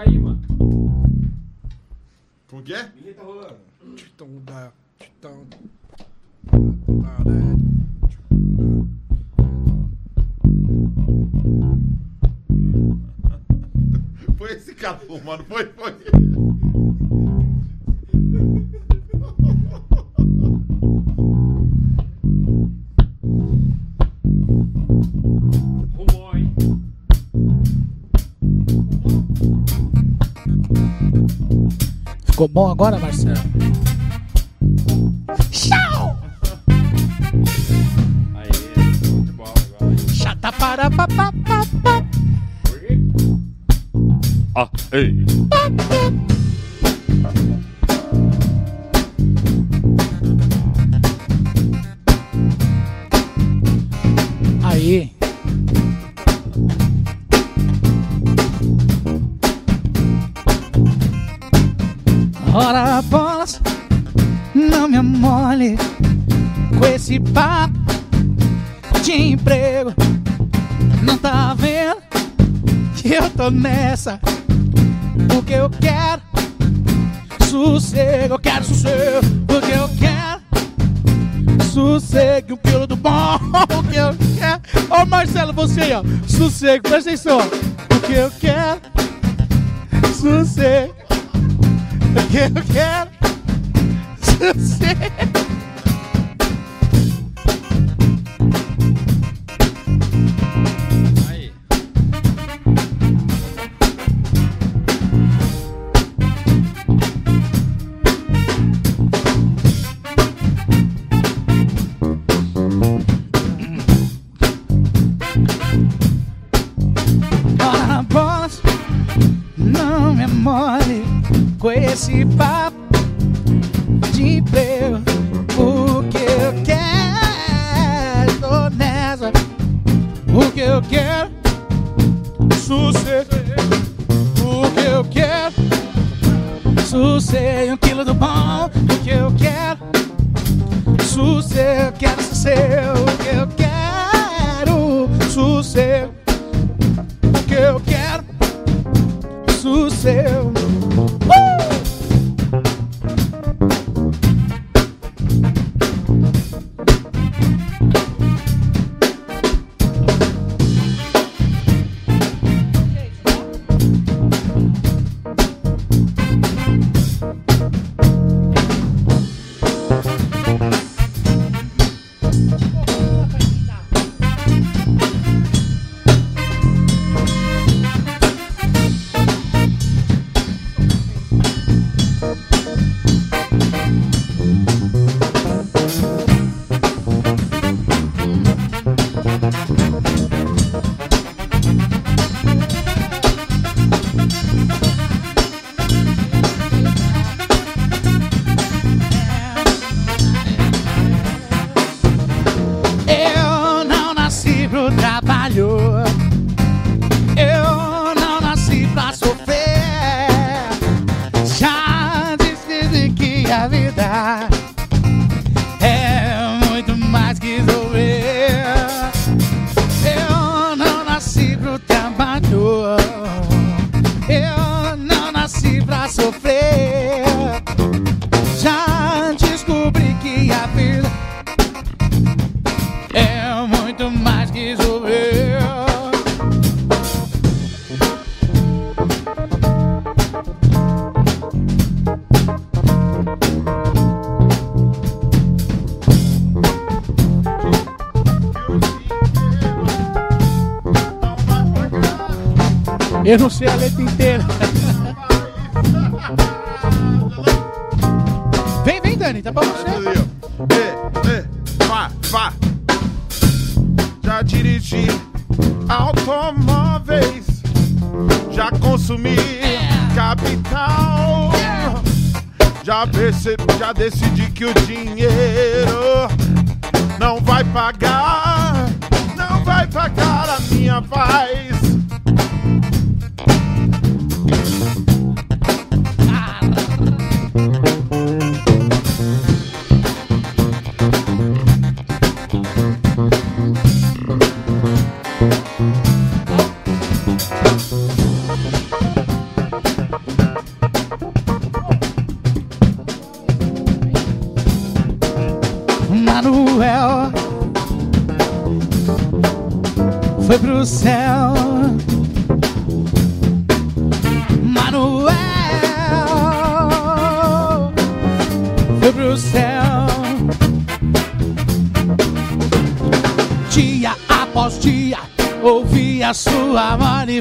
música aí, mano. Como que é? Vinheta tá rolando. Titão da. Titão. Foi esse capô, mano. Foi, foi. Ficou bom agora, Marcelo? Tchau! Aê, muito de bola agora. Chata para pa pa pa sossego, presta atenção. Eu não sei a letra inteira. Vem, vem, Dani, tá pra você. Vá, vá. Já dirigi automóveis, já consumi capital. Já percebi, já decidi que o dinheiro não vai pagar, não vai pagar a minha paz.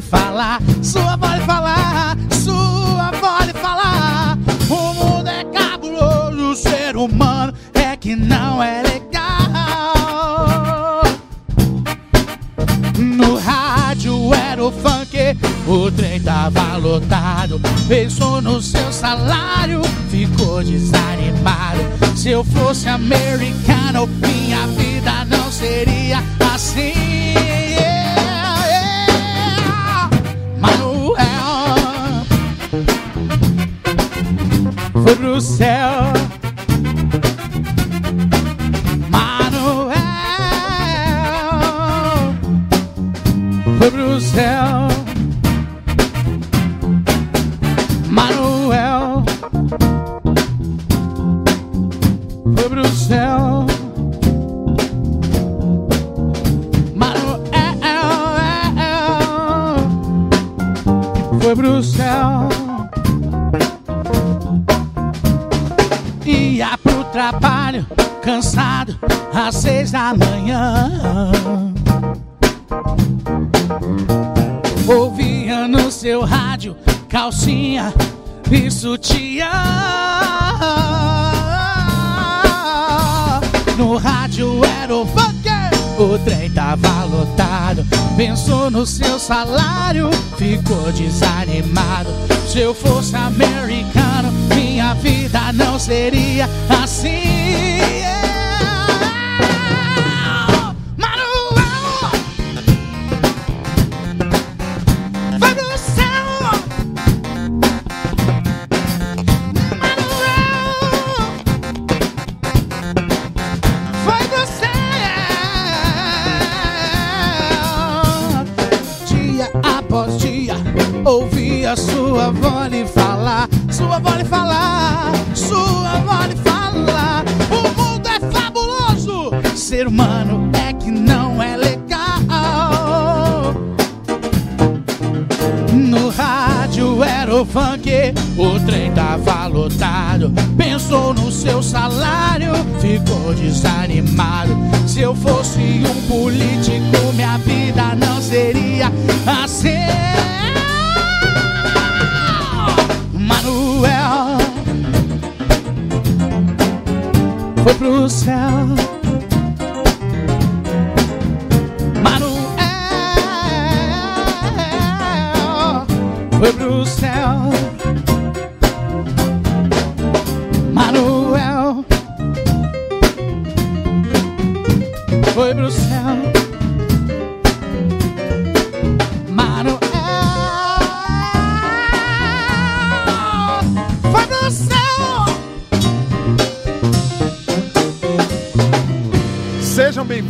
Falar, sua lhe falar, sua lhe falar. O mundo é cabuloso, o ser humano é que não é legal. No rádio era o funk, o trem tava lotado. Pensou no seu salário, ficou desanimado. Se eu fosse americano, minha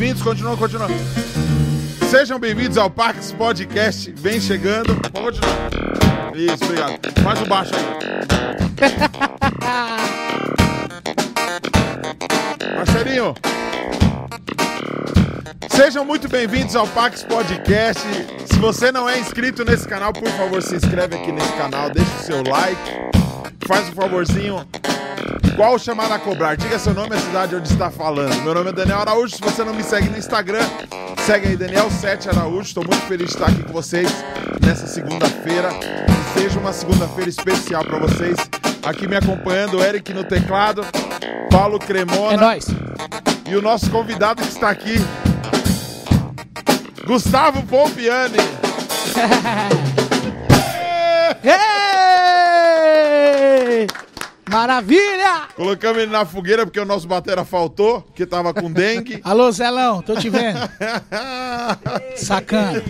bem-vindos, continua, continua. Sejam bem-vindos ao Parques Podcast. Vem chegando. Vamos continuar. Isso, obrigado. Mais o baixo aí. Marcelinho. Sejam muito bem-vindos ao Pax Podcast. Se você não é inscrito nesse canal, por favor, se inscreve aqui nesse canal, deixa o seu like, faz um favorzinho. Qual o chamado a cobrar? Diga seu nome e a cidade onde está falando. Meu nome é Daniel Araújo. Se você não me segue no Instagram, segue aí Daniel7 Araújo. Estou muito feliz de estar aqui com vocês nessa segunda-feira. Que seja uma segunda-feira especial para vocês. Aqui me acompanhando, Eric no teclado, Paulo Cremona É nóis. e o nosso convidado que está aqui, Gustavo Pompiani. Ei! Maravilha! Colocamos ele na fogueira porque o nosso batera faltou, que tava com dengue. Alô, Zelão, tô te vendo. Sacana.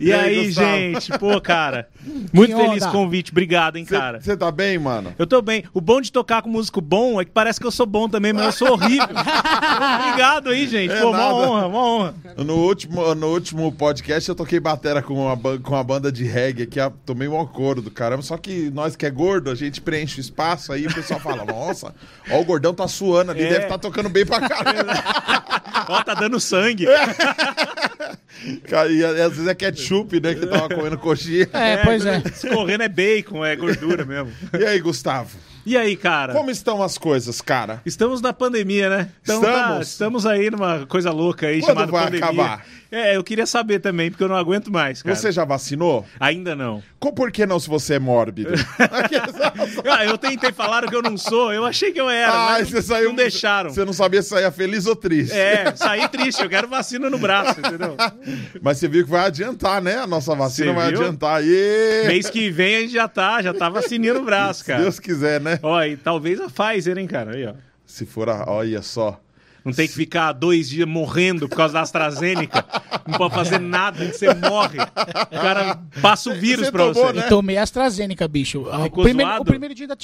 E, aí, Gustavo? gente? Pô, cara. Muito Que feliz onda. o convite. Obrigado, hein, cara. Você tá bem, mano? Eu tô bem. O bom de tocar com músico bom é que parece que eu sou bom também, mas eu sou horrível. Obrigado aí, gente. É Pô, uma nada. honra, uma honra. No último, no último podcast eu toquei batera com uma, com uma banda de reggae que tomei um coro do caramba. Só que nós que é gordo, a gente preenche o espaço espaço aí, o pessoal fala, nossa, ó, o gordão tá suando ali, É. deve estar tocando bem pra caramba. Ó, tá dando sangue. Cara, e, às vezes é ketchup, né, que tava comendo coxinha. É, pois é. Escorrendo é bacon, é gordura mesmo. E aí, Gustavo? E aí, cara? Como estão as coisas, cara? Estamos na pandemia, né? Então, tá, Estamos. estamos aí numa coisa louca aí Quando chamada vai pandemia. acabar? É, eu queria saber também, porque eu não aguento mais, cara. Você já vacinou? Ainda não. Co- Por que não se você é mórbido? Ah, eu tentei falar que eu não sou, eu achei que eu era, Ah, mas você saiu. não deixaram. Você não sabia se saía feliz ou triste. É, saí triste, eu quero vacina no braço, entendeu? Mas você viu que vai adiantar, né? A nossa vacina Você vai viu? adiantar. Aê! Mês que vem a gente já tá, já tá vacininho no braço, Se cara. Deus quiser, né? Ó, e talvez a Pfizer, hein, cara? Aí, ó. Se for a. Olha só. Não tem que ficar dois dias morrendo por causa da AstraZeneca. Não pode fazer nada, você morre. O cara passa o vírus Você pra tomou, você. né? E tomei AstraZeneca, bicho. Ah, o, primeiro, o primeiro dia ainda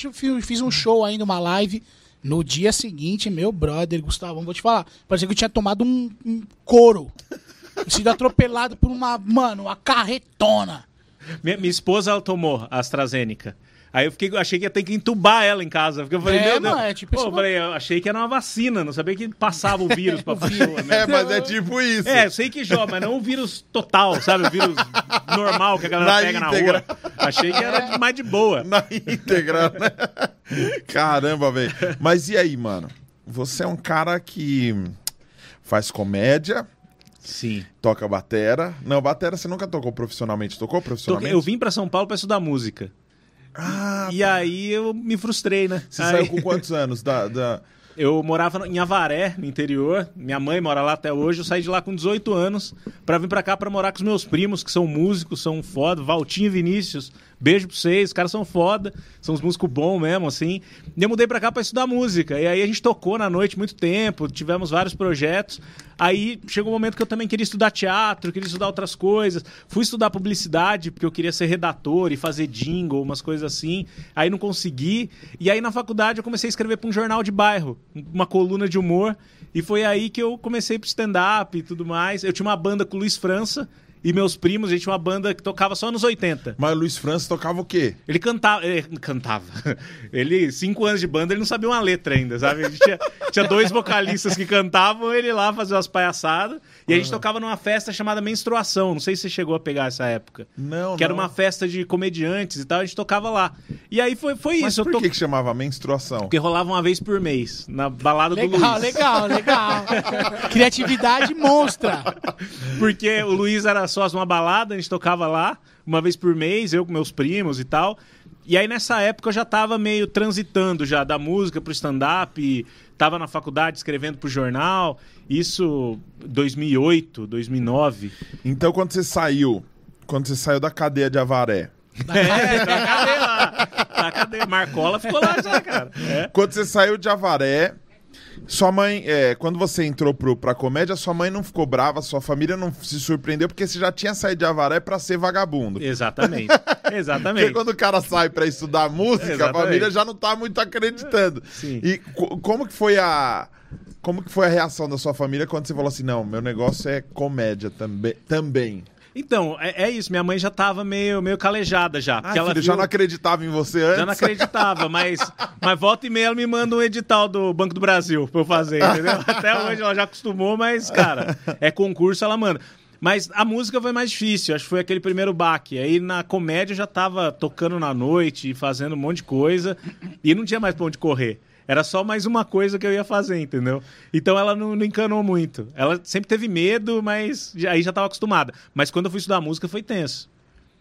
fiz um show ainda, uma live. No dia seguinte, meu brother, Gustavo, vou te falar. Parecia que eu tinha tomado um, um couro. E sido atropelado por uma, mano, uma carretona. Minha, minha esposa, ela tomou a AstraZeneca. Aí eu fiquei, achei que ia ter que entubar ela em casa. Porque eu falei, É, meu Deus. mano, é tipo Pô, isso, eu falei, eu achei que era uma vacina, não sabia que passava o vírus pra pessoa, né? É, mas é tipo isso. É, eu sei que joga, mas não o vírus total, sabe? O vírus normal que a galera Na pega íntegra. na rua. Achei que era mais de boa. Na íntegra, né? Caramba, velho. Mas e aí, mano? Você é um cara que faz comédia, Sim. toca batera. Não, batera você nunca tocou profissionalmente. Tocou profissionalmente? Eu vim pra São Paulo pra estudar música. Ah, E aí eu me frustrei, né? você Aí- saiu com quantos anos da... da... Eu morava em Avaré, no interior. Minha mãe mora lá até hoje. Eu saí de lá com 18 anos pra vir pra cá pra morar com os meus primos, que são músicos, são foda. Valtinho e Vinícius. Beijo pra vocês, os caras são foda. São uns músicos bons mesmo, assim. E eu mudei pra cá pra estudar música. E aí a gente tocou na noite muito tempo, tivemos vários projetos. Aí chegou um momento que eu também queria estudar teatro, queria estudar outras coisas. Fui estudar publicidade, porque eu queria ser redator e fazer jingle, umas coisas assim. Aí não consegui. E aí na faculdade eu comecei a escrever pra um jornal de bairro, uma coluna de humor. E foi aí que eu comecei pro stand-up e tudo mais. Eu tinha uma banda com o Luiz França e meus primos, a gente tinha uma banda que tocava só nos 80. Mas o Luiz França tocava o quê? Ele cantava. Ele cantava. Ele, cinco anos de banda, ele não sabia uma letra ainda, sabe? A gente tinha, tinha dois vocalistas que cantavam, ele lá fazia umas palhaçadas. E a gente tocava numa festa chamada Menstruação. Não sei se você chegou a pegar essa época. Não, Que era não. uma festa de comediantes e tal, a gente tocava lá. E aí foi, foi Mas isso. eu por to- que que chamava menstruação? Porque rolava uma vez por mês, na balada do Legal, Luiz. legal, legal. Criatividade monstra. Porque o Luiz era de uma balada, a gente tocava lá uma vez por mês, eu com meus primos e tal. E aí nessa época eu já tava meio transitando já da música pro stand-up, tava na faculdade escrevendo pro jornal. Isso 2008, 2009. Então, quando você saiu, quando você saiu da cadeia de Avaré, É, tá, cadê lá? Tá, cadê? Marcola ficou lá já, cara. É. quando você saiu de Avaré, sua mãe, é, quando você entrou pro, pra comédia, sua mãe não ficou brava, sua família não se surpreendeu, porque você já tinha saído de Avaré pra ser vagabundo. Exatamente. Porque Exatamente. quando o cara sai pra estudar música, a família já não tá muito acreditando. Sim. E co- como que foi a como que foi a reação da sua família quando você falou assim, não, meu negócio é comédia também, também. Então, é, é isso. Minha mãe já tava meio, meio calejada já. Ah, Porque ela filho, já viu- não acreditava em você antes? Já não acreditava, mas, mas volta e meia ela me manda um edital do Banco do Brasil pra eu fazer, entendeu? Até hoje ela já acostumou, mas, cara, é concurso, ela manda. Mas a música foi mais difícil, acho que foi aquele primeiro baque. Aí na comédia eu já tava tocando na noite e fazendo um monte de coisa e não tinha mais pra onde correr. Era só mais uma coisa que eu ia fazer, entendeu? Então ela não, não encanou muito. Ela sempre teve medo, mas aí já tava acostumada. Mas quando eu fui estudar música foi tenso.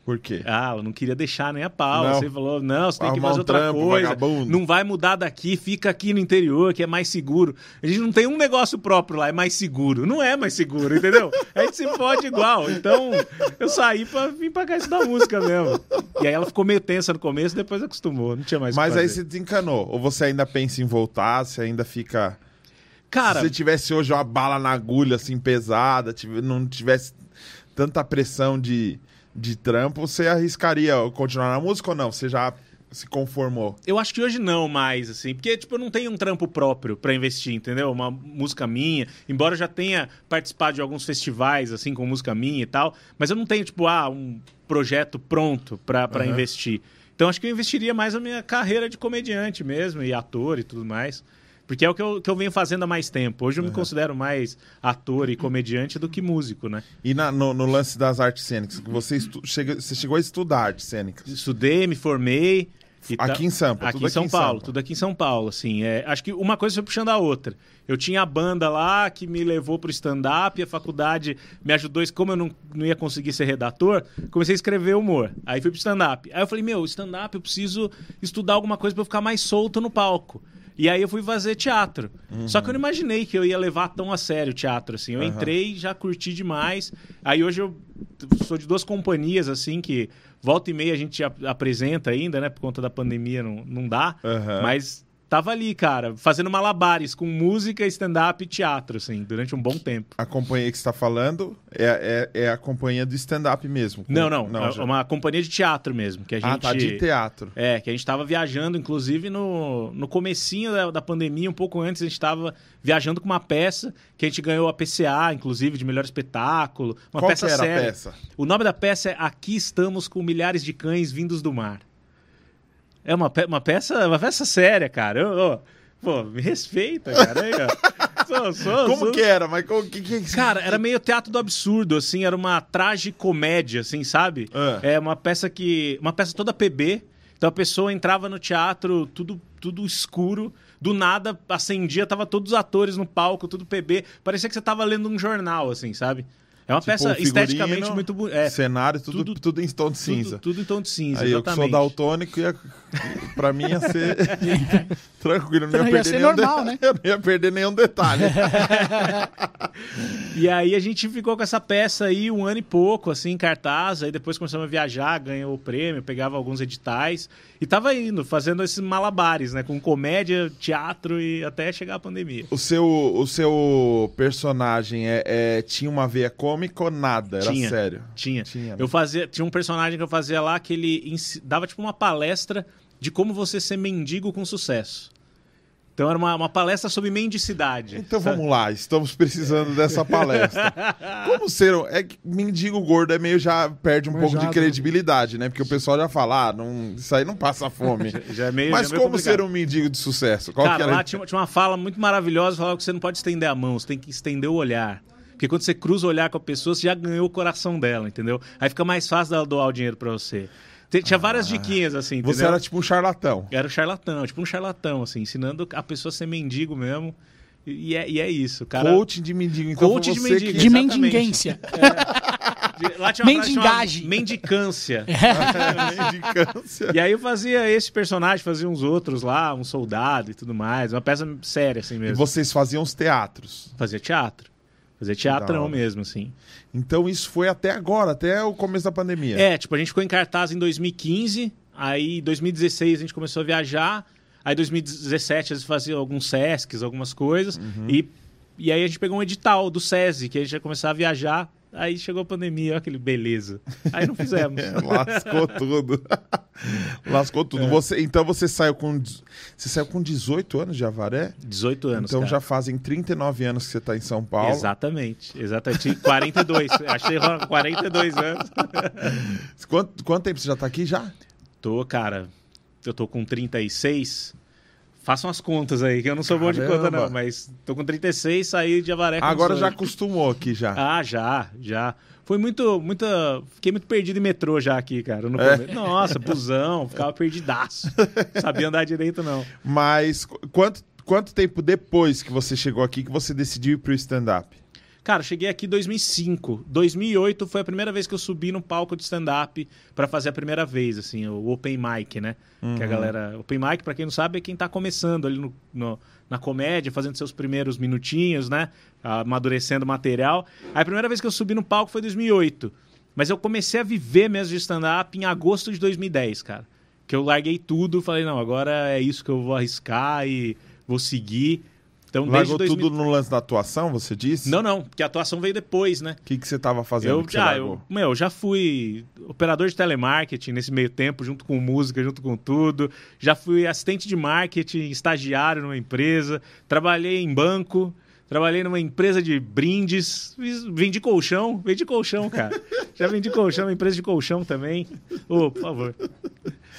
Por quê? Ah, ela não queria deixar nem a pau. Não. Você falou, não, você tem que Arrumar fazer um outra trampo, coisa. vagabundo. Não vai mudar daqui, fica aqui no interior, que é mais seguro. A gente não tem um negócio próprio lá, é mais seguro. Não é mais seguro, entendeu? A gente se fode igual. Então, eu saí pra vir pra cá estudar música mesmo. E aí ela ficou meio tensa no começo, depois acostumou. Não tinha mais que Mas aí fazer. você desencanou. Ou você ainda pensa em voltar, você ainda fica... Cara, Se você tivesse hoje uma bala na agulha, assim, pesada, não tivesse tanta pressão de, de trampo, você arriscaria continuar na música ou não? Você já se conformou? Eu acho que hoje não mais, assim, porque, tipo, eu não tenho um trampo próprio pra investir, entendeu? Uma música minha, embora eu já tenha participado de alguns festivais, assim, com música minha e tal, mas eu não tenho, tipo, ah, um projeto pronto pra, pra Aham. investir. Então Então acho que eu investiria mais na minha carreira de comediante mesmo, e ator e tudo mais. Porque é o que eu, que eu venho fazendo há mais tempo. Hoje eu me considero mais ator e comediante do que músico, né? E na- no, no lance das artes cênicas, você, estu- chega- você chegou a estudar artes cênicas. Estudei, me formei. Aqui em Sampa, Aqui em São aqui em Paulo, Sampa. tudo aqui em São Paulo, assim. É, acho que uma coisa foi puxando a outra. Eu tinha a banda lá que me levou pro stand-up, e a faculdade me ajudou. Como eu não, não ia conseguir ser redator, comecei a escrever humor. Aí fui pro stand-up. Aí eu falei, meu, stand-up eu preciso estudar alguma coisa pra eu ficar mais solto no palco. E aí eu fui fazer teatro. Só que eu não imaginei que eu ia levar tão a sério o teatro, assim. Eu entrei, já curti demais. Aí hoje eu sou de duas companhias, assim, que volta e meia a gente ap- apresenta ainda, né? Por conta da pandemia não, não dá. Aham. Mas tava ali, cara, fazendo malabares com música, stand-up e teatro, assim, durante um bom tempo. A companhia que você está falando é, é, é a companhia do stand-up mesmo. Não, não, é já- uma companhia de teatro mesmo, que a gente... Ah, tá, de teatro. É, que a gente tava viajando, inclusive, no, no comecinho da, da pandemia, um pouco antes, a gente tava viajando com uma peça que a gente ganhou a PCA, inclusive, de melhor espetáculo. Uma Qual peça que era séria. a peça? O nome da peça é Aqui Estamos com Milhares de Cães Vindos do Mar. É uma, pe- uma peça uma peça séria, cara. Eu- eu- pô, me respeita, cara. Aí. Sou- sou- Como sou- que era? Mas como, que, que... Cara, era meio teatro do absurdo, assim, era uma tragicomédia, assim, sabe? Ah. É uma peça que. Uma peça toda PB. Então a pessoa entrava no teatro, tudo, tudo escuro, do nada acendia, tava todos os atores no palco, tudo PB. Parecia que você tava lendo um jornal, assim, sabe? É uma Tipo, peça figurino, esteticamente muito bonita. É, cenário, tudo, tudo, tudo- em tom de cinza. tudo, tudo em tom de cinza, Aí eu que sou exatamente. daltônico, ia, pra mim ia ser tranquilo, não ia, Ia perder ser nenhum normal, de- né? Eu não ia perder nenhum detalhe. E aí a gente ficou com essa peça aí um ano e pouco, assim, em cartaz. Aí depois começamos a viajar, ganhou o prêmio, pegava alguns editais. E tava indo, fazendo esses malabares, né? Com comédia, teatro e até chegar a pandemia. o, seu, o seu personagem é, é- tinha uma veia cômica ou nada? Era Tinha. sério? Tinha. Tinha, né? Eu fazia, tinha um personagem que eu fazia lá que ele dava tipo uma palestra de como você ser mendigo com sucesso. Então era uma, uma palestra sobre mendicidade. Então sabe? vamos lá, estamos precisando dessa palestra. Como ser. um- É que mendigo gordo é meio já perde um pouco de credibilidade, né? Porque o pessoal já fala, ah, não, isso aí não passa fome. Já é meio, Mas já é meio como complicado. ser um mendigo de sucesso? Qual que Cara, era? lá tinha, tinha uma fala muito maravilhosa, falava que você não pode estender a mão, você tem que estender o olhar. Porque quando você cruza o olhar com a pessoa, você já ganhou o coração dela, entendeu? Aí fica mais fácil dela doar o dinheiro pra você. Tinha várias diquinhas, assim, entendeu? Você era tipo um charlatão. Era o charlatão, tipo um charlatão, assim, ensinando a pessoa a ser mendigo mesmo. E, e é, e é isso, cara. Coach de mendigo. Então de mendigo. que- De mendigância. De- Lá tinha uma Mendigagem. Mendicância. Mendicância. E aí eu fazia esse personagem, fazia uns outros lá, um soldado e tudo mais. Uma peça séria, assim E mesmo. vocês faziam os teatros. Fazia teatro. Da teatrão mesmo, assim. Então isso foi até agora, até o começo da pandemia. É, tipo, a gente ficou em cartaz em 2015, aí em 2016 a gente começou a viajar, aí em 2017 a gente fazia alguns Sescs, algumas coisas, Uhum. e, e aí a gente pegou um edital do SESI, que a gente ia começar a viajar, aí chegou a pandemia, olha aquele beleza. Aí não fizemos. É, Lascou tudo. Lascou É. tudo. Você, então você saiu com. Você saiu com 18 anos de Avaré? 18 anos, então cara. já fazem 39 anos que você está em São Paulo. Exatamente, exatamente. 42, achei 42 anos. Quanto, quanto tempo você já está aqui já? Tô, cara, eu tô com 36. Façam as contas aí, que eu não sou bom de conta, Caramba. não. Mas tô com 36, saí de Avaré com Agora já 18. acostumou aqui já. Ah, já, já. Foi muito, muita... Fiquei muito perdido em metrô já aqui, cara. no É. Nossa, busão, ficava perdidaço. Sabia andar direito, não. Mas qu- quanto, quanto tempo depois que você chegou aqui que você decidiu ir pro stand-up? Cara, cheguei aqui em 2005. 2008 foi a primeira vez que eu subi no palco de stand-up pra fazer a primeira vez, assim, o open mic, né? Que a galera... Open mic, pra quem não sabe, é quem tá começando ali no, no- na comédia, fazendo seus primeiros minutinhos, né? Amadurecendo material. Aí a primeira vez que eu subi no palco foi em 2008. Mas eu comecei a viver mesmo de stand-up em agosto de 2010, cara. Que eu larguei tudo, falei, não, agora é isso que eu vou arriscar e vou seguir. Então, Largou desde 2000... tudo no lance da atuação, você disse? Não, não, porque a atuação veio depois, né? O que, que você estava fazendo Eu já, eu, meu, já fui operador de telemarketing nesse meio tempo, junto com música, junto com tudo. Já fui assistente de marketing, estagiário numa empresa. Trabalhei em banco. Trabalhei numa empresa de brindes. Vendi colchão. Vendi colchão, cara. já vendi colchão, empresa de colchão também. Ô, por favor.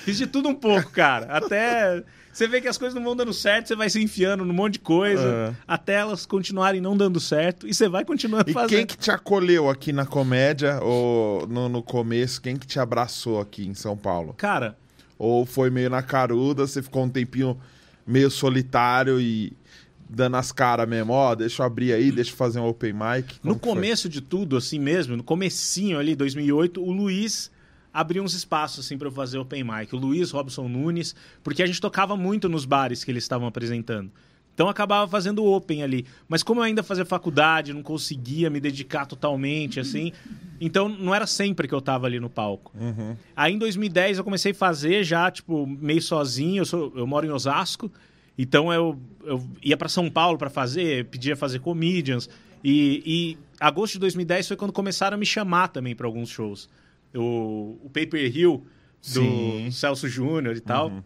Fiz de tudo um pouco, cara. Até você vê que as coisas não vão dando certo, você vai se enfiando num monte de coisa, É. até elas continuarem não dando certo, e você vai continuando E fazendo. quem que te acolheu aqui na comédia, ou no, no começo, quem que te abraçou aqui em São Paulo? Cara, Ou foi meio na caruda, você ficou um tempinho meio solitário e dando as caras mesmo, ó, deixa eu abrir aí, deixa eu fazer um open mic. Como no que foi? começo de tudo, assim mesmo, no comecinho ali, 2008, o Luiz abriu uns espaços assim para eu fazer open mic. O Luiz Robson Nunes, porque a gente tocava muito nos bares que eles estavam apresentando. Então eu acabava fazendo open ali. Mas como eu ainda fazia faculdade, não conseguia me dedicar totalmente, assim. Então não era sempre que eu tava ali no palco. Uhum. Aí em 2010 eu comecei a fazer já, tipo, meio sozinho. Eu, sou, eu moro em Osasco. Então eu, eu ia para São Paulo para fazer, pedia fazer comedians. E, e agosto de 2010 foi quando começaram a me chamar também para alguns shows. O, o Paper Hill, do Sim. Celso Júnior e tal.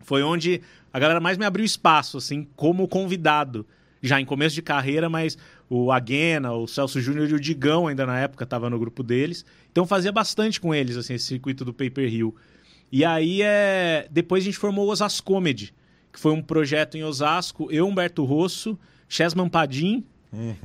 Foi onde a galera mais me abriu espaço, assim, como convidado. Já em começo de carreira, mas o Aguena, o Celso Júnior e o Digão ainda na época tava no grupo deles. Então fazia bastante com eles, assim, esse circuito do Paper Hill. E aí é. Depois a gente formou o Osasco Comedy, que foi um projeto em Osasco, eu, Humberto Rosso, Chesman Padim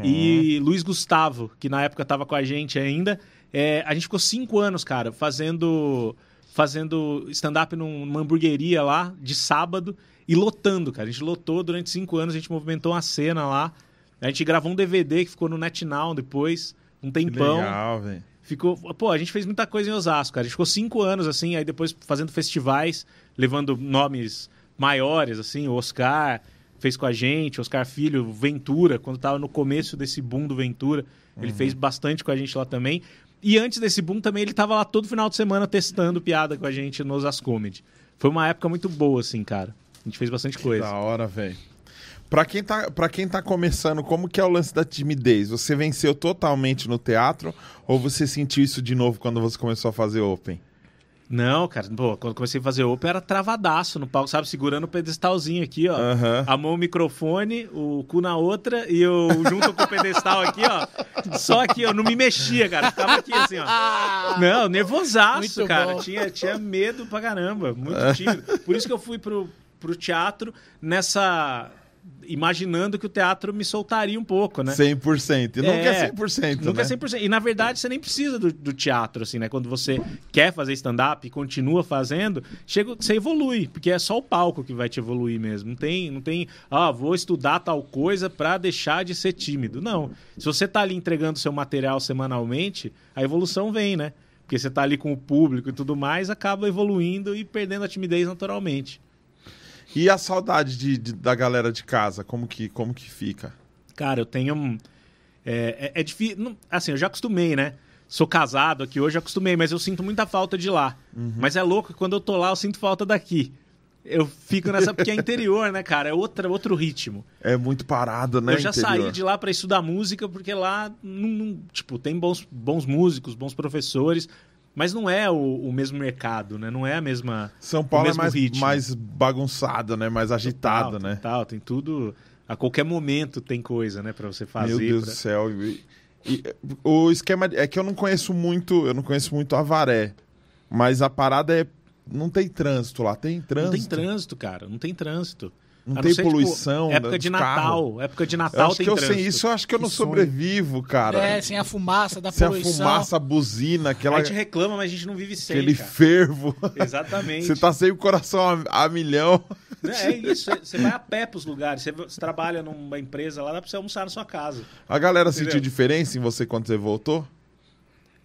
e Luiz Gustavo, que na época tava com a gente ainda. É, a gente ficou cinco anos, cara, fazendo fazendo stand-up num- numa hamburgueria lá, de sábado, e lotando, cara. A gente lotou durante cinco anos, a gente movimentou uma cena lá. A gente gravou um DVD que ficou no NetNow depois, um Que tempão. legal, velho. Ficou. Pô, a gente fez muita coisa em Osasco, cara. A gente ficou cinco anos, assim, aí depois fazendo festivais, levando nomes maiores, assim, o Oscar fez com a gente, Oscar Filho, Ventura, quando tava no começo desse boom do Ventura, ele fez bastante com a gente lá também. E antes desse boom também, ele tava lá todo final de semana testando piada com a gente no Osasco Comedy. Foi uma época muito boa, assim, cara. A gente fez bastante coisa. Da hora, velho. Pra quem, tá, pra quem tá começando, como que é o lance da timidez? Você venceu totalmente no teatro ou você sentiu isso de novo quando você começou a fazer open? Não, cara, pô, quando comecei a fazer open era travadaço no palco, sabe? Segurando o pedestalzinho aqui, ó. Aham. A mão no microfone, o cu na outra e eu junto com o pedestal aqui, ó. Só aqui, eu não me mexia, cara. Ficava aqui assim, ó. Não, nervosaço, Muito cara. bom. Tinha, tinha medo pra caramba. Muito tímido. Por isso que eu fui pro, pro teatro nessa. Imaginando que o teatro me soltaria um pouco, né? 100%. E nunca é 100%, Nunca né? é 100%. E na verdade você nem precisa do, do teatro, assim, né? Quando você quer fazer stand-up e continua fazendo, chega, você evolui, porque é só o palco que vai te evoluir mesmo. Não tem, não tem, ah, vou estudar tal coisa pra deixar de ser tímido. Não. Se você tá ali entregando seu material semanalmente, a evolução vem, né? Porque você tá ali com o público e tudo mais, acaba evoluindo e perdendo a timidez naturalmente. E a saudade de, de- da galera de casa, como que, como que fica? Cara, eu tenho. um- É, é, é difícil. não- Assim, eu já acostumei, né? Sou casado aqui hoje, acostumei, mas eu sinto muita falta de lá. Mas é louco que quando eu tô lá, eu sinto falta daqui. Eu fico nessa. Porque é interior, né, cara? É outra, outro ritmo. É muito parado, né? eu já interior? saí de lá pra estudar música, porque lá, não, não- tipo, tem bons, bons músicos, bons professores, mas não é o, o mesmo mercado, né? Não é a mesma. São Paulo é mais, ritmo. mais bagunçado, né? Mais agitado, Total, né? Total, tem tudo. A qualquer momento tem coisa, né, pra você fazer. Meu Deus pra- do céu. E- e- o esquema é que eu não conheço muito, eu não conheço muito Avaré, mas a parada é não tem trânsito lá, tem Não trânsito. tem trânsito, cara. Não tem trânsito. Não A tem ser, tipo, poluição época dos de Natal. Época de Eu Natal acho tem que eu trânsito. sei isso, eu acho que eu Que não sonho. sobrevivo, cara. É, sem a fumaça da Se a poluição. fumaça, a buzina, aquela, A gente reclama, mas a gente não vive sem, aquele cara. fervo. Exatamente. Você tá sem o coração a, a milhão. É isso. Você vai a pé pros lugares. Você, você trabalha numa empresa lá, dá pra você almoçar na sua casa. A galera sentiu Entendeu? diferença em você quando você voltou?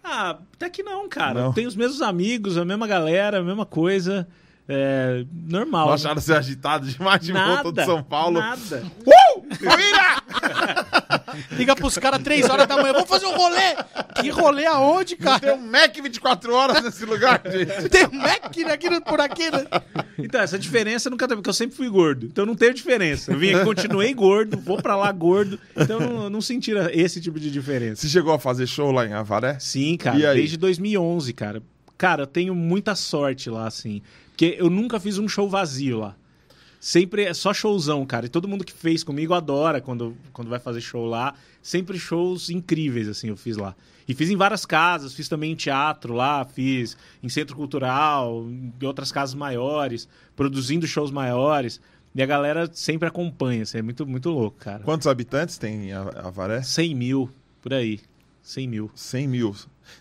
Ah, até que não, cara. Não. Tem os mesmos amigos, a mesma galera, a mesma coisa. É, normal. Não acharam você agitado demais de volta Nada. de São Paulo? Nada. Uh! Família! Liga pros caras 3 horas da manhã. Vamos fazer um rolê! Que rolê aonde, Tem cara? um Mac 24 horas nesse lugar, gente. Tem um Mac aqui, por aqui, né? Então, essa diferença nunca teve, porque eu sempre fui gordo. Então não teve diferença. Eu vim aqui, continuei gordo, vou pra lá gordo. Então não, não senti esse tipo de diferença. Você chegou a fazer show lá em Avaré? Sim, cara, E aí? desde 2011, cara. Cara, eu tenho muita sorte lá, assim. Porque eu nunca fiz um show vazio lá. Sempre é só showzão, cara. E todo mundo que fez comigo adora quando, quando vai fazer show lá. Sempre shows incríveis, assim, eu fiz lá. E fiz em várias casas, fiz também em teatro lá, fiz em centro cultural, em outras casas maiores, produzindo shows maiores. E a galera sempre acompanha, assim, é muito, muito louco, cara. Quantos habitantes tem a Avaré? 100 mil, por aí. 100 mil. 100 mil.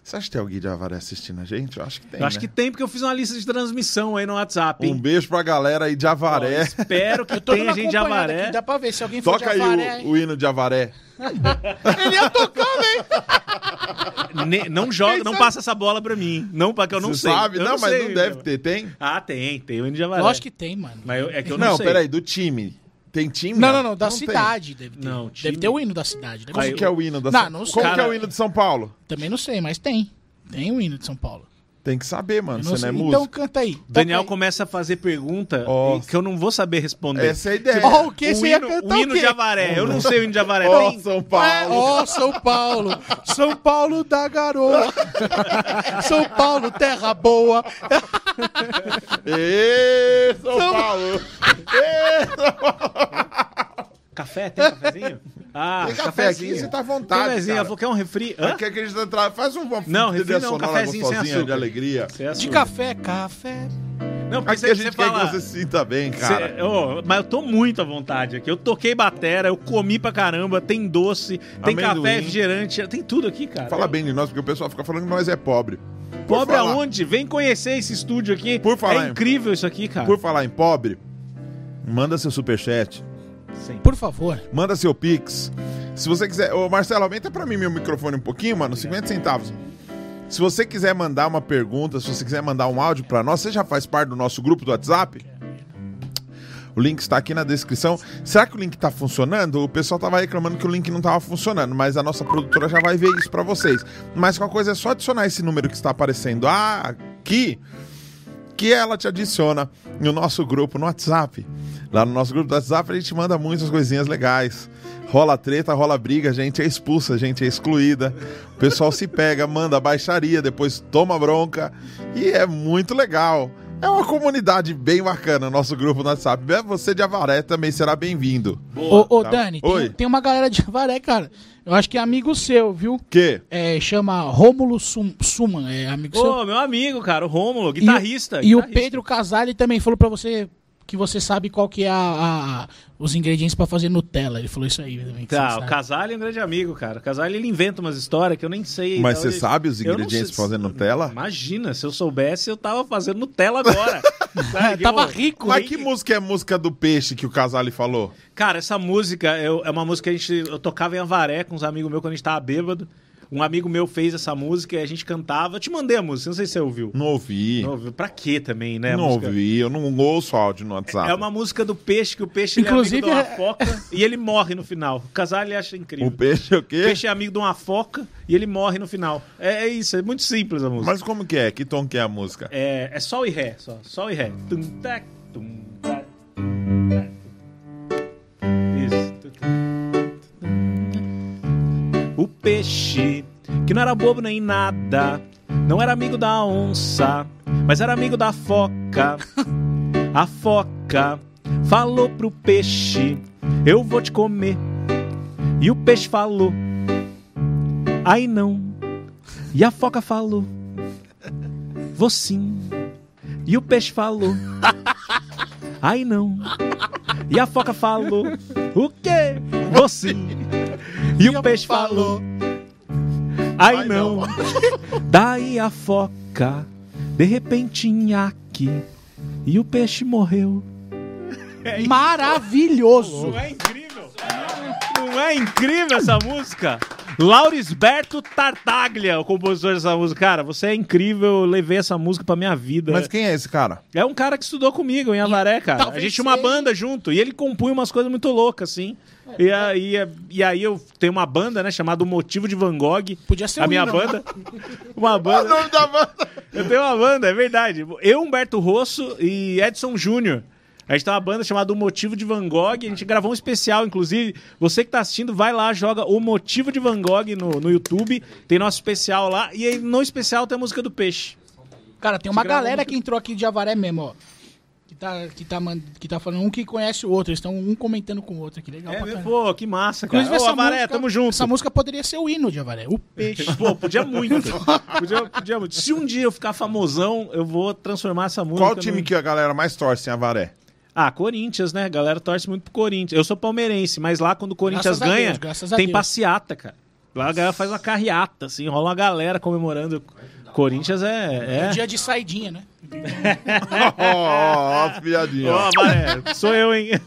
Você acha que tem alguém de Avaré assistindo a gente? Eu acho que tem. Eu acho né? que tem, porque eu fiz uma lista de transmissão aí no WhatsApp. Um hein? beijo pra galera aí de Ó, Avaré. espero que tenha gente de Avaré. aqui, Dá pra ver se alguém for Toca de aí Avaré. o, o hino de Avaré. Ele ia tocando, hein? Ne- não joga, não passa essa bola pra mim. Não, porque eu não Você sei. sabe? Eu não, mas sei, não deve meu. ter. Tem? Ah, tem, tem o hino de Avaré. Lógico que tem, mano. Mas eu- é que eu não, Não, sei. peraí, do time. Tem time? Não, não, não, da tem. cidade deve ter. Não, Deve time- ter o hino da cidade. deve Como ter. que é o hino da Não, São não sei. Como que é Cara- o hino de São Paulo? Também não sei, mas tem. Tem o hino de São Paulo. Tem que saber, mano. Você não é Então músico. canta aí. Daniel aí. começa a fazer pergunta Ó. que eu não vou saber responder. Essa é a ideia. Ó, o que o você ia hino, cantar o o hino de Avaré. Eu não sei o hino de Avaré. Ó, Tem- São É, Paulo. Ó, São Paulo, São Paulo da garoa, São Paulo, terra boa. Ê, São Paulo. Ê, São Paulo. Café? Tem cafezinho? Ah, Tem café cafezinho. aqui, você tá à vontade, Cafezinho. cara. Ela falou que é um refri. Hã? Quer que a gente tra- faz um Não, refri não, sonora cafezinho sem gostosinha de açúcar. alegria. É De açúcar. café, café. Não, porque Aqui você, a gente você quer fala... que você se sinta bem, cara. Ô, mas eu tô muito à vontade aqui. Eu toquei batera, eu comi pra caramba, tem doce, tem Amendoim. café, refrigerante, tem tudo aqui, cara. Fala bem de nós, porque o pessoal fica falando que nós é pobre. Por Pobre falar- aonde? Vem conhecer esse estúdio aqui. Por falar é em- incrível isso aqui, cara. Por falar em pobre, manda seu superchat, Sim. Por favor. manda seu pix. Se você quiser... Ô, Marcelo, aumenta pra mim meu microfone um pouquinho, mano, 50 centavos. Se você quiser mandar uma pergunta, se você quiser mandar um áudio pra nós, você já faz parte do nosso grupo do WhatsApp? O link está aqui na descrição. Será que o link tá funcionando? O pessoal tava reclamando que o link não tava funcionando, mas a nossa produtora já vai ver isso pra vocês. Mas qualquer coisa é só adicionar esse número que está aparecendo aqui, que ela te adiciona no nosso grupo no WhatsApp. Lá no nosso grupo do WhatsApp a gente manda muitas coisinhas legais. Rola treta, rola briga, a gente é expulsa, a gente é excluída. O pessoal se pega, manda baixaria, depois toma bronca. E é muito legal. É uma comunidade bem bacana, nosso grupo no WhatsApp. Você de Avaré também será bem-vindo. Ô, ô Tá. Dani, Oi. tem, tem uma galera de Avaré, cara. Eu acho que é amigo seu, viu? Que? É, chama Rômulo Sum, Suman, é amigo seu. Ô, meu amigo, cara, o Rômulo, E o- guitarrista. E, o guitarrista. Pedro Casale também falou pra você que você sabe qual que é a, a- os ingredientes pra fazer Nutella. Ele falou isso aí também. Tá, o. Casale é um grande amigo, cara. O Casale ele inventa umas histórias que eu nem sei. Mas Então, você ele- sabe os ingredientes pra fazer Nutella? Imagina, se eu soubesse, eu tava fazendo Nutella agora. Sabe? Tava Eu- rico. Mas que música é a música do peixe que o Casale falou? Cara, essa música eu- é uma música que a gente. Eu tocava em Avaré com uns amigos meus quando a gente tava bêbado. Um amigo meu fez essa música e a gente cantava. Eu te mandei a música, não sei se você ouviu. Não ouvi. Não ouviu. Pra quê também, né? Não música? ouvi, eu não ouço áudio no WhatsApp. É uma música do peixe, que o peixe Inclusive, é amigo de é- uma foca e ele morre no final. O casal ele acha incrível. O peixe é o O quê? peixe é amigo de uma foca e ele morre no final. É, é isso, é muito simples a música. Mas como que é? Que tom que é a música? É, é sol e ré, só. Sol e ré. Tum, tac, tum, tac, O peixe, que não era bobo nem nada, não era amigo da onça, mas era amigo da foca. A foca falou pro peixe: Eu vou te comer. E o peixe falou: Aí não. E a foca falou: Vou sim. E o peixe falou: Aí não. E a foca falou: O quê? Vou sim. E o peixe falou: Aí Ai, não. não. Daí a foca, de repente, nhaque. E o peixe morreu. Maravilhoso. Não é incrível? Não é incrível essa música? Laurisberto Tartaglia, o compositor dessa música. Cara, você é incrível, eu levei essa música pra minha vida. Mas quem é esse cara? É um cara que estudou comigo em Avaré, cara. A talvez gente tinha uma seja- banda junto e ele compunha umas coisas muito loucas, assim. E aí, e aí eu tenho uma banda, né, chamada O Motivo de Van Gogh. Podia ser a um minha hino, banda. Uma O banda. nome da banda. Eu tenho uma banda, é verdade. Eu, Humberto Rosso e Edson Júnior. A gente tem uma banda chamada O Motivo de Van Gogh. A gente gravou um especial, inclusive. Você que tá assistindo, vai lá, joga O Motivo de Van Gogh no, no YouTube. Tem nosso especial lá. E aí, no especial tem a música do peixe. Cara, tem uma galera que entrou aqui de Avaré mesmo, ó. Que tá, que, tá, mand- que tá falando um que conhece o outro. Eles estão um comentando com o outro aqui. Legal É, pô, que massa, cara. Inclusive, Ô, essa Avaré, música, tamo junto. Essa música poderia ser o hino de Avaré. O peixe. Pô, podia muito. podia, podia muito. Se um dia eu ficar famosão, eu vou transformar essa música. Qual time no- que a galera mais torce em Avaré? Ah, Corinthians, né? A galera torce muito pro Corinthians. Eu sou palmeirense, mas lá quando o Corinthians Graças ganha, Deus, tem Deus. passeata, cara. Lá a galera faz uma carreata, assim, rola uma galera comemorando. Corinthians é. é... Dia de saidinha, né? Ó, ó, piadinha. Ó, Avaré, sou eu, hein?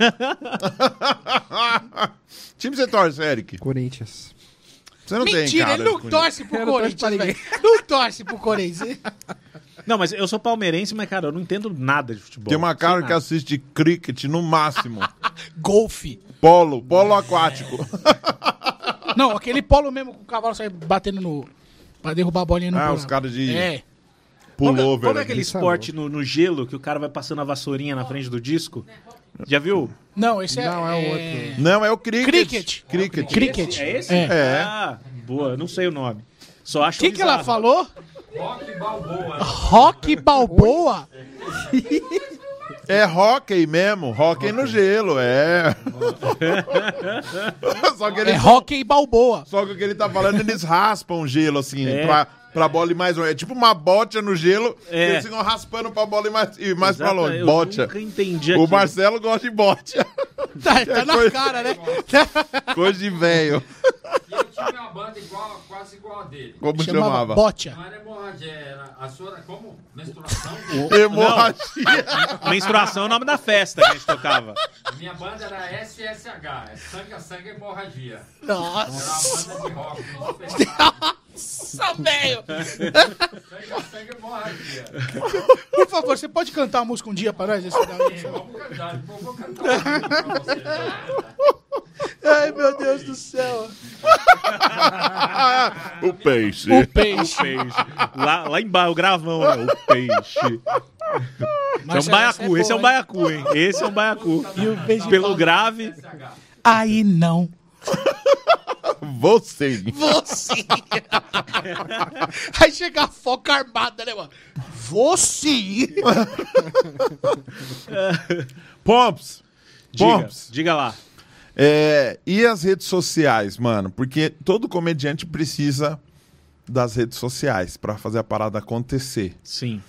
time você torce, Eric? Corinthians. Você não tem Mentira, cara ele não torce pro Corinthians, velho. Não torce pro Corinthians. Não, mas eu sou palmeirense, mas, cara, eu não entendo nada de futebol. Tem uma cara que assiste cricket no máximo. Golfe. Polo, polo aquático. Não, aquele polo mesmo com o cavalo sai batendo no. Pra derrubar a bolinha no Ah, polo. os caras de É. É- pullover. Qual que é aquele é esporte no, no gelo que o cara vai passando a vassourinha na frente do disco? Já viu? Não, esse é. Não, é o é... Não, é o cricket. Cricket. Cricket. Cricket. É esse? É. É. Ah, boa, não sei o nome. Só acho O que, que ela bizarro. falou? Rock Balboa. Rock Balboa? É hockey mesmo, hockey no gelo, é. só, que É eles, Rock Balboa. só que o que ele tá falando, eles raspam o gelo, assim, É. pra, pra bola ir mais longe. É tipo uma bocha no gelo, É. eles ficam raspando pra bola ir mais, ir mais pra Exato, longe. eu Bocha. nunca entendi O. Marcelo gosta de bocha. Tá, tá na coisa- cara, né? Coisa de velho. Eu tive uma banda igual, quase igual a dele. Como Chamava chamava? Bocha. Não era hemorragia, era a sua era como? Menstruação? Hemorragia. Menstruação é o nome da festa que a gente tocava. A minha banda era SSH, é Sangue a Sangue Hemorragia. Nossa, Era uma banda de rock. nossa, velho. Sangue a Sangue Hemorragia. Por favor, você pode cantar a música um dia pra nós? Vamos cantar, vou cantar música pra vocês. Ai, meu Deus do céu. o peixe. O peixe. Peixe. Lá, lá embaixo, o gravão, né? O peixe. Esse é um baiacu, essa esse é um baiacu, hein? Esse é um baiacu. E o beijo Pelo grave. Aí não. Você. Você. Aí chega a foca armada, né, mano? Você. Pomps. Diga, Pomps. diga lá. É, e as redes sociais, mano? Porque todo comediante precisa das redes sociais pra fazer a parada acontecer. Sim.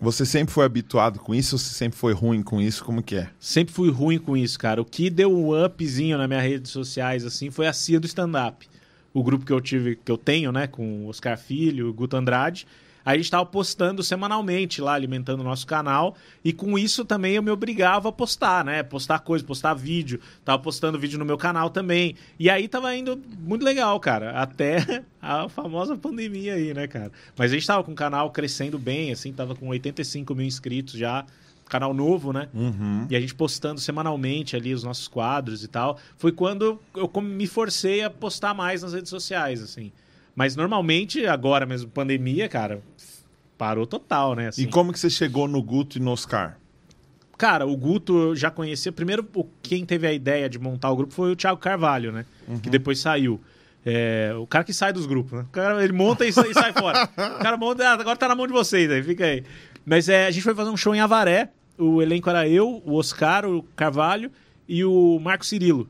Você sempre foi habituado com isso ou você sempre foi ruim com isso? Como que é? Sempre fui ruim com isso, cara. O que deu um upzinho nas minhas redes sociais, assim, foi a CIA do stand-up. O grupo que eu tive, que eu tenho, né, com o Oscar Filho, o Guto Andrade. Aí a gente tava postando semanalmente lá, alimentando o nosso canal. E com isso também eu me obrigava a postar, né? Postar coisa, postar vídeo. Tava postando vídeo no meu canal também. E aí tava indo muito legal, cara. Até a famosa pandemia aí, né, cara? Mas a gente tava com o canal crescendo bem, assim, tava com 85 mil inscritos já. Canal novo, né? E a gente postando semanalmente ali os nossos quadros e tal. Foi quando eu me forcei a postar mais nas redes sociais, assim. Mas normalmente, agora mesmo, pandemia, cara, parou total, né? assim. E como que você chegou no Guto e no Oscar? Cara, o Guto eu já conhecia. Primeiro, quem teve a ideia de montar o grupo foi o Thiago Carvalho, né? Que depois saiu. É, o cara que sai dos grupos, né? O cara, ele monta e, sai- e sai fora. O cara monta, ah, agora tá na mão de vocês aí, fica aí. Mas é, a gente foi fazer um show em Avaré. O elenco era eu, o Oscar, o Carvalho e o Marco Cirilo.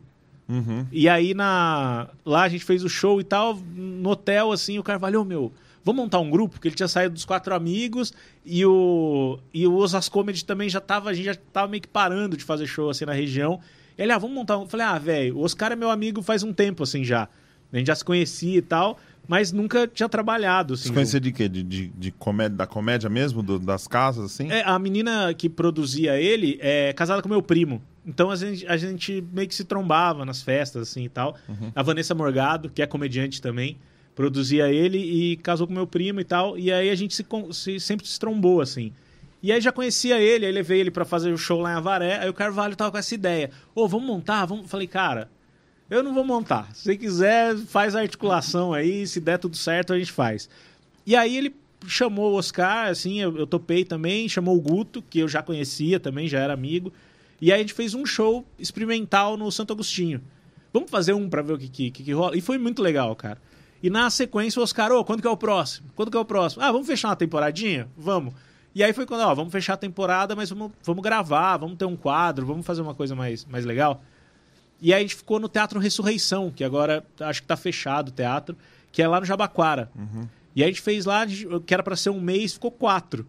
E aí na lá a gente fez o show e tal, no hotel assim, o Carvalho, "Ô, meu, vamos montar um grupo, porque ele tinha saído dos quatro amigos e o e o Osas Comedy também já tava, a gente já tava meio que parando de fazer show assim na região. Ele, ah, vamos montar um. Eu falei, ah, velho, o Oscar é meu amigo faz um tempo assim já. A gente já se conhecia e tal, mas nunca tinha trabalhado assim. Você conhecia de quê? De, de, de comédia, da comédia mesmo? Do- das casas, assim? É, a menina que produzia ele é casada com meu primo. Então a gente, a gente meio que se trombava nas festas, assim e tal. A Vanessa Morgado, que é comediante também, produzia ele e casou com meu primo e tal. E aí a gente se, se- sempre se trombou, assim. E aí já conhecia ele, aí levei ele pra fazer o show lá em Avaré. Aí o Carvalho tava com essa ideia. Ô, vamos montar? Vamos... Falei, cara, eu não vou montar. Se você quiser, faz a articulação aí. Se der tudo certo, a gente faz. E aí ele chamou o Oscar, assim, eu, eu topei também, chamou o Guto, que eu já conhecia também, já era amigo. E aí a gente fez um show experimental no Santo Agostinho. Vamos fazer um pra ver o que, que, que, que rola. E foi muito legal, cara. E na sequência o Oscar, ô, quando que é o próximo? Quando que é o próximo? Ah, vamos fechar uma temporadinha? Vamos. E aí foi quando, ó, vamos fechar a temporada, mas vamos, vamos gravar, vamos ter um quadro, vamos fazer uma coisa mais, mais legal. E aí a gente ficou no Teatro Ressurreição, que agora acho que tá fechado o teatro, que é lá no Jabaquara. E aí a gente fez lá, que era para ser um mês, ficou quatro.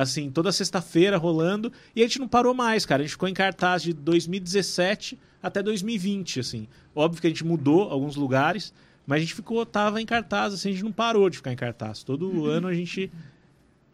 Assim, toda sexta-feira rolando. E a gente não parou mais, cara. A gente ficou em cartaz de 2017 até 2020, assim. Óbvio que a gente mudou alguns lugares, mas a gente ficou, tava em cartaz, assim, a gente não parou de ficar em cartaz. Todo ano a gente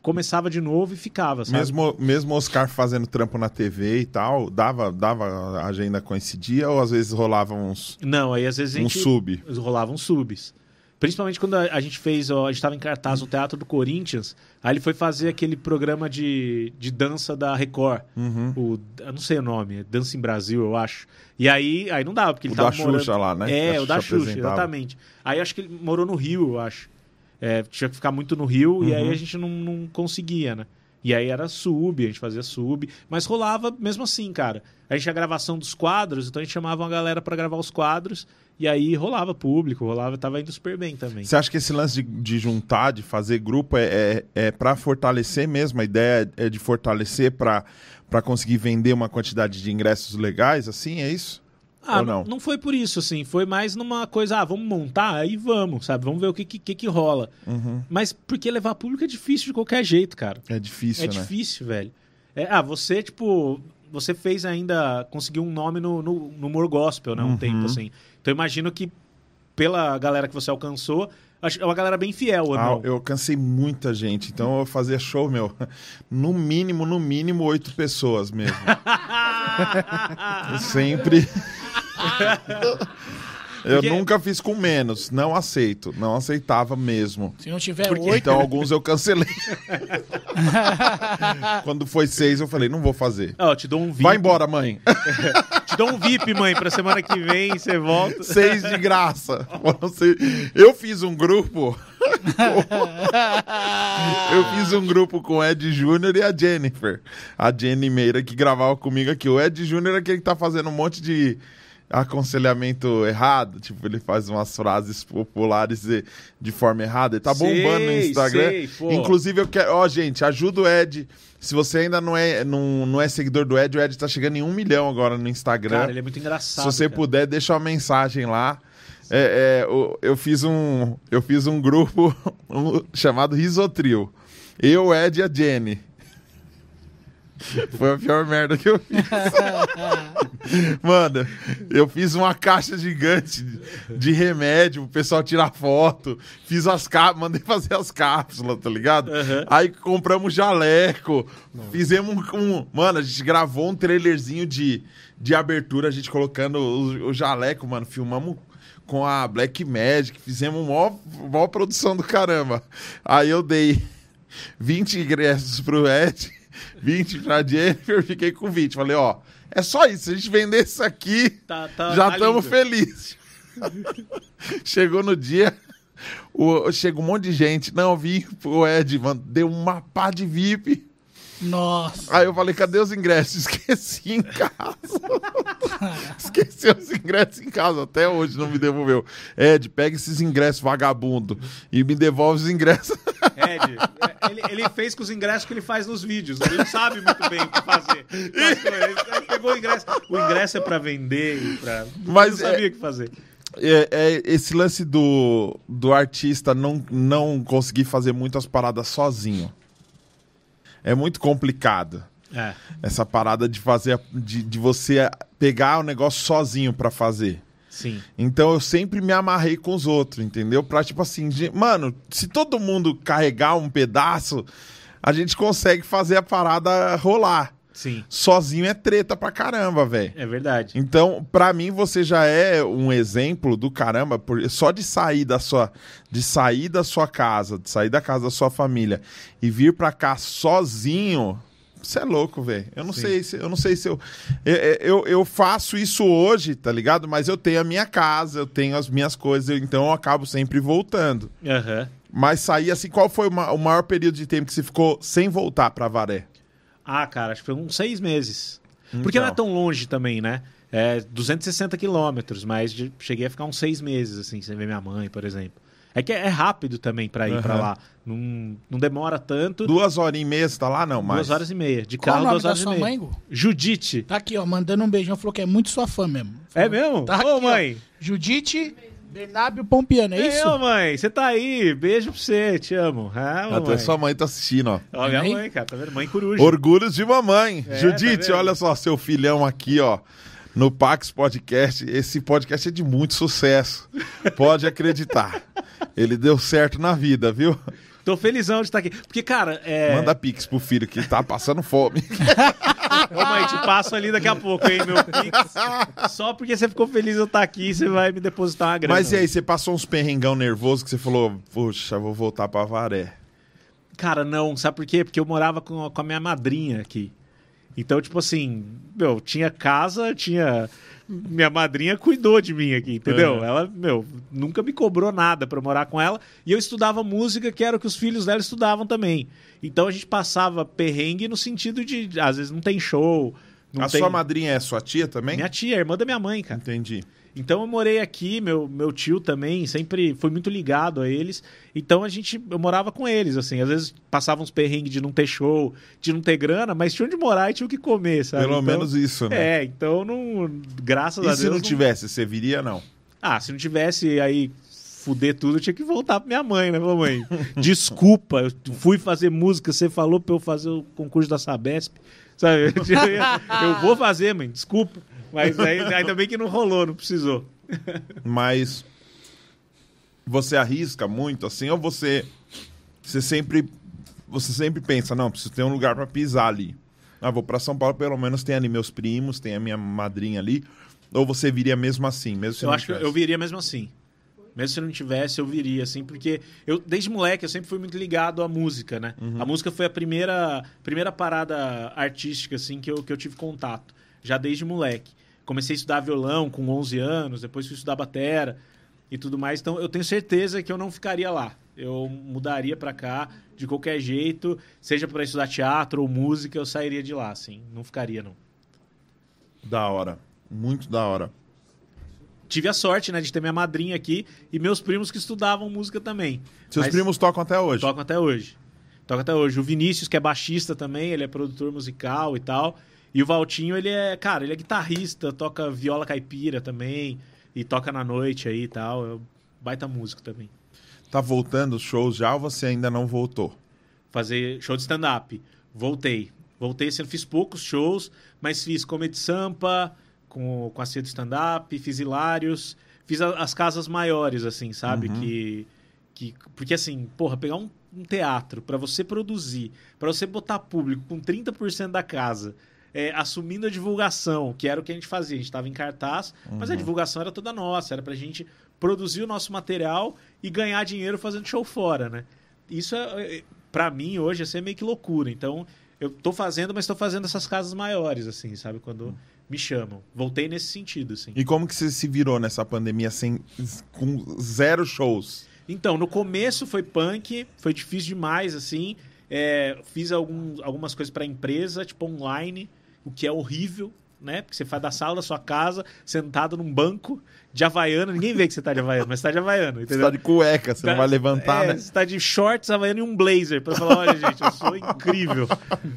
começava de novo e ficava, sabe? Mesmo, mesmo Oscar fazendo trampo na TV e tal, dava, dava a agenda coincidia ou às vezes rolavam uns, Não, aí às vezes a um gente... sub? rolavam subs. Principalmente quando a, a gente fez, ó, a gente estava em cartaz no Teatro do Corinthians, aí ele foi fazer aquele programa de, de dança da Record. Uhum. O, eu não sei o nome, é Dança em Brasil, eu acho. E aí, aí não dava, porque ele O tava da morando... Xuxa lá, né? É, o da Xuxa apresentava. exatamente. Aí acho que ele morou no Rio, eu acho. É, tinha que ficar muito no Rio e Uhum. aí a gente não, não conseguia, né? E aí era sub, a gente fazia sub, mas rolava mesmo assim, cara. A gente tinha a gravação dos quadros, então a gente chamava uma galera pra gravar os quadros e aí rolava público, rolava, tava indo super bem também. Você acha que esse lance de, de juntar, de fazer grupo, é, é, é para fortalecer mesmo? A ideia é de fortalecer para conseguir vender uma quantidade de ingressos legais, assim? É isso? Ah, Ou não? não? foi por isso, assim. Foi mais numa coisa, ah, vamos montar, aí vamos, sabe? Vamos ver o que, que, que rola. Uhum. Mas porque levar público é difícil de qualquer jeito, cara. É difícil, é né? difícil, velho. É, ah, você, tipo, você fez ainda, conseguiu um nome no, no, no humor gospel, né? Um Uhum. tempo, assim. Então eu imagino que pela galera que você alcançou, é uma galera bem fiel, ou Ah, não? eu cansei muita gente, então eu fazia show, meu, no mínimo, no mínimo, oito pessoas mesmo. Sempre. Eu Porque- nunca fiz com menos, não aceito, não aceitava mesmo. Se não tiver Porque, oito, então alguns eu cancelei. Quando foi seis, eu falei, não vou fazer. Ó, te dou um VIP. Vai embora, mãe. Te dou um VIP, mãe, pra semana que vem você volta. Seis de graça. Foram seis. Eu fiz um grupo. Eu fiz um grupo com o Ed Júnior e a Jennifer. A Jenny Meira que gravava comigo aqui. O Ed Júnior é aquele que tá fazendo um monte de aconselhamento errado. Tipo, ele faz umas frases populares de, de forma errada. Ele tá Sei, bombando no Instagram. sei. Inclusive, eu quero. Ó, gente, ajuda o Ed. Se você ainda não é, não, não é seguidor do Ed, o Ed tá chegando em um milhão agora no Instagram. Cara, ele é muito engraçado. Se você cara. puder, deixa uma mensagem lá. É, é, o- eu, fiz um, eu fiz um grupo chamado Risotril. Eu, Ed e a Jenny. Foi a pior merda que eu fiz. Mano, eu fiz uma caixa gigante de- remédio pro pessoal tirar foto. Fiz as cápsulas, mandei fazer as cápsulas, tá ligado? Aham. Aí compramos jaleco. Fizemos um, um- Mano, a gente gravou um trailerzinho de, de abertura, a gente colocando o, o jaleco, mano. Filmamos com a Black Magic. Fizemos uma maior produção do caramba. Aí eu dei 20 ingressos pro Ed, 20 pra Jennifer, fiquei com 20. Falei, ó, é só isso. Se a gente vender isso aqui, Tá- tá- já tá estamos lindo. felizes. Chegou no dia, o, chega um monte de gente. Não, eu vi o Ed, mano, deu uma pá de VIP. Nossa. Aí eu falei, cadê os ingressos? Esqueci em casa. Esqueci os ingressos em casa. Até hoje não me devolveu. Ed, pega esses ingressos vagabundo e me devolve os ingressos. Ed, é, ele, ele fez com os ingressos que ele faz nos vídeos. Ele não sabe muito bem o que fazer. Ele, pegou o ingresso. O ingresso é pra vender e pra. Mas não sabia é- o que fazer. É, é esse lance do, do artista não, não conseguir fazer muitas paradas sozinho. É muito complicado. É. Essa parada de fazer, de, de você pegar o negócio sozinho pra fazer. Sim. Então eu sempre me amarrei com os outros, entendeu? Pra tipo assim, de- mano, se todo mundo carregar um pedaço, a gente consegue fazer a parada rolar. Sim. Sozinho é treta pra caramba, velho. É verdade. Então, pra mim, você já é um exemplo do caramba, por- só de sair da sua, de sair da sua casa, de sair da casa da sua família e vir pra cá sozinho. Você é louco, velho. Eu não Sim. sei se eu não sei se eu, eu eu eu faço isso hoje, tá ligado? Mas eu tenho a minha casa, eu tenho as minhas coisas, então eu acabo sempre voltando. Aham. Mas sair assim, qual foi o ma- o maior período de tempo que você ficou sem voltar pra Varé? Ah, cara, acho que foi uns seis meses. Porque Então. não é tão longe também, né? É 260 quilômetros, mas de- cheguei a ficar uns seis meses, assim, sem ver minha mãe, por exemplo. É que é rápido também pra ir pra Aham. lá. Não, não demora tanto. Duas horinhas e meia você tá lá, não, mas... Duas horas e meia. De carro, duas horas e sua meia. mãe? Judite. Tá aqui, ó, mandando um beijão. Falou que é muito sua fã mesmo. É mesmo? Tá Ô, aqui, ó. mãe. Judite Bernábio Pompiano, é isso? Ô, mãe, você tá aí. Beijo pra você, te amo. Ah, Até mamãe. sua mãe tá assistindo, ó. Ó, minha Mãe? mãe, cara, tá vendo? Mãe coruja. Orgulhos de mamãe. É, Judite, tá olha só, seu filhão aqui, ó. No Pax Podcast. Esse podcast é de muito sucesso. Pode acreditar. Ele deu certo na vida, viu? Tô felizão de estar aqui. Porque, cara, é. Manda pix pro filho que tá passando fome. Ô, mãe, te passo ali daqui a pouco, hein, meu pix. Só porque você ficou feliz de eu estar aqui, você vai me depositar uma grana. Mas e aí, você passou uns perrengão nervoso que você falou, puxa, vou voltar pra Varé. Cara, não, sabe por quê? Porque eu morava com, com a minha madrinha aqui. Então, tipo assim, meu, tinha casa, tinha. Minha madrinha cuidou de mim aqui, entendeu? Uhum. Ela, meu, nunca me cobrou nada pra morar com ela. E eu estudava música, que era o que os filhos dela estudavam também. Então a gente passava perrengue no sentido de, às vezes, não tem show. Não a tem... sua madrinha é sua tia também? Minha tia, irmã da minha mãe, cara. Entendi. Então eu morei aqui, meu, meu tio também sempre foi muito ligado a eles. Então a gente, eu morava com eles, assim. Às vezes passavam uns perrengues de não ter show, de não ter grana, mas tinha onde morar e tinha o que comer, sabe? Pelo Então, menos isso, né? É, então não. Graças a E Deus. se não tivesse, você viria, não? Ah, se não tivesse aí fuder tudo, eu tinha que voltar pra minha mãe, né, mamãe? Desculpa, eu fui fazer música, você falou pra eu fazer o concurso da Sabesp. Sabe? Eu vou fazer, mãe, desculpa. Mas aí, ainda bem que não rolou, não precisou. Mas você arrisca muito assim ou você você sempre você sempre pensa, não, preciso ter um lugar pra pisar ali. Ah, vou pra São Paulo, pelo menos tem ali meus primos, tem a minha madrinha ali. Ou você viria mesmo assim, mesmo se eu não acho que tivesse? eu viria mesmo assim. Mesmo se não tivesse, eu viria, assim, porque eu, desde moleque, eu sempre fui muito ligado à música, né? Uhum. A música foi a primeira, primeira parada artística, assim, que eu, que eu tive contato, já desde moleque. Comecei a estudar violão com 11 anos, depois fui estudar batera e tudo mais, então eu tenho certeza que eu não ficaria lá. Eu mudaria pra cá de qualquer jeito, seja para estudar teatro ou música, eu sairia de lá, assim, não ficaria, não. Da hora. Muito da hora. Tive a sorte, né, de ter minha madrinha aqui e meus primos que estudavam música também. Seus Mas- primos tocam até hoje. Tocam até hoje. Toca até hoje. O Vinícius, que é baixista também, ele é produtor musical e tal. E o Valtinho, ele é, cara, ele é guitarrista, toca viola caipira também. E toca na noite aí e tal. É baita músico também. Tá voltando os shows já ou você ainda não voltou? Fazer show de stand-up. Voltei. Voltei, assim, fiz poucos shows, mas fiz Comedy Sampa com, com a Cia do stand-up, fiz Hilários, fiz a- as casas maiores, assim, sabe? Que, que. Porque assim, porra, pegar um, um teatro pra você produzir, pra você botar público com 30% da casa. É, assumindo a divulgação, que era o que a gente fazia. A gente estava em cartaz, mas a divulgação era toda nossa. Era pra gente produzir o nosso material e ganhar dinheiro fazendo show fora, né? Isso, é, é, pra mim, hoje, assim, é meio que loucura. Então, eu tô fazendo, mas tô fazendo essas casas maiores, assim, sabe? Quando me chamam. Voltei nesse sentido, assim. E como que você se virou nessa pandemia sem, com zero shows? Então, no começo foi punk, foi difícil demais, assim. É, fiz algum, algumas coisas pra empresa, tipo online, o que é horrível, né? Porque você faz da sala da sua casa, sentado num banco de havaiana. Ninguém vê que você tá de havaiana, mas você tá de havaiana, Você entendeu? tá de cueca, você não vai levantar, é, né? Você tá de shorts, havaiana e um blazer. Pra falar, olha, gente, eu sou incrível.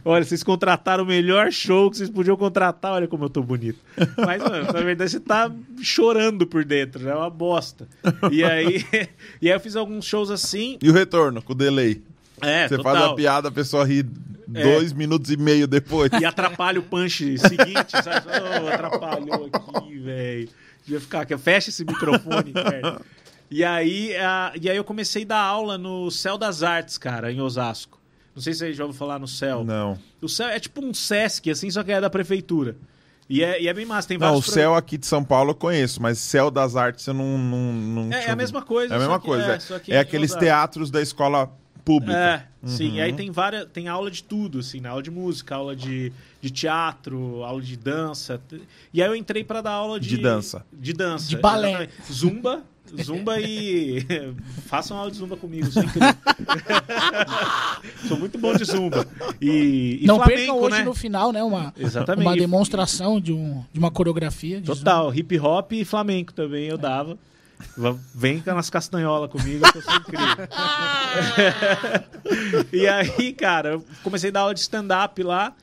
Olha, vocês contrataram o melhor show que vocês podiam contratar. Olha como eu tô bonito. Mas, mano, na verdade, você tá chorando por dentro. É uma bosta. E aí, e aí eu fiz alguns shows assim. E o retorno, com o delay? É, Você total. faz a piada, a pessoa ri É. dois minutos e meio depois. E atrapalha o punch seguinte, sabe? Oh, atrapalhou aqui, velho. Devia ficar aqui. Fecha esse microfone, perto. E aí, a- e aí eu comecei a dar aula no Céu das Artes, cara, em Osasco. Não sei se vocês já ouviram falar no Céu. Não. O Céu é tipo um Sesc, assim, só que é da prefeitura. E é, e é bem massa, tem Não, o vários... pro- céu aqui de São Paulo eu conheço, mas céu das artes eu não. não, não É, é a mesma coisa. É a mesma coisa. É, que é em aqueles teatros da escola pública. É, sim. E aí Uhum. tem várias. Tem aula de tudo, assim, né? Aula de música, aula de, de teatro, aula de dança. E aí eu entrei pra dar aula de. De dança. De dança. De balé. exatamente. Zumba. Zumba e. Façam aula de zumba comigo, sou incrível. sou muito bom de zumba. E, e Não flamenco, percam hoje né? no final, né? Uma, Exatamente. uma demonstração de, um, de uma coreografia. de Total, hip hop e flamenco também eu dava. Vem com as castanholas comigo, que eu sou incrível. e aí, cara, eu comecei a dar aula de stand-up lá.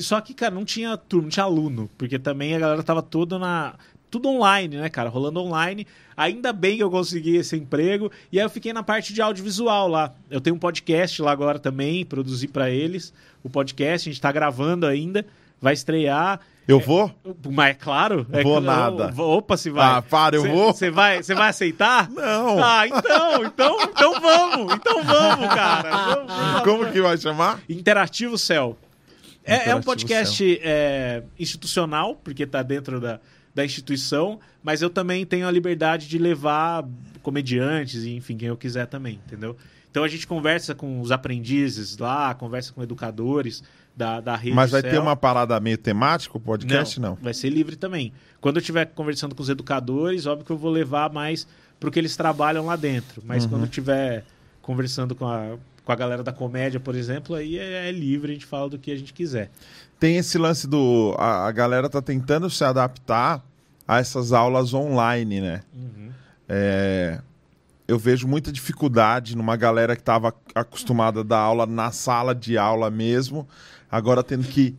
Só que, cara, não tinha turma, não tinha aluno, porque também a galera tava toda na. Tudo online, né, cara? Rolando online. Ainda bem que eu consegui esse emprego. E aí eu fiquei na parte de audiovisual lá. Eu tenho um podcast lá agora também, produzi pra eles. O podcast, a gente tá gravando ainda. Vai estrear. Eu vou? Mas é claro. É Vou que- nada. Opa, se vai. Ah, para, eu Cê- vou. Você vai, você vai aceitar? Não. Ah, então, então, então vamos. Então vamos, cara. Vamos, vamos. Como que vai chamar? Interativo Céu. É, é um podcast é, institucional, porque tá dentro da, da instituição, mas eu também tenho a liberdade de levar comediantes e, enfim, quem eu quiser também, entendeu? Então a gente conversa com os aprendizes lá, conversa com educadores da, da rede Mas vai Céu. ter uma parada meio temática o podcast? Não. Vai ser livre também. Quando eu estiver conversando com os educadores, óbvio que eu vou levar mais pro que eles trabalham lá dentro. Mas Uhum. quando eu estiver conversando com a, com a galera da comédia, por exemplo, aí é, é livre, a gente fala do que a gente quiser. Tem esse lance do. A, a galera tá tentando se adaptar a essas aulas online, né? É, eu vejo muita dificuldade numa galera que estava acostumada a dar aula na sala de aula mesmo, agora tendo que.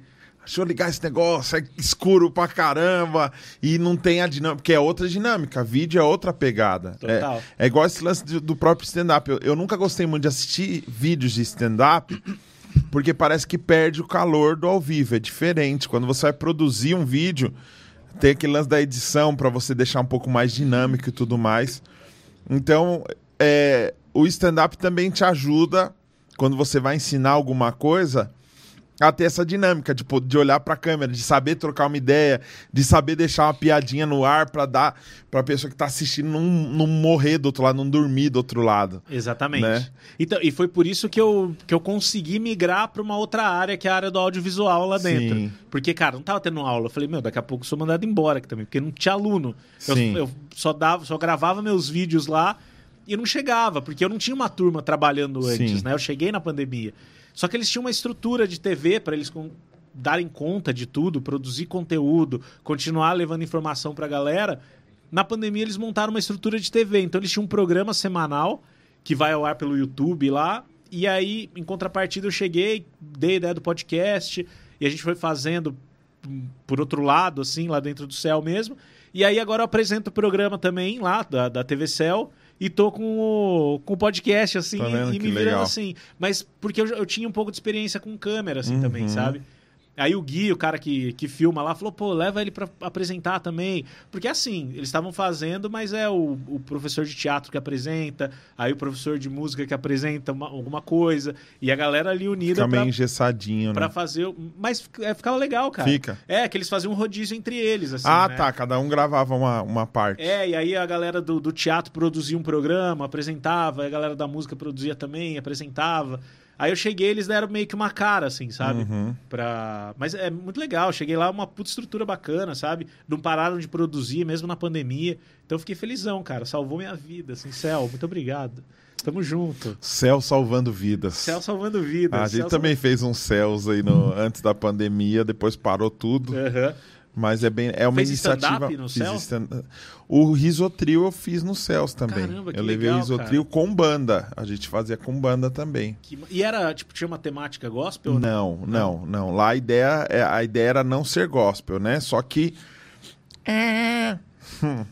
Deixa eu ligar esse negócio, é escuro pra caramba, e não tem a dinâmica, porque é outra dinâmica, vídeo é outra pegada. Total. É, é igual esse lance do, do próprio stand-up. Eu, eu nunca gostei muito de assistir vídeos de stand-up, porque parece que perde o calor do ao vivo. É diferente. Quando você vai produzir um vídeo, tem aquele lance da edição para você deixar um pouco mais dinâmico e tudo mais. Então, é, o stand-up também te ajuda, quando você vai ensinar alguma coisa, a ter essa dinâmica de, de olhar pra câmera, de saber trocar uma ideia, de saber deixar uma piadinha no ar pra dar pra pessoa que tá assistindo não, não morrer do outro lado, não dormir do outro lado. Exatamente. Né? Então, e foi por isso que eu, que eu consegui migrar para uma outra área, que é a área do audiovisual lá dentro. Sim. Porque, cara, não tava tendo aula. Eu falei, meu, daqui a pouco eu sou mandado embora aqui também, porque não tinha aluno. Eu, eu só, dava, só gravava meus vídeos lá e não chegava, porque eu não tinha uma turma trabalhando antes, Sim. né? Eu cheguei na pandemia. Só que eles tinham uma estrutura de TV para eles com- darem conta de tudo, produzir conteúdo, continuar levando informação pra galera. Na pandemia eles montaram uma estrutura de TV, então eles tinham um programa semanal que vai ao ar pelo YouTube lá. E aí, em contrapartida, eu cheguei, dei a ideia do podcast e a gente foi fazendo por outro lado, assim, lá dentro do céu mesmo. E aí agora eu apresento o programa também lá da, da TV Céu e tô com o, com o podcast, assim, e que me virando legal. assim. Mas porque eu, já- eu tinha um pouco de experiência com câmera, assim, Uhum. também, sabe? Aí o Gui, o cara que, que filma lá, falou, pô, leva ele pra apresentar também. Porque assim, eles estavam fazendo, mas é o, o professor de teatro que apresenta, aí o professor de música que apresenta uma- alguma coisa, e a galera ali unida Fica meio pra, engessadinho, pra né? fazer. o- Mas é, ficava legal, cara. Fica. É, que eles faziam um rodízio entre eles, assim. ah, né? tá. Cada um gravava uma, uma parte. É, e aí a galera do, do teatro produzia um programa, apresentava, aí a galera da música produzia também, apresentava. Aí eu cheguei, eles deram meio que uma cara, assim, sabe? Uhum. Pra... Mas é muito legal, cheguei lá, uma puta estrutura bacana, sabe? Não pararam de produzir, mesmo na pandemia. Então eu fiquei felizão, cara, salvou minha vida, assim, Céu, muito obrigado. Tamo junto. Céu salvando vidas. Céu salvando vidas. Ah, a gente também fez uns céus aí no, antes da pandemia, depois parou tudo. Aham. Mas é bem é uma Fez iniciativa. no fiz Céu? stand- O Risotril eu fiz no Céus também. Caramba, que eu levei legal, o Risotril com banda. A gente fazia com banda também. Que- E era, tipo, tinha uma temática gospel? né? Não, não, não. Lá a ideia, é- a ideia era não ser gospel, né? Só que. É. Hum.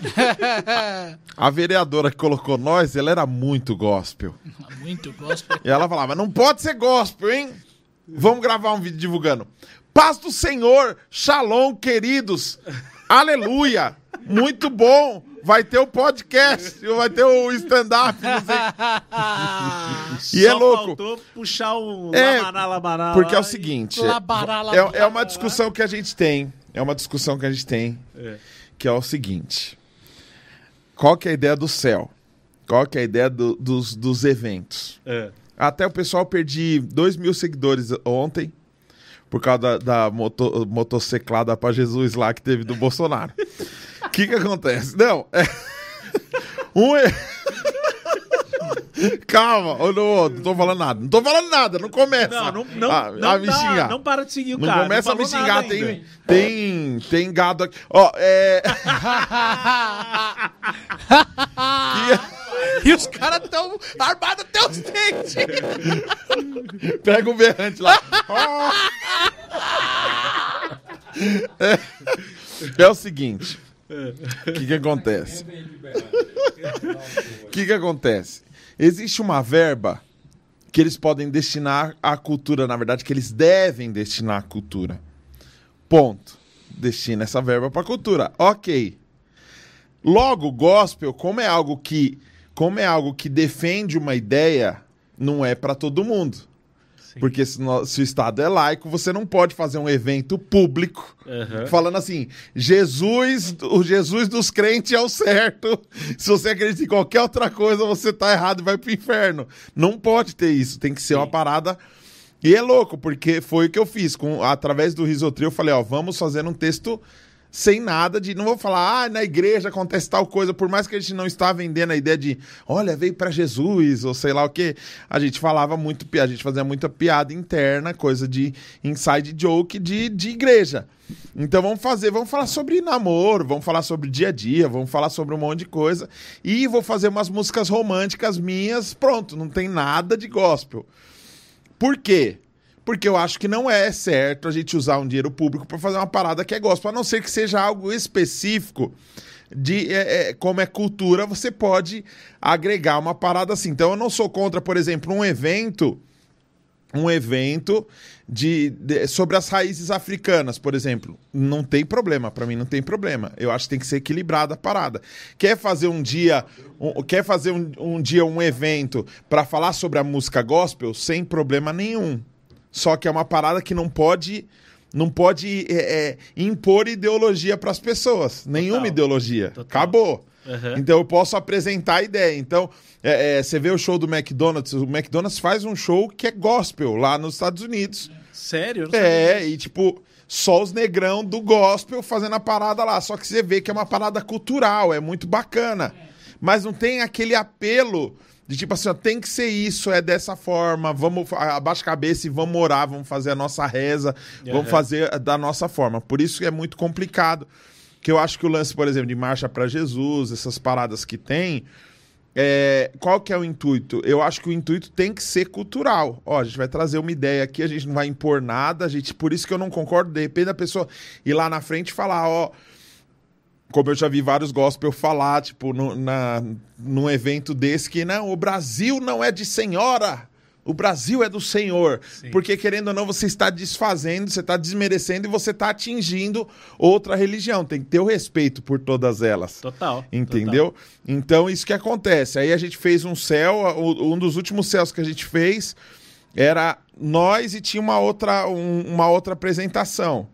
a vereadora que colocou nós, ela era muito gospel. Muito gospel. E ela falava: não pode ser gospel, hein? Vamos gravar um vídeo divulgando. Paz do Senhor, shalom, queridos. Aleluia. Muito bom. Vai ter o podcast, vai ter o stand-up. E é Só louco. faltou puxar um É, lamaná, lamaná Porque é o seguinte: Labará, é, labará. é uma discussão que a gente tem. É uma discussão que a gente tem. É. Que é o seguinte: qual que é a ideia do céu? Qual que é a ideia do- dos, dos eventos? é. Até o pessoal perdi 2 mil seguidores ontem por causa da, da moto, motociclada pra Jesus lá que teve do Bolsonaro. O que que acontece? Não, é... Um é... Calma, eu não, não tô falando nada. Não tô falando nada, não começa. Não, não, não, a, não, a me dá, xingar. não para de seguir o Não cara. começa a me xingar, tem, ainda. tem, tem gado aqui. Ó, é. E os caras tão armados até os dentes. Pega o berrante lá. é, é o seguinte. O que, que acontece? O que, que acontece? Existe uma verba que eles podem destinar à cultura, na verdade, que eles devem destinar à cultura. Ponto. Destina essa verba para a cultura. Ok. Logo, gospel, como é algo que, como é algo que defende uma ideia, não é para todo mundo. Porque se, no- se o Estado é laico, você não pode fazer um evento público Aham. falando assim: Jesus, o Jesus dos crentes é o certo. Se você acredita em qualquer outra coisa, você tá errado e vai pro inferno. Não pode ter isso. Tem que ser uma parada. E é louco, porque foi o que eu fiz. Com, através do Risotril, eu falei: ó, vamos fazer um texto sem nada de. Não vou falar, ah, na igreja acontece tal coisa, por mais que a gente não está vendendo a ideia de, olha, veio para Jesus, ou sei lá o quê. A gente falava muito, a gente fazia muita piada interna, coisa de inside joke de, de igreja. Então vamos fazer, vamos falar sobre namoro, vamos falar sobre dia a dia, vamos falar sobre um monte de coisa. E vou fazer umas músicas românticas minhas, pronto, não tem nada de gospel. Por quê? Porque eu acho que não é certo a gente usar um dinheiro público para fazer uma parada que é gospel, a não ser que seja algo específico de é, é, como é cultura, você pode agregar uma parada assim. Então eu não sou contra, por exemplo, um evento um evento de, de- sobre as raízes africanas, por exemplo. Não tem problema, para mim não tem problema. Eu acho que tem que ser equilibrada a parada. Quer fazer um dia, um- quer fazer um, um dia um evento para falar sobre a música gospel sem problema nenhum. Só que é uma parada que não pode não pode é, é, impor ideologia para as pessoas, nenhuma ideologia. Total. Acabou. Aham. Então eu posso apresentar a ideia. Então, é, é, você vê o show do McDonald's, o McDonald's faz um show que é gospel lá nos Estados Unidos. Sério? É, e tipo, só os negrão do gospel fazendo a parada lá. Só que você vê que é uma parada cultural, é muito bacana. Mas não tem aquele apelo de tipo assim, ó, tem que ser isso, é dessa forma, vamos abaixa a cabeça e vamos orar, vamos fazer a nossa reza, vamos Aham. fazer da nossa forma. Por isso que é muito complicado. Que eu acho que o lance, por exemplo, de Marcha para Jesus, essas paradas que tem, é, qual que é o intuito? Eu acho que o intuito tem que ser cultural. Ó, a gente vai trazer uma ideia aqui, a gente não vai impor nada, a gente, por isso que eu não concordo, de repente a pessoa ir lá na frente e falar, ó, como eu já vi vários gospel falar, tipo, no, na, num evento desse, que não, o Brasil não é de senhora, o Brasil é do Senhor. Porque, querendo ou não, você está desfazendo, você está desmerecendo e você está atingindo outra religião. Tem que ter o respeito por todas elas. Total. Entendeu? Então, isso que acontece. Aí a gente fez um céu, um dos últimos céus que a gente fez era nós e tinha uma outra, um- uma outra apresentação.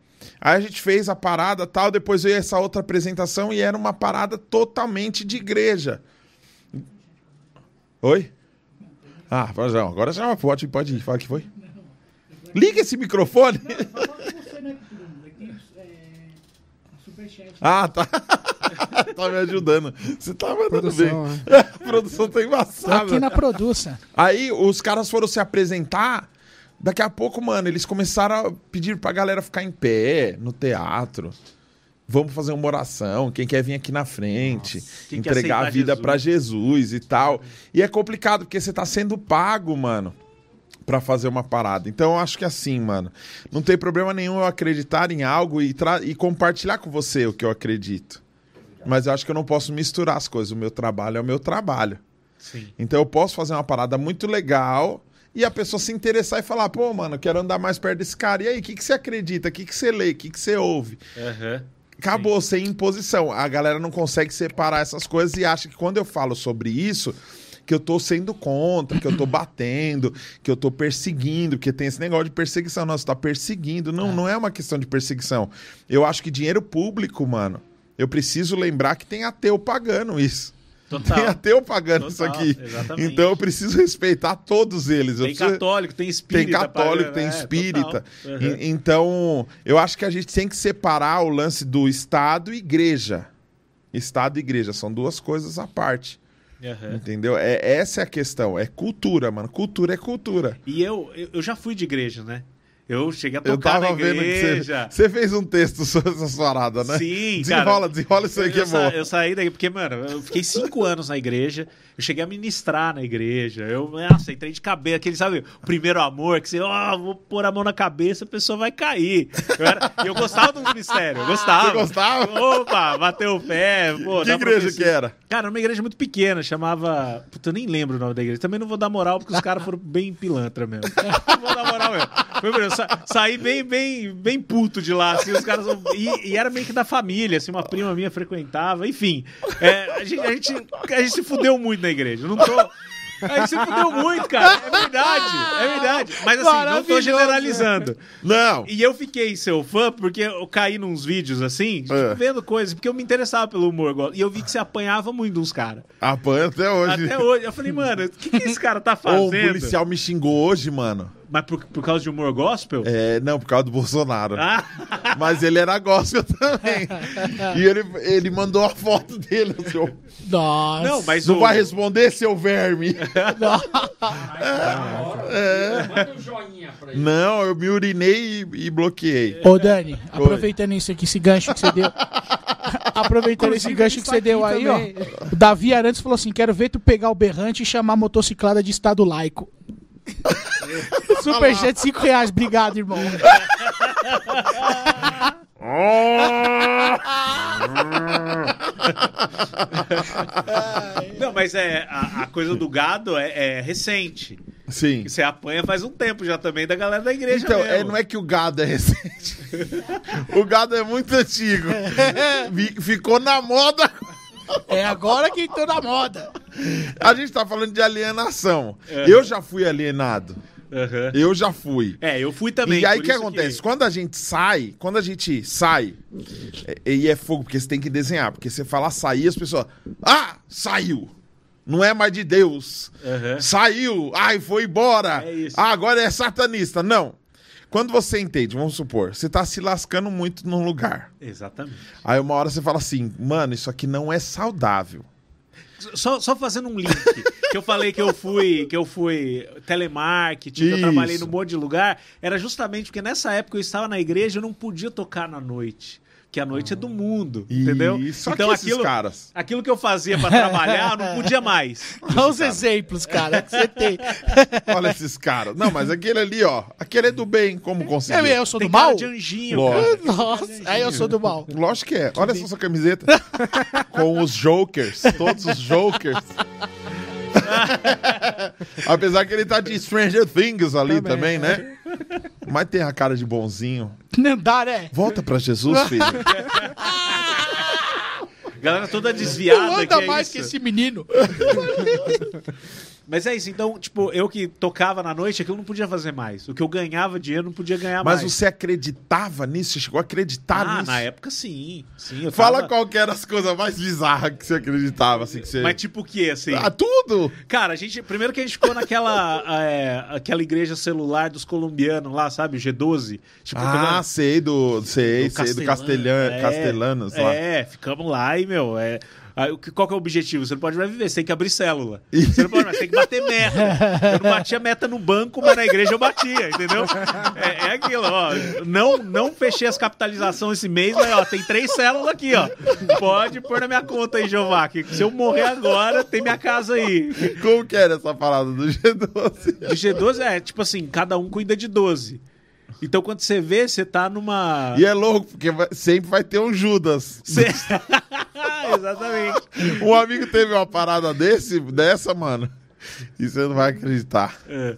Aí a gente fez a parada tal, depois veio essa outra apresentação e era uma parada totalmente de igreja. Oi? Ah, já, agora já pode, pode ir. Fala que foi. Liga esse microfone. Ah, tá. tá me ajudando. Você tá mandando Produção, bem. A produção tá Tô embaçada. aqui na produça. Aí os caras foram se apresentar. Daqui a pouco, mano, eles começaram a pedir pra galera ficar em pé no teatro. Vamos fazer uma oração. Quem quer vir aqui na frente, quer entregar a vida pra Jesus e tal. E é complicado porque você tá sendo pago, mano, pra fazer uma parada. Então eu acho que assim, mano, não tem problema nenhum eu acreditar em algo e, e compartilhar com você o que eu acredito. Mas eu acho que eu não posso misturar as coisas. O meu trabalho é o meu trabalho. Sim. Então eu posso fazer uma parada muito legal e a pessoa se interessar e falar, pô, mano, quero andar mais perto desse cara. E aí, o que, que você acredita? O que, que você lê? O que, que você ouve? Aham. Acabou, sem imposição. A galera não consegue separar essas coisas e acha que quando eu falo sobre isso, que eu tô sendo contra, que eu tô batendo, que eu tô perseguindo, porque tem esse negócio de perseguição. Não, você tá perseguindo. Não, não é uma questão de perseguição. Eu acho que dinheiro público, mano, eu preciso lembrar que tem ateu pagando isso. Total. Tem ateu pagando isso Total, aqui. exatamente. Então eu preciso respeitar todos eles. Tem preciso- católico, tem tem espírita. católico, pagando, tem é, espírita. total. E- Aham. Então, eu acho que a gente tem que separar o lance do Estado e igreja. Estado e igreja são duas coisas à parte. Aham. Entendeu? É, essa é a questão. É cultura, mano. Cultura é cultura. E eu, eu já fui de igreja, né? Eu cheguei a Eu tocar tava na vendo que você, igreja. você fez um texto sobre essa parada, né? Sim, desenrola, cara. desenrola isso aí que é eu, bom. eu saí daí, porque, mano, eu fiquei cinco anos na igreja, eu cheguei a ministrar na igreja, eu, nossa, entrei de cabeça, aquele, sabe, o primeiro amor, que você, ó, vou pôr a mão na cabeça, a pessoa vai cair. Eu, era- eu gostava do ministério, eu gostava. Você gostava? Opa, bateu o pé, pô. Que igreja que era? Cara, uma igreja muito pequena, chamava. Puta, eu nem lembro o nome da igreja. Também não vou dar moral, porque os caras foram bem pilantra mesmo. Não vou dar moral mesmo. Foi sa- saí bem, bem, bem puto de lá, assim, os caras. E, e era meio que da família, assim, uma prima minha frequentava, enfim. É, a, gente, a, gente, a gente se fudeu muito na igreja. Não tô. A gente se fudeu muito, cara. É verdade, é verdade. Mas assim, não tô generalizando. Não. E eu fiquei seu fã porque eu caí nos vídeos assim, tipo, É. vendo coisas, porque eu me interessava pelo humor. E eu vi que você apanhava muito uns caras. Apanha até hoje. Até hoje. Eu falei, mano, o que, que esse cara tá Ô, fazendo? o policial me xingou hoje, mano. Mas por, por causa de humor gospel? É, não, por causa do Bolsonaro. Ah, Mas ele era gospel também. e ele, ele mandou a foto dele, assim, ó. Nossa. não, mas Não o- vai responder, seu verme? Manda um joinha pra ele. Não, eu me urinei e, e bloqueei. Ô, Dani, aproveitando isso aqui, esse gancho que você deu. aproveitando esse gancho que você deu aí, também. ó. O Davi Arantes falou assim: quero ver tu pegar o berrante e chamar a motociclada de estado laico. Superchat 5 reais, obrigado, irmão. Não, mas é a, a coisa do gado é, é recente. Sim. Você apanha faz um tempo já também da galera da igreja Então, mesmo. é, não é que o gado é recente. o gado é muito antigo. Vi- Ficou na moda. É agora que entrou na moda. A gente tá falando de alienação. É. Eu já fui alienado. Aham. Eu já fui. É, eu fui também. e aí o que acontece? Quando a gente sai, quando a gente sai, e é fogo, porque você tem que desenhar, porque você fala sair, as pessoas. Ah, saiu! Não é mais de Deus. Aham. Saiu! Ai, foi embora! É isso. Ah, agora é satanista. Não. Quando você entende, vamos supor, você tá se lascando muito num lugar. Exatamente. Aí uma hora você fala assim, mano, isso aqui não é saudável. Só, só fazendo um link, que eu falei que eu fui, que eu fui telemarketing, que eu trabalhei num monte de lugar, era justamente porque nessa época eu estava na igreja e não podia tocar na noite. Que a noite é do mundo, entendeu? Isso, então que esses aquilo, caras. aquilo que eu fazia pra trabalhar, eu não podia mais. Olha os exemplos, cara, que você tem. Olha esses caras. Não, mas aquele ali, ó, aquele é do bem, como conseguiu? Eu, eu sou Tem do cara mal? de anjinho, Lógico. cara. Nossa, aí eu sou do mal. Lógico que é. Olha só sua camiseta. Com os jokers. Todos os jokers. Apesar que ele tá de Stranger Things ali também, né? Mas tem a cara de bonzinho. Nandar é. Volta pra Jesus, filho. Galera toda desviada. Não que anda é mais isso. que esse menino. Mas é isso, então, tipo, eu que tocava na noite, aquilo eu não podia fazer mais. O que eu ganhava dinheiro, não podia ganhar Mas mais. você acreditava nisso? Você chegou a acreditar Ah, nisso? na época sim. Sim, Fala tava... qual que era as coisas mais bizarras que você acreditava, assim, que você... Mas tipo o que, assim? Ah, tudo! Cara, a gente. Primeiro que a gente ficou naquela. é, aquela igreja celular dos colombianos lá, sabe? O G12. Tipo, Ah, do- sei do... Sei, sei do Castelhan, É, lá. É, ficamos lá e, meu, é. Aí, qual que é o objetivo? Você não pode mais viver, você tem que abrir célula. Você não pode mais, tem que bater meta. Eu não batia meta no banco, mas na igreja eu batia, entendeu? É, é aquilo, ó. Não, não fechei as capitalizações esse mês, mas ó, tem três células aqui, ó. Pode pôr na minha conta aí, Jeová, que se eu morrer agora, tem minha casa aí. Como que era essa parada do G12? De G12 é tipo assim, cada um cuida de 12. Então quando você vê, você tá numa. E é louco, porque vai- sempre vai ter um Judas. Cê- Exatamente. Um amigo teve uma parada desse, dessa, mano. E você não vai acreditar. É.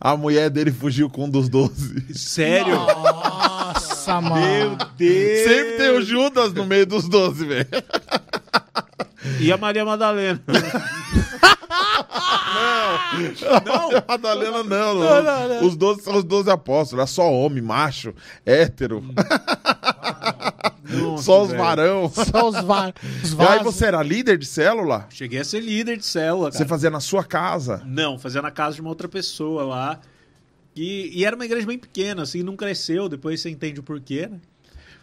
A mulher dele fugiu com um dos 12. Sério? Nossa, Meu mano. Deus! Sempre tem o Judas no meio dos 12, velho. E a Maria Madalena? Não, a Madalena não. Os 12 são os 12 apóstolos. É só homem, macho, hétero. Nossa, só os velho. varão. Só os, va os E aí você era líder de célula? Cheguei a ser líder de célula, cara. Você fazia na sua casa. Não, fazia na casa de uma outra pessoa lá. E, e era uma igreja bem pequena, assim, não cresceu. Depois você entende o porquê, né?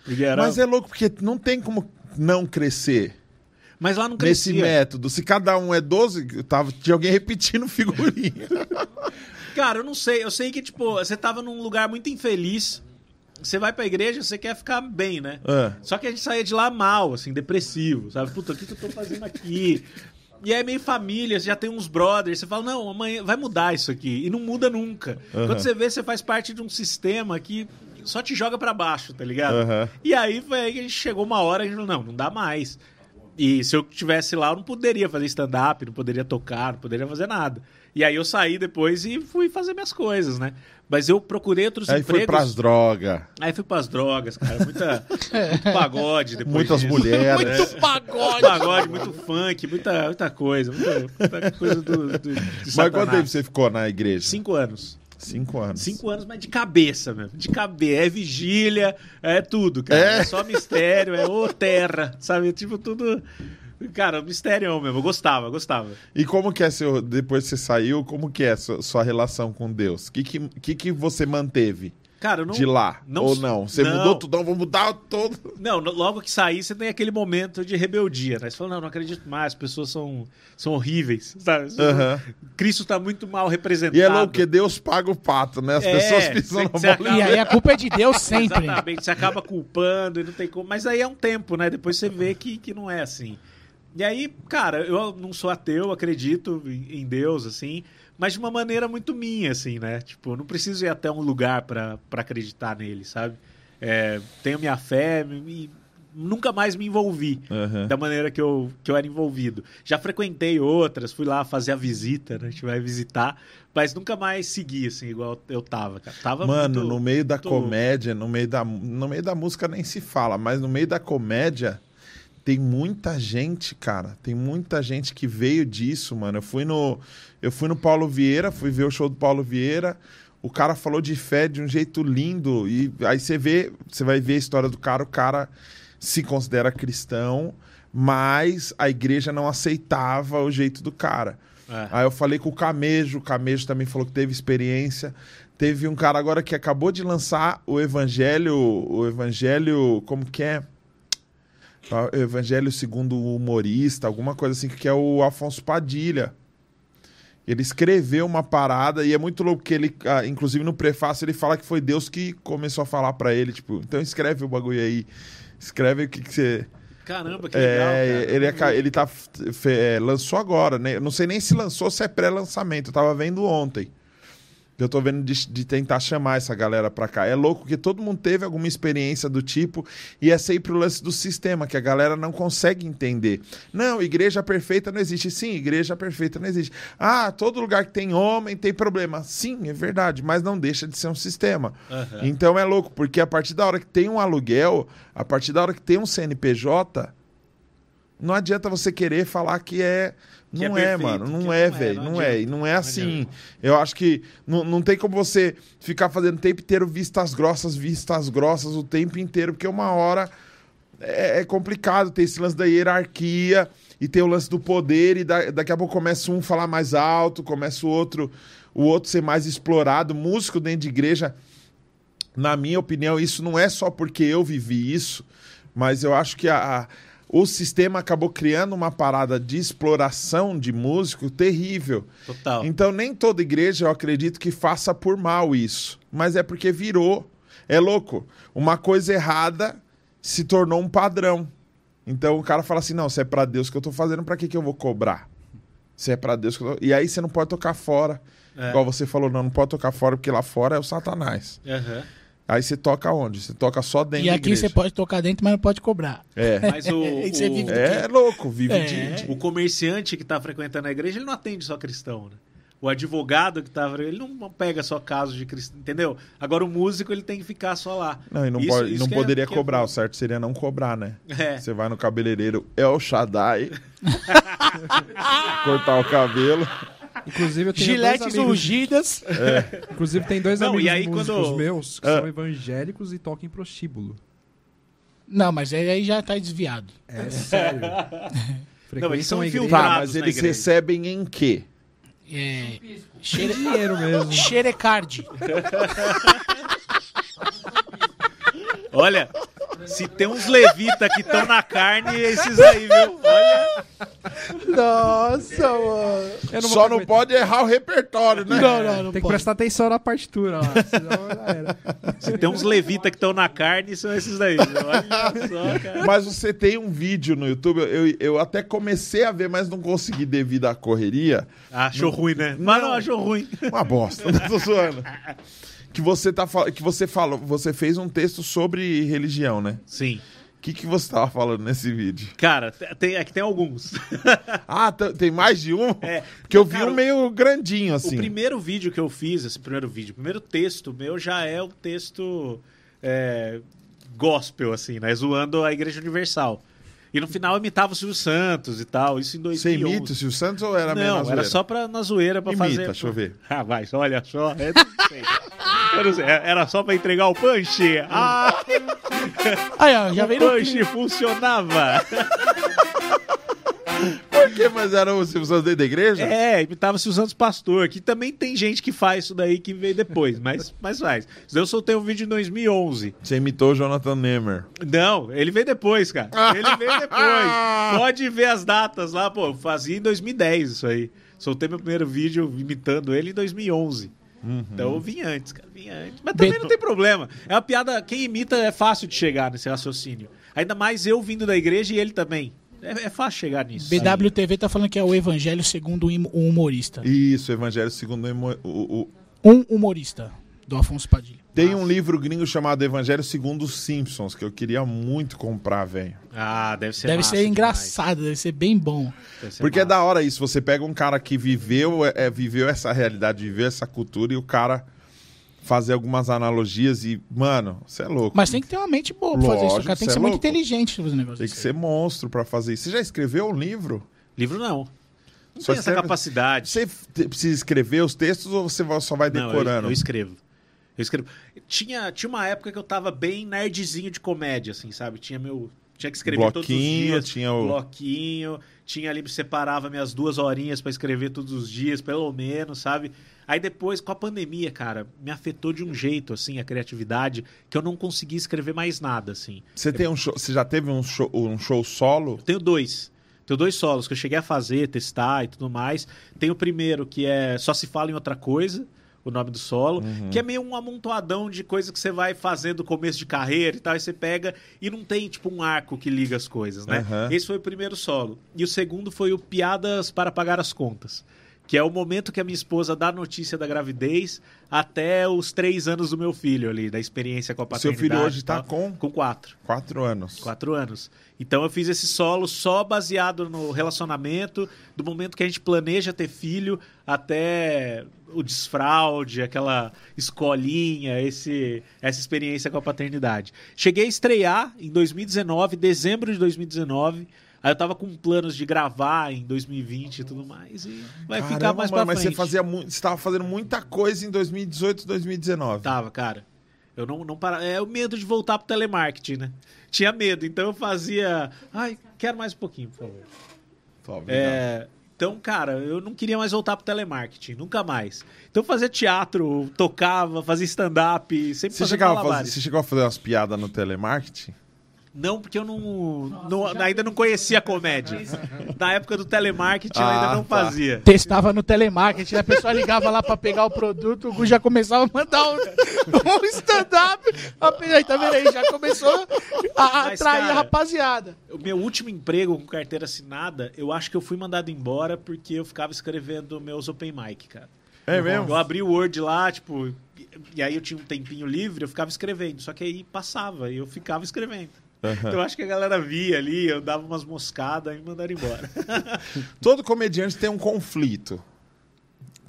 Porque era... Mas é louco, porque não tem como não crescer. Mas lá não Nesse crescia. método. Se cada um é 12, tava, tinha alguém repetindo figurinha. Cara, eu não sei. Eu sei que, tipo, você tava num lugar muito infeliz. Você vai pra igreja, você quer ficar bem, né? É. Só que a gente saía de lá mal, assim, depressivo, sabe? Puta, o que, que eu tô fazendo aqui? E aí é meio família, você já tem uns brothers, você fala, não, amanhã vai mudar isso aqui. E não muda nunca. Quando você vê, você faz parte de um sistema que só te joga pra baixo, tá ligado? E aí foi aí que a gente chegou uma hora e a gente falou, não, não dá mais. E se eu tivesse lá, eu não poderia fazer stand-up, não poderia tocar, não poderia fazer nada. E aí eu saí depois e fui fazer minhas coisas, né? Mas eu procurei outros Aí foi empregos. pras drogas. Aí fui pras drogas, cara. Muita, muito pagode depois Muitas disso. mulheres. Muito pagode. Muito pagode, muito funk, muita, muita coisa. Muita, muita coisa do, do, Mas Satanás. quanto tempo você ficou na igreja? Cinco anos. Cinco anos. Cinco anos, mas de cabeça mesmo. De cabeça. É vigília, é tudo, cara. É? É, só mistério, é ô terra, sabe? Tipo, tudo. Cara, mistério mesmo. Eu gostava, gostava. E como que é seu. Depois que você saiu, como que é sua, sua relação com Deus? O que, que, que, que você manteve Cara, eu não. de lá? não- Ou não? Você não. mudou tudo, não, vou mudar todo. Não, logo que sair, você tem aquele momento de rebeldia, né? Você fala, não, não acredito mais, as pessoas são, são horríveis, sabe? Aham. Cristo tá muito mal representado. E é louco que Deus paga o pato, né? As É, pessoas pisam cê- na bola. E aí a culpa é de Deus sempre. Exatamente, você acaba culpando e não tem como. Mas aí é um tempo, né? Depois você vê que, que não é assim. E aí, cara, eu não sou ateu, acredito em Deus, assim, mas de uma maneira muito minha, assim, né? Tipo, eu não preciso ir até um lugar pra pra acreditar nele, sabe? É, tenho minha fé, me- me- nunca mais me envolvi Aham. da maneira que eu, que eu era envolvido. Já frequentei outras, fui lá fazer a visita, né? A gente vai visitar, mas nunca mais segui, assim, igual eu tava, cara. Tava Mano, muito- no meio da muito- comédia, no meio da, no meio da música nem se fala, mas no meio da comédia tem muita gente, cara. Tem muita gente que veio disso, mano. Eu fui no, eu fui no Paulo Vieira, fui ver o show do Paulo Vieira. O cara falou de fé de um jeito lindo e aí você vê, você vai ver a história do cara, o cara se considera cristão, mas a igreja não aceitava o jeito do cara. É. Aí eu falei com o Camejo, o Camejo também falou que teve experiência. Teve um cara agora que acabou de lançar o Evangelho, o Evangelho, como que é? Evangelho segundo o humorista, alguma coisa assim, que é o Afonso Padilha. Ele escreveu uma parada e é muito louco que ele, ah, inclusive no prefácio, ele fala que foi Deus que começou a falar pra ele, tipo, então escreve o bagulho aí. Escreve o que, que você. Caramba, que legal, É, cara. ele, aca- ele tá, é, lançou agora, né? Eu não sei nem se lançou, se é pré-lançamento. Eu tava vendo ontem. Eu tô vendo de, de tentar chamar essa galera pra cá. É louco que todo mundo teve alguma experiência do tipo e é sempre o lance do sistema, que a galera não consegue entender. Não, igreja perfeita não existe. Sim, igreja perfeita não existe. Ah, todo lugar que tem homem tem problema. Sim, é verdade, mas não deixa de ser um sistema. Aham. Então é louco, porque a partir da hora que tem um aluguel, a partir da hora que tem um CNPJ, não adianta você querer falar que é. É Não é, perfeito, mano. que Não não é, é, velho. não é. E não é Não assim. Eu acho que não, não tem como você ficar fazendo o tempo inteiro vistas grossas, vistas grossas o tempo inteiro, porque uma hora é, é complicado ter esse lance da hierarquia e ter o lance do poder, e da- daqui a pouco começa um falar mais alto, começa o outro, o outro ser mais explorado. Músico dentro de igreja, na minha opinião, isso não é só porque eu vivi isso, mas eu acho que a, a- o sistema acabou criando uma parada de exploração de músico terrível. Total. Então, nem toda igreja eu acredito que faça por mal isso, mas é porque virou. É louco. Uma coisa errada se tornou um padrão. Então o cara fala assim: não, se é pra Deus que eu tô fazendo, pra que, que eu vou cobrar? Se é pra Deus que eu tô... E aí você não pode tocar fora. É. Igual você falou, não, não pode tocar fora, porque lá fora é o Satanás. Aham. Aí você toca onde? Você toca só dentro E aqui você pode tocar dentro, mas não pode cobrar. É. Mas o, você o- vive É louco, vive É. de. o comerciante que tá frequentando a igreja, ele não atende só cristão, né? O advogado que tá ele não pega só casos de cristão, entendeu? Agora o músico ele tem que ficar só lá. Não, e não, Isso- pode- isso não é- poderia é cobrar. bom. o certo seria não cobrar, né? É. Você vai no cabeleireiro El Shaddai, cortar o cabelo. Inclusive, eu tenho Giletes dois amigos, ungidas. inclusive tem dois Não, amigos e aí músicos quando- meus que Ah. são evangélicos e tocam em prostíbulo. Não, mas aí aí já tá desviado. É sério. Não, eles são Frequentam a igreja. infiltrados. Tá, mas eles igreja. recebem em quê? É. Xere... dinheiro mesmo. Xerecard. Olha, se tem uns levita que estão na carne, esses aí, viu? Olha. Nossa, mano. Eu não Só não pode errar o repertório, né? Não, não, não Tem que pode. prestar atenção na partitura lá, senão era. Se tem uns levita que estão na carne, são esses daí. Olha só, cara. Mas você tem um vídeo no YouTube, eu, eu até comecei a ver, mas não consegui devido à correria. Ah, achou ruim, né? Mas não, achou ruim. Uma bosta, não tô zoando. Que você, tá, que você falou, você fez um texto sobre religião, né? Sim. O que, que você tava falando nesse vídeo? Cara, tem, é que tem alguns. Ah, tem mais de um? É. Porque eu vi cara, um meio grandinho, O assim. primeiro vídeo que eu fiz, esse primeiro vídeo, o primeiro texto meu já é um texto é, gospel, assim, né? Zoando a Igreja Universal. E no final eu imitava o Silvio Santos e tal, isso em Você 2011. imita o Silvio Santos ou era meio na Não, zoeira? era só pra, na zoeira pra Imita, fazer. deixa eu ver. Ah, vai, olha só. Não sei, Era só pra entregar o punch. Ah, Aí, ó, já o punch funcionava. Por quê? Mas era o Silvio Santos dentro da igreja? É, imitava o Silvio Santos Pastor, que também tem gente que faz isso daí que veio depois, mas, mas faz. Eu soltei um vídeo em 2011. Você imitou o Jonathan Nemer. Não, ele veio depois, cara. Ele veio depois. Pode ver as datas lá, pô. eu Fazia em 2010 isso aí. Soltei meu primeiro vídeo imitando ele em 2011. Então eu vim antes, cara. Vim antes. Mas também Beto- não tem problema. É uma piada. Quem imita é fácil de chegar nesse raciocínio. Ainda mais eu vindo da igreja e ele também. É, é fácil chegar nisso. BWTV tá falando que é o Evangelho segundo um um humorista. Isso, Evangelho segundo o, o- Um humorista, do Afonso Padilha. Tem um livro gringo chamado Evangelho segundo os Simpsons, que eu queria muito comprar, velho. Ah, deve ser Deve ser demais. engraçado, deve ser bem bom. Ser Porque é massa. da hora isso, você pega um cara que viveu, é, é, viveu essa realidade, viveu essa cultura e o cara fazer algumas analogias e, mano, você é louco. Mas tem que ter uma mente boa pra fazer isso, cara. Tem que ser é muito louco. inteligente pra fazer um negócio Tem que desse. ser monstro pra fazer isso. Você já escreveu um livro? Livro não. Não Só tem essa escreve- capacidade. Você precisa escrever os textos ou você só vai Não, eu- decorando? Eu, escrevo. Eu escrevo. Tinha, tinha uma época que eu tava bem nerdzinho de comédia, assim, sabe? Tinha meu. Tinha que escrever todos os Bloquinho, dias. tinha o- Bloquinho. Tinha ali, separava minhas duas horinhas pra escrever todos os dias, pelo menos, sabe? Aí depois, com a pandemia, cara, me afetou de um jeito, assim, a criatividade, que eu não consegui escrever mais nada, assim. Você tem um show, você já teve um show, um show solo? Eu tenho dois. Tenho dois solos que eu cheguei a fazer, testar e tudo mais. Tem o primeiro, que é Só Se Fala em Outra Coisa, o nome do solo, que é meio um amontoadão de coisa que você vai fazendo começo de carreira e tal, e você pega e não tem, tipo, um arco que liga as coisas, né? Aham. Esse foi o primeiro solo. E o segundo foi o Piadas para Pagar as Contas. Que é o momento que a minha esposa dá a notícia da gravidez até os três anos do meu filho ali, da experiência com a Seu paternidade. filho hoje e tá tal. com Com quatro. quatro anos. Quatro anos. Então eu fiz esse solo só baseado no relacionamento, do momento que a gente planeja ter filho até o desfraude, aquela escolinha, esse, essa experiência com a paternidade. Cheguei a estrear em 2019, dezembro de 2019. Aí eu tava com planos de gravar em 2020 e tudo mais. E vai ficar Caramba, mais mano, pra mas frente. você fazia muito, você tava fazendo muita coisa em 2018 e 2019. Tava, cara. Eu não, não para... É o medo de voltar pro telemarketing, né? Tinha medo, então eu fazia. Ai, quero mais um pouquinho, por favor. Tá. É, então, cara, eu não queria mais voltar pro telemarketing, nunca mais. Então fazia teatro, tocava, fazia stand-up, sempre Você fazia chegava a fazer, você chegou a fazer umas piadas no telemarketing? Não, porque eu não, não- ainda não conhecia a comédia. Na época do telemarketing eu ainda Ah, não tá. fazia. Testava no telemarketing, a pessoa ligava lá pra pegar o produto, o Gu já começava a mandar um, um stand-up. Aí, tá vendo aí? Já começou a, Mas, atrair cara, a rapaziada. O meu último emprego com carteira assinada, eu acho que eu fui mandado embora porque eu ficava escrevendo meus open mic, cara. É mesmo? Eu abri o Word lá, tipo, e aí eu tinha um tempinho livre, eu ficava escrevendo. Só que aí passava e eu ficava escrevendo. Então eu acho que a galera via ali, eu dava umas moscadas e me mandaram embora. Todo comediante tem um conflito,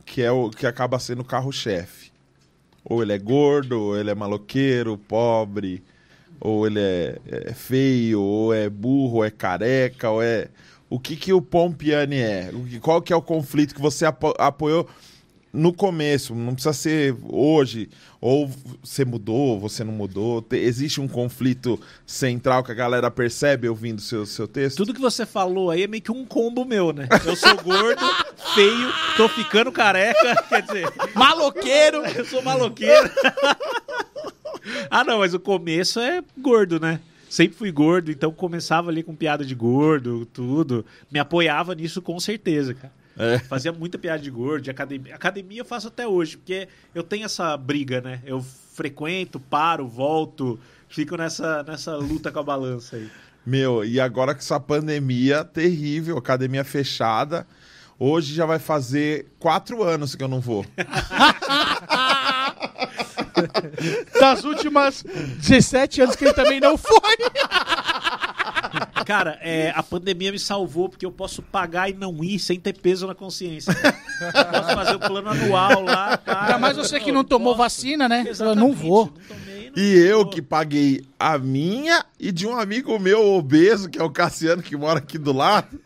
que é o que acaba sendo o carro-chefe. Ou ele é gordo, ou ele é maloqueiro, pobre, ou ele é, é feio, ou é burro, ou é careca, ou é... O que que o Pompiani é? Qual que é o conflito que você apo- apoiou no começo? Não precisa ser hoje, ou você mudou, você não mudou. Te- Existe um conflito central que a galera percebe ouvindo seu, seu texto? Tudo que você falou aí é meio que um combo meu, né? Eu sou gordo, feio, tô ficando careca, quer dizer, Maloqueiro! eu sou maloqueiro. ah, não, mas o começo é gordo, né? Sempre fui gordo, então começava ali com piada de gordo, tudo. Me apoiava nisso com certeza, cara. É. Fazia muita piada de gordo, de academia. Academia eu faço até hoje, porque eu tenho essa briga, né? Eu frequento, paro, volto, fico nessa, nessa luta com a balança aí. Meu, e agora com essa pandemia terrível, academia fechada. Hoje já vai fazer quatro anos que eu não vou. Das últimas 17 anos que ele também não foi. Cara, é, a pandemia me salvou porque eu posso pagar e não ir sem ter peso na consciência. posso fazer o plano anual lá, cara. Ainda mais você que não tomou Posso. vacina, né? Exatamente, não vou. não tomei, não E eu vou. que paguei a minha e de um amigo meu obeso, que é o Cassiano, que mora aqui do lado.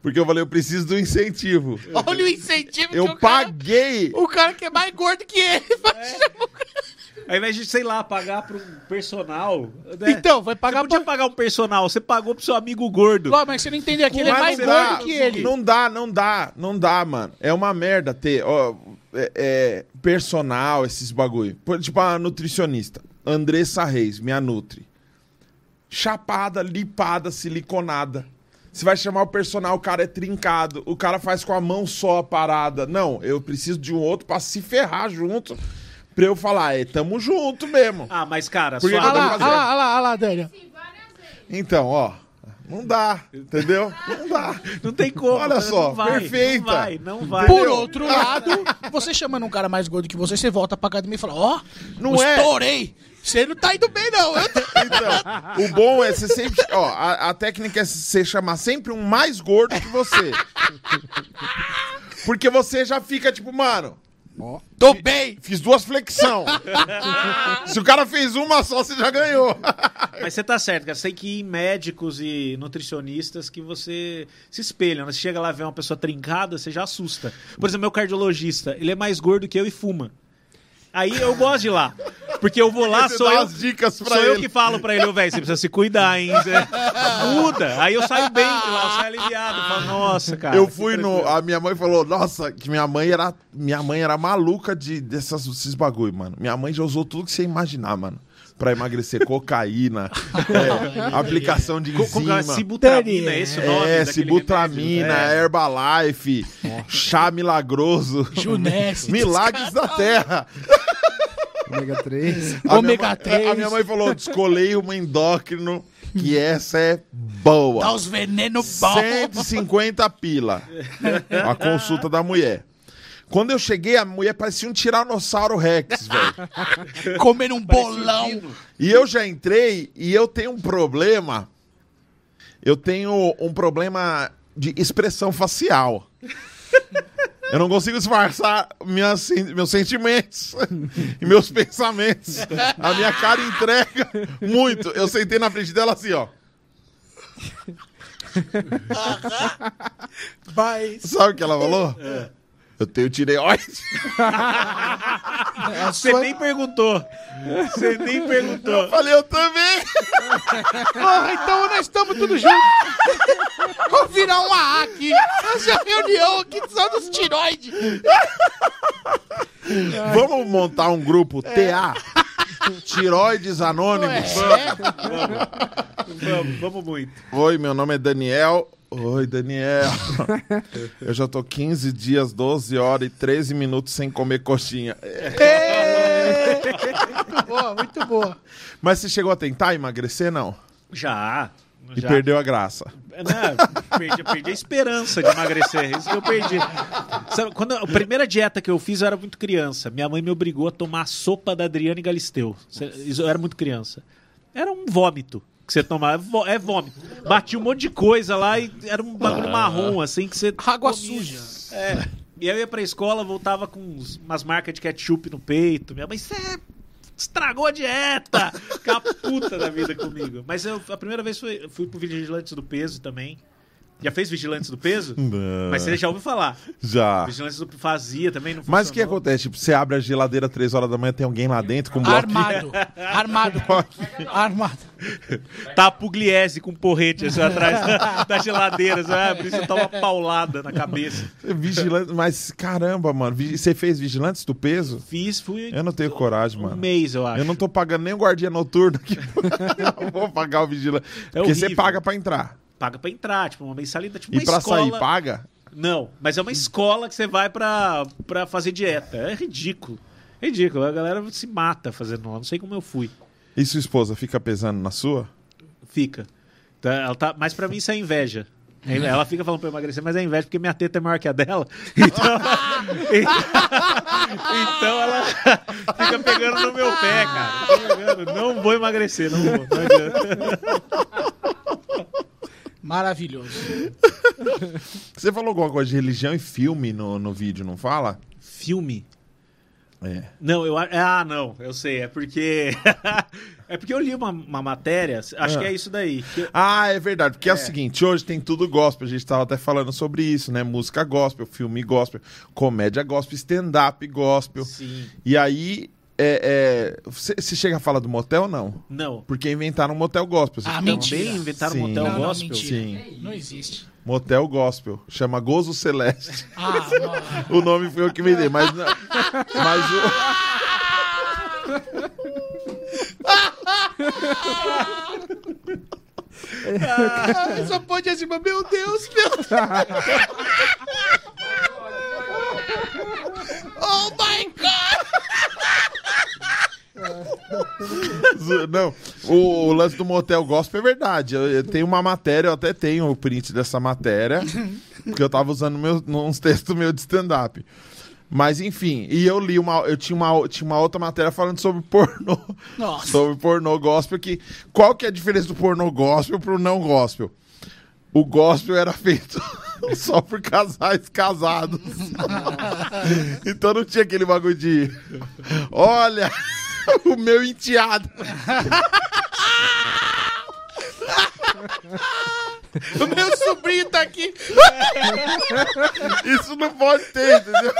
Porque eu falei, eu preciso do incentivo. Olha o incentivo que Eu o cara, paguei. o cara que é mais gordo que ele. Ao invés de, sei lá, pagar para um personal. né? Então, vai pagar Você podia pra... pagar um personal, você pagou pro seu amigo gordo. Ló, mas você não entendeu aqui, ele é mais não dá, gordo que ele. Não dá, não dá, não dá, mano. É uma merda ter ó, é, é, personal, esses bagulho. Tipo a nutricionista, Andressa Reis, minha nutri. Chapada, lipada, siliconada. Você vai chamar o personal, o cara é trincado. O cara faz com a mão só a parada. Não, eu preciso de um outro pra se ferrar junto. Pra eu falar, é, tamo junto mesmo. Ah, mas cara, Por que sua- que eu Olha tô lá, olha fazendo? lá, olha lá, olha lá, Daniel. Então, ó. Não dá, entendeu? Não dá. não tem como. Olha não só, vai, perfeita. Não vai, não vai. Por outro lado, você chamando um cara mais gordo que você, você volta pra academia e fala, ó, Não eu é. estourei. Você não tá indo bem, não. Tô- Então, o bom é você sempre. Ó, a, a técnica é você chamar sempre um mais gordo que você. Porque você já fica tipo, mano, Tô bem. fiz duas flexão. Se o cara fez uma só, você já ganhou. Mas você tá certo, cara. Você tem que ir em médicos e nutricionistas que você se espelham. né? Você chega lá e vê uma pessoa trincada, você já assusta. Por exemplo, meu cardiologista, ele é mais gordo que eu e fuma. Aí eu gosto de ir lá. Porque eu vou lá, sou eu, as dicas pra sou eu ele. que falo pra ele, ô velho, você precisa se cuidar, hein? Muda. Aí eu saio bem de lá, eu saio aliviado. Falo, nossa, cara. eu fui no. A minha mãe falou, nossa, que minha mãe era. Minha mãe era maluca de, dessas, desses bagulho, mano. Minha mãe já usou tudo que você imaginar, mano. Pra emagrecer cocaína, é, aplicação de enzima. Sibutramina, é esse o nome? É, daquele Sibutramina, remédio? É. Herbalife, chá milagroso, Junesse. milagres da terra. Ômega 3. A minha Ômega mãe- 3. A minha mãe falou, descolei uma endócrino, que essa é boa. Dá os venenos bons. 150 pila. A consulta da mulher. Quando eu cheguei, a mulher parecia um tiranossauro rex, velho. Comendo um bolão. E eu já entrei e eu tenho um problema. Eu tenho um problema de expressão facial. Eu não consigo disfarçar minhas, meus sentimentos e meus pensamentos. A minha cara entrega muito. Eu sentei na frente dela assim, ó. Vai. Sabe o que ela falou? Eu tenho tireoide. Você nem perguntou. Você nem perguntou. Eu falei, eu também. Porra, então nós estamos tudo juntos. Vamos virar um AA aqui. Essa reunião aqui só dos tiroides. Vamos montar um grupo TA. Tiroides Anônimos. Vamos, vamos muito. Oi, meu nome é Daniel. Oi, Daniel. Eu já tô 15 dias, 12 horas e 13 minutos sem comer coxinha. É. Muito boa, muito boa. Mas você chegou a tentar emagrecer, não? Já. E já. perdeu a graça. Não, perdi, perdi a esperança de emagrecer. Isso que eu perdi. Sabe, quando a primeira dieta que eu fiz, eu era muito criança. Minha mãe me obrigou a tomar a sopa da Adriane Galisteu. Eu era muito criança. Era um vômito que você tomava. É É vômito. Batia um monte de coisa lá e era um bagulho marrom, assim, que você. Água comia. suja. É. E aí eu ia pra escola, voltava com uns- umas marcas de ketchup no peito. Minha mãe, você estragou a dieta! Ficava puta da vida comigo. Mas eu, a primeira vez foi, fui pro Vigilantes do Peso também. Já fez Vigilantes do Peso? Não. Mas você já ouviu falar. Já. Vigilantes do fazia também, não Mas o que acontece? Tipo, você abre a geladeira três horas da manhã, tem alguém lá dentro com um bloquinho. Armado. Armado. Armado. Tá a Pugliese com um porrete assim, atrás da, da geladeira. Você vai abrir, você toma uma paulada na cabeça. Vigilante, mas caramba, mano. Você fez Vigilantes do Peso? Fiz, fui Eu não tenho coragem, um mano. mês, eu acho. Eu não tô pagando nem o guardia noturno aqui. eu vou pagar o vigilante. É Porque você paga pra entrar. Paga pra entrar, tipo, uma mensalidade, tipo E uma pra escola. sair, paga? Não, mas é uma escola que você vai pra, pra fazer dieta. É ridículo. Ridículo. A galera se mata fazendo. Não sei como eu fui. E sua esposa fica pesando na sua? Fica. Então, ela tá, mas pra mim isso é inveja. É. Ela fica falando pra eu emagrecer, mas é inveja porque minha teta é maior que a dela. Então, então ela fica pegando no meu pé, cara. Não vou emagrecer, não vou. Não adianta. Maravilhoso. Você falou alguma coisa de religião e filme no, no vídeo, não fala? Filme. É. Não, eu ah, não, eu sei, é porque é porque eu li uma, uma matéria, acho Ah. que é isso daí. Ah, é verdade. Porque é. o seguinte, hoje tem tudo gospel. A gente tava até falando sobre isso, né? Música gospel, filme gospel, comédia gospel, stand-up gospel. Sim. E aí, é, é, você você chega a falar do motel não? Não. Porque inventaram um motel gospel. Ah, mentira. Também inventaram Sim. um motel Não, não, gospel. mentira. Sim. Não existe. Motel gospel. Chama Gozo Celeste. Ah, não. o nome foi eu que me dei, mas, não- mas o... Só pode assim, mas meu Deus, meu Deus. Oh my God! Não, o, o lance do motel gospel é verdade. Eu, eu tenho uma matéria, eu até tenho o print dessa matéria, porque eu tava usando meu, uns textos meus de stand-up. Mas enfim, e eu li uma. Eu tinha uma, tinha uma outra matéria falando sobre pornô. Nossa. Sobre pornô gospel. Que, qual que é a diferença do pornô gospel pro não gospel? O gospel era feito só por casais casados. então não tinha aquele bagulho de. Olha, o meu enteado. O meu sobrinho tá aqui. Isso não pode ter, entendeu?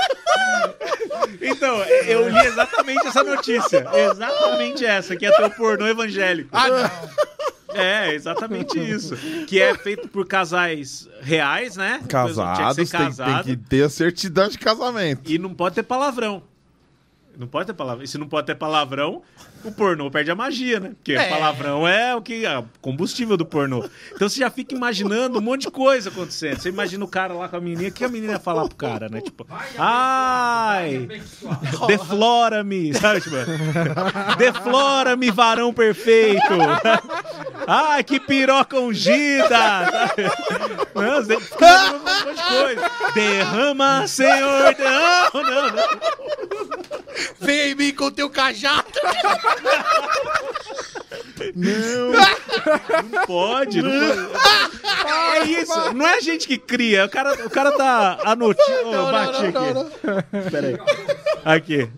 Então, eu li exatamente essa notícia. Exatamente essa, que é teu pornô evangélico. Ah, não. É, exatamente isso. Que é feito por casais reais, né? Tinha que Casados, ser tem, tem que ter a certidão de casamento. E não pode ter palavrão. Não pode ter palavrão. E se não pode ter palavrão, o pornô perde a magia, né? Porque É. palavrão é o que é combustível do pornô. Então você já fica imaginando um monte de coisa acontecendo. Você imagina o cara lá com a menina, o que a menina ia falar pro cara, né? Tipo, ai, deflora-me, sabe? Tipo, deflora-me, varão perfeito. Ai, que piroca ungida. Não, você fica um monte de coisa. Derrama, Senhor, não, não, não. Vem em mim com teu cajado. Não pode, não pode. É isso, não é a gente que cria. O cara, o cara tá anotando. Oh, eu bati aqui. Peraí. Aqui.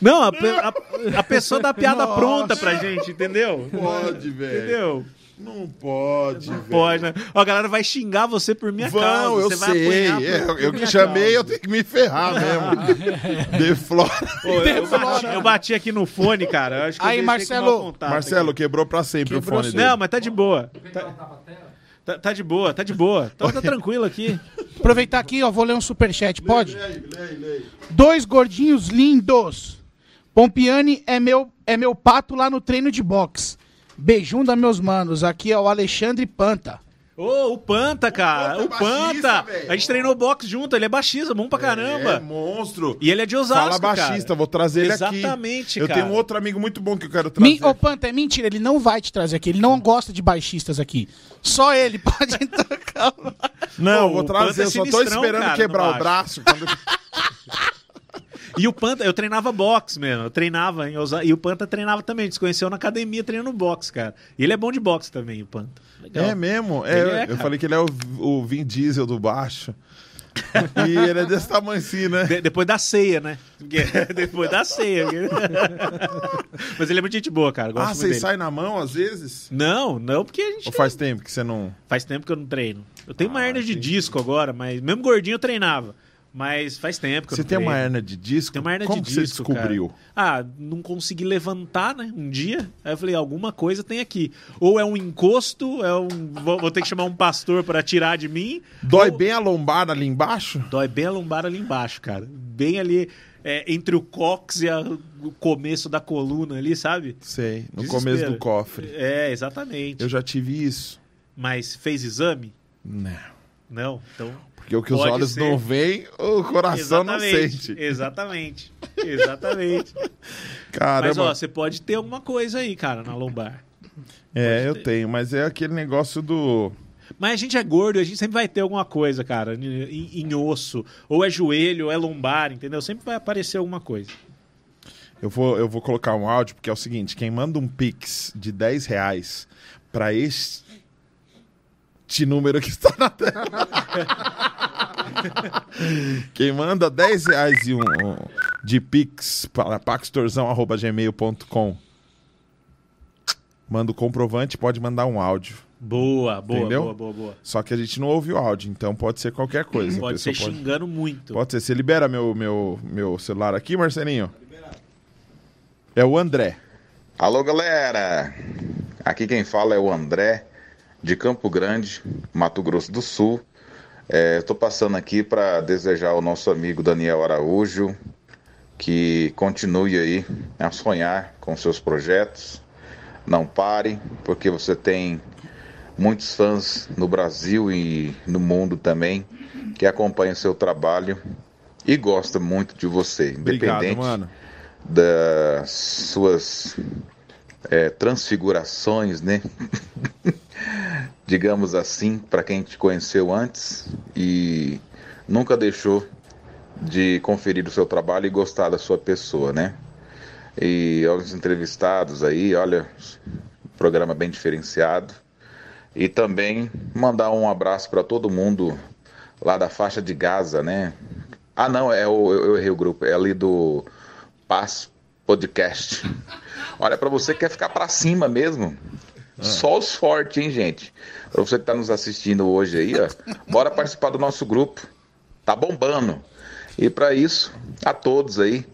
Não, a, a- a pessoa dá a piada pronta pra gente, entendeu? Pode, velho. Entendeu? Não pode, velho. Pode, né? Ó, a galera vai xingar você por minha causa. Vão, eu você vai sei. apanhar por- É, eu, por eu minha que chamei, causa. eu tenho que me ferrar mesmo. Deflora. Pô, eu, eu bati, eu bati aqui no fone, cara. Eu acho que eu Aí, Marcelo. contato Marcelo, quebrou pra sempre Quebrou o fone dele. Não, mas tá de boa. Tá, tá de boa, tá de boa. Então tá tranquilo aqui. Aproveitar aqui, ó, vou ler um superchat, pode? Dois gordinhos lindos. Pompiani é meu, é meu pato lá no treino de boxe. Beijão da meus manos. Aqui é o Alexandre Panta. Ô, o Panta, cara. O O Panta é Panta. baixista, a gente treinou boxe junto, ele é baixista, bom pra É caramba. monstro. E ele é de Osasco, Fala baixista, cara. vou trazer ele aqui. Exatamente, Eu cara. tenho um outro amigo muito bom que eu quero trazer. Ô, Panta, é mentira, ele não vai te trazer aqui. Ele não gosta de baixistas aqui. Só ele pode tocar. Não, Pô, vou o trazer, Panta é eu só tô esperando cara, quebrar o braço. Quando... E o Panta, eu treinava boxe mesmo. Eu treinava em Osasco. E o Panta treinava também. A gente se conheceu na academia treinando boxe, cara. E ele é bom de boxe também, o Panta. Legal. É mesmo? É, é, eu falei que ele é o, o Vin Diesel do baixo. E ele é desse tamanho assim, né? De- depois da ceia, né? Depois da ceia. Mas ele é muito gente boa, cara. Gosto Ah, muito vocês dele. saem na mão às vezes? Não, não, porque a gente. Ou faz tempo que você não. Faz tempo que eu não treino. Eu tenho uma Ah, hernia de disco agora, mas mesmo gordinho eu treinava. Mas faz tempo que eu Você tem uma hernia de disco? Tem uma hernia Como de disco, você descobriu? cara. Ah, não consegui levantar, né? Um dia. Aí eu falei, alguma coisa tem aqui. Ou é um encosto, é um. Vou, vou ter que chamar um pastor para tirar de mim. Dói ou- bem a lombar ali embaixo? Dói bem a lombar ali embaixo, cara. Bem ali é, entre o cox e a- o começo da coluna ali, sabe? Sei, no Desespero. começo do cofre. É, exatamente. Eu já tive isso. Mas fez exame? Não. Não. Então. Porque o que os Pode olhos ser. não veem, o coração não exatamente. sente. Exatamente. Exatamente. Caramba. Mas ó, você pode ter alguma coisa aí, cara, na lombar. é, eu tenho, mas é aquele negócio do. Mas a gente é gordo, a gente sempre vai ter alguma coisa, cara, em, em osso. Ou é joelho, ou é lombar, entendeu? Sempre vai aparecer alguma coisa. Eu vou, eu vou colocar um áudio, porque é o seguinte: quem manda um Pix de 10 reais pra este número que está na tela. quem manda 10 reais e um, um- de Pix para paxtorzão.gmail.com manda o comprovante, pode mandar um áudio. Boa, boa, Entendeu? boa, boa, boa. Só que a gente não ouve o áudio, então pode ser qualquer coisa. Pode ser pode- xingando muito. Pode ser. Você libera meu, meu, meu celular aqui, Marcelinho? É o André. Alô, galera! Aqui quem fala é o André, de Campo Grande, Mato Grosso do Sul. Estou passando aqui para desejar ao nosso amigo Daniel Araújo que continue aí a sonhar com seus projetos. Não pare, porque você tem muitos fãs no Brasil e no mundo também que acompanham seu trabalho e gostam muito de você, Obrigado, independente mano. das suas é, transfigurações, né? Digamos assim, para quem te conheceu antes e nunca deixou de conferir o seu trabalho e gostar da sua pessoa, né? E aos entrevistados aí, olha, programa bem diferenciado. E também mandar um abraço para todo mundo lá da faixa de Gaza, né? Ah, não, é o, eu, eu errei o grupo, é ali do Paz Podcast. Olha, para você que quer ficar para cima mesmo, só os fortes, hein, gente? Para você que tá nos assistindo hoje aí, ó, bora participar do nosso grupo. Tá bombando. E para isso, a todos aí,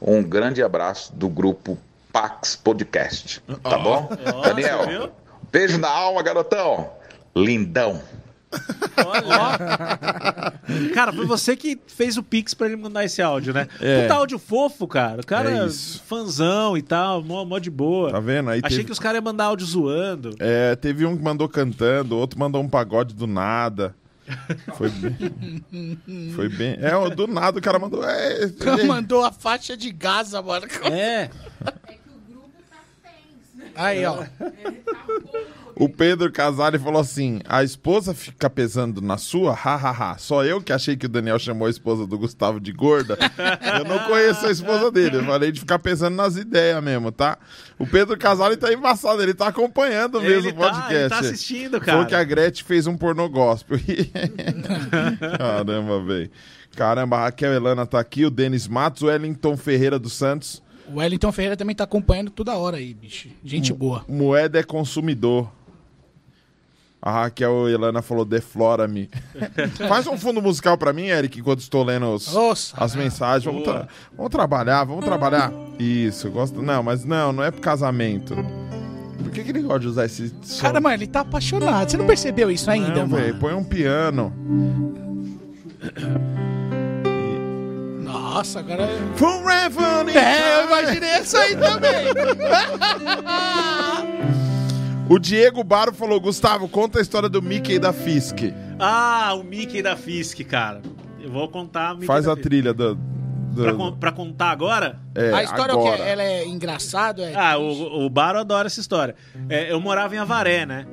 um grande abraço do grupo Pax Podcast. Tá bom? Nossa, Daniel, beijo na alma, garotão. Lindão. Cara, foi você que fez o Pix pra ele mandar esse áudio, né? É. Puta áudio fofo, cara. O cara É é fanzão e tal, mó, mó de boa. Tá vendo? Aí Achei teve, que os caras iam mandar áudio zoando. é, teve um que mandou cantando, outro mandou um pagode do nada. Foi bem. Foi bem. É, o do nada o cara mandou. É, O cara mandou a faixa de Gaza, mano. É. Aí, ó. O Pedro Casale falou assim: a esposa fica pesando na sua? Hahaha. Só eu que achei que o Daniel chamou a esposa do Gustavo de gorda. Eu não conheço a esposa dele. Eu falei de ficar pesando nas ideias mesmo, tá? O Pedro Casale tá embaçado, ele tá acompanhando mesmo Ele o tá- podcast. ele tá assistindo, cara. Falou que a Gretchen fez um pornô gospel. Caramba, velho. Caramba, a Raquel Elana tá aqui, o Denis Matos, o Wellington Ferreira dos Santos. O Wellington Ferreira também tá acompanhando toda hora aí, bicho. Gente boa. Moeda é consumidor. A Raquel Elana falou deflora-me. Faz um fundo musical pra mim, Eric, enquanto estou lendo os- Nossa. as mensagens. Vamos, tra- vamos trabalhar, vamos trabalhar. Isso, gosto. Não, mas não, não é pro casamento. Por que, que ele gosta de usar esse som? Cara, mano, ele tá apaixonado. Você não percebeu isso ainda, não, mano? põe um piano. Nossa, agora. Forever É, eu imaginei isso aí também. O Diego Baro falou: Gustavo, conta a história do Mickey e da Fisk. Ah, o Mickey da Fisk, cara. Eu vou contar o Mickey Faz da a Fisk. trilha do. do- Pra, con- pra contar agora? é, a história é o quê? agora. Ela é engraçado? É... Ah, o, o Baro adora essa história. É, eu morava em Avaré, né?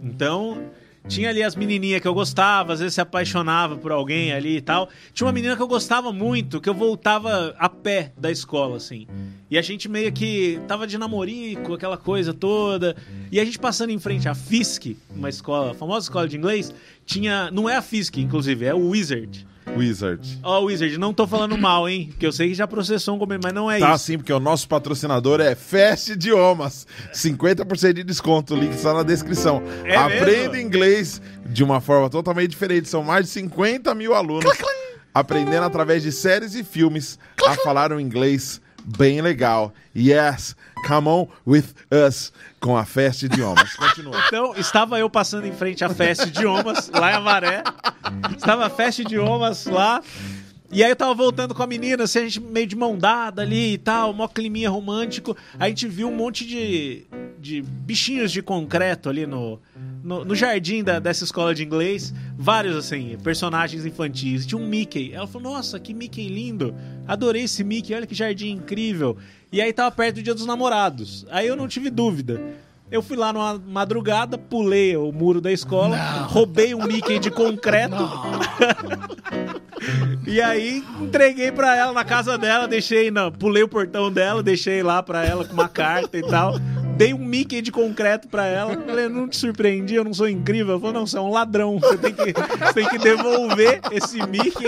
Então, tinha ali as menininhas que eu gostava, às vezes se apaixonava por alguém ali e tal. Tinha uma menina que eu gostava muito, que eu voltava a pé da escola, assim. E a gente meio que tava de namorico, aquela coisa toda. E a gente passando em frente à Fisk, uma escola, a famosa escola de inglês, tinha. Não é a Fisk, inclusive, é o Wizard. Wizard. Ó, Wizard, não tô falando mal, hein? Porque eu sei que já processou um comentário, mas não é Tá isso. sim, porque o nosso patrocinador é Fest Idiomas. 50% de desconto, o link está na descrição. É Aprenda mesmo? inglês de uma forma totalmente diferente. São mais de 50 mil alunos aprendendo através de séries e filmes a falar um inglês bem legal. Yes, come on with us com a Fest Idiomas. Continua. Então, estava eu passando em frente à Festa Idiomas, lá em Avaré. Estava a Festa Idiomas lá. E aí eu tava voltando com a menina, assim, a gente meio de mão dada ali e tal, mó climinha romântico. A gente viu um monte de, de bichinhos de concreto ali no, no, no jardim da- dessa escola de inglês. Vários, assim, personagens infantis. Tinha um Mickey. Ela falou, nossa, que Mickey lindo. Adorei esse Mickey, olha que jardim incrível. E aí tava perto do dia dos namorados. Aí eu não tive dúvida. Eu fui lá numa madrugada, pulei o muro da escola, roubei um Mickey de concreto. e aí entreguei pra ela na casa dela, deixei, não, pulei o portão dela, deixei lá pra ela com uma carta e tal. Dei um Mickey de concreto pra ela. Falei, não te surpreendi, eu não sou incrível. Ela falou, não, você é um ladrão. Você tem que, você tem que devolver esse Mickey.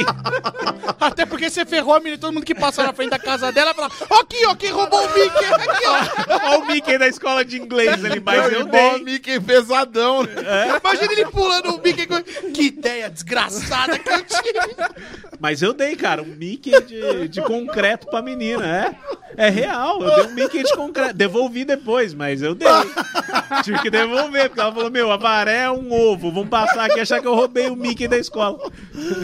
Até porque você ferrou a menina, todo mundo que passa na frente da casa dela fala: Ó, aqui, ó, quem roubou o Mickey? Aqui, ó. Olha o Mickey da escola de inglês ali, mas eu dei. Mickey pesadão. né? Imagina ele pulando o Mickey. Que ideia desgraçada que eu tive. Mas eu dei, cara, um Mickey de, de concreto pra menina, é? É real, eu dei um Mickey de concreto. Devolvi depois, mas eu dei. Tive que devolver, porque ela falou, meu, a varé é um ovo, vão passar aqui e achar que eu roubei o Mickey da escola.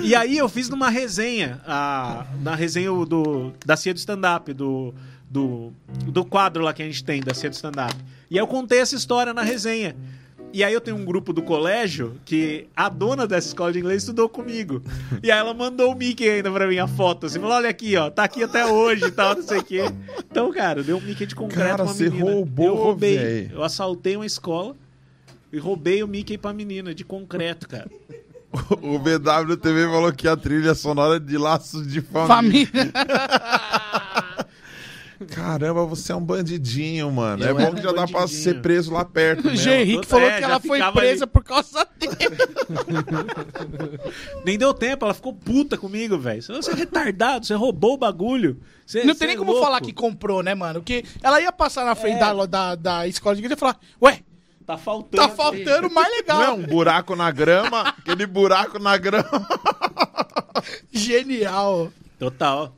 E aí eu fiz numa resenha, a, na resenha do, da Cia do Stand-Up, do, do, do quadro lá que a gente tem, da Cia do Stand-Up. E eu contei essa história na resenha. E aí eu tenho um grupo do colégio que a dona dessa escola de inglês estudou comigo. E aí ela mandou o Mickey ainda pra mim, a foto. Assim, falou, olha aqui, ó, tá aqui até hoje e tal, não sei o quê. Então, cara, deu um Mickey de concreto Cara, pra uma você menina. roubou, eu roubei. véi. Eu assaltei uma escola e roubei o Mickey pra menina, de concreto, cara. O BWTV falou que a trilha sonora é de Laços de Família. Família. Caramba, você é um bandidinho, mano. é Eu bom era que já dá pra bandidinho. ser preso lá perto. O. G. Henrique É, falou já que ela foi presa ali. por causa dele. Nem deu tempo, ela ficou puta comigo, velho. Você é retardado, você roubou o bagulho. Você, Não você tem nem é como louco. falar que comprou, né, mano? Porque ela ia passar na frente É. da, da, da escola de inglês e falar: Ué, Tá faltando. tá faltando o mais Não é legal. um buraco na grama, aquele buraco na grama. Genial. Total.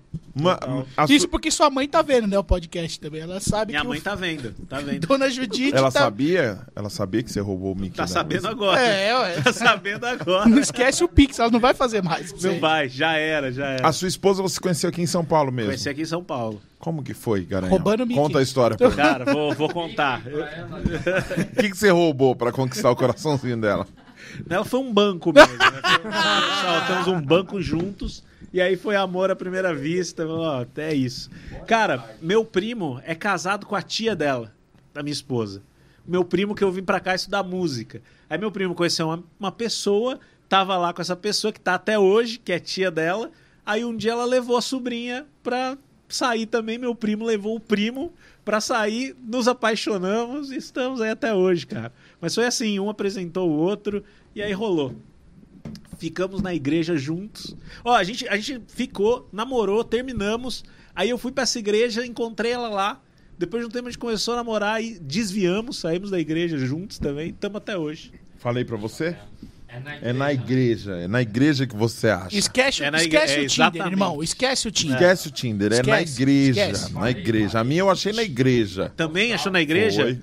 Isso porque sua mãe tá vendo, né, o podcast também. Ela sabe Minha que mãe o tá vendo, tá vendo. Dona Judite Ela tá... sabia? Ela sabia que você roubou o Mickey Tá sabendo agora. É, ué. Tá sabendo agora. Não esquece o Pix, ela não vai fazer mais. Não vai, já era, já era. A sua esposa você conheceu aqui em São Paulo mesmo? Conheci aqui em São Paulo. Como que foi, Garanhão? Roubando o Mickey. Conta a história pra. Cara, vou, vou contar. O que, que você roubou pra conquistar o coraçãozinho dela? Ela foi um banco mesmo. Né? Foi- Saltamos um banco juntos. E aí foi amor à primeira vista. Ó, até isso. Cara, meu primo é casado com a tia dela, da minha esposa. Meu primo que eu vim pra cá estudar música. Aí meu primo conheceu uma, uma pessoa, tava lá com essa pessoa que tá até hoje, que é tia dela. Aí um dia ela levou a sobrinha pra sair também. Meu primo levou o primo pra sair, nos apaixonamos e estamos aí até hoje, cara. Mas foi assim, um apresentou o outro e aí rolou. Ficamos na igreja juntos. Ó, a gente, a gente ficou, namorou, terminamos. Aí eu fui pra essa igreja, encontrei ela lá. Depois de um tempo a gente começou a namorar e desviamos, saímos da igreja juntos também. Estamos até hoje. Falei pra você? É na É na igreja. É na igreja que você acha. Esquece, É na esquece igre- é, o Tinder, exatamente. irmão. Esquece o Tinder. Esquece o Tinder, é na Esquece, igreja. esquece. Na igreja. A minha eu achei na igreja. Também achou na igreja? Foi.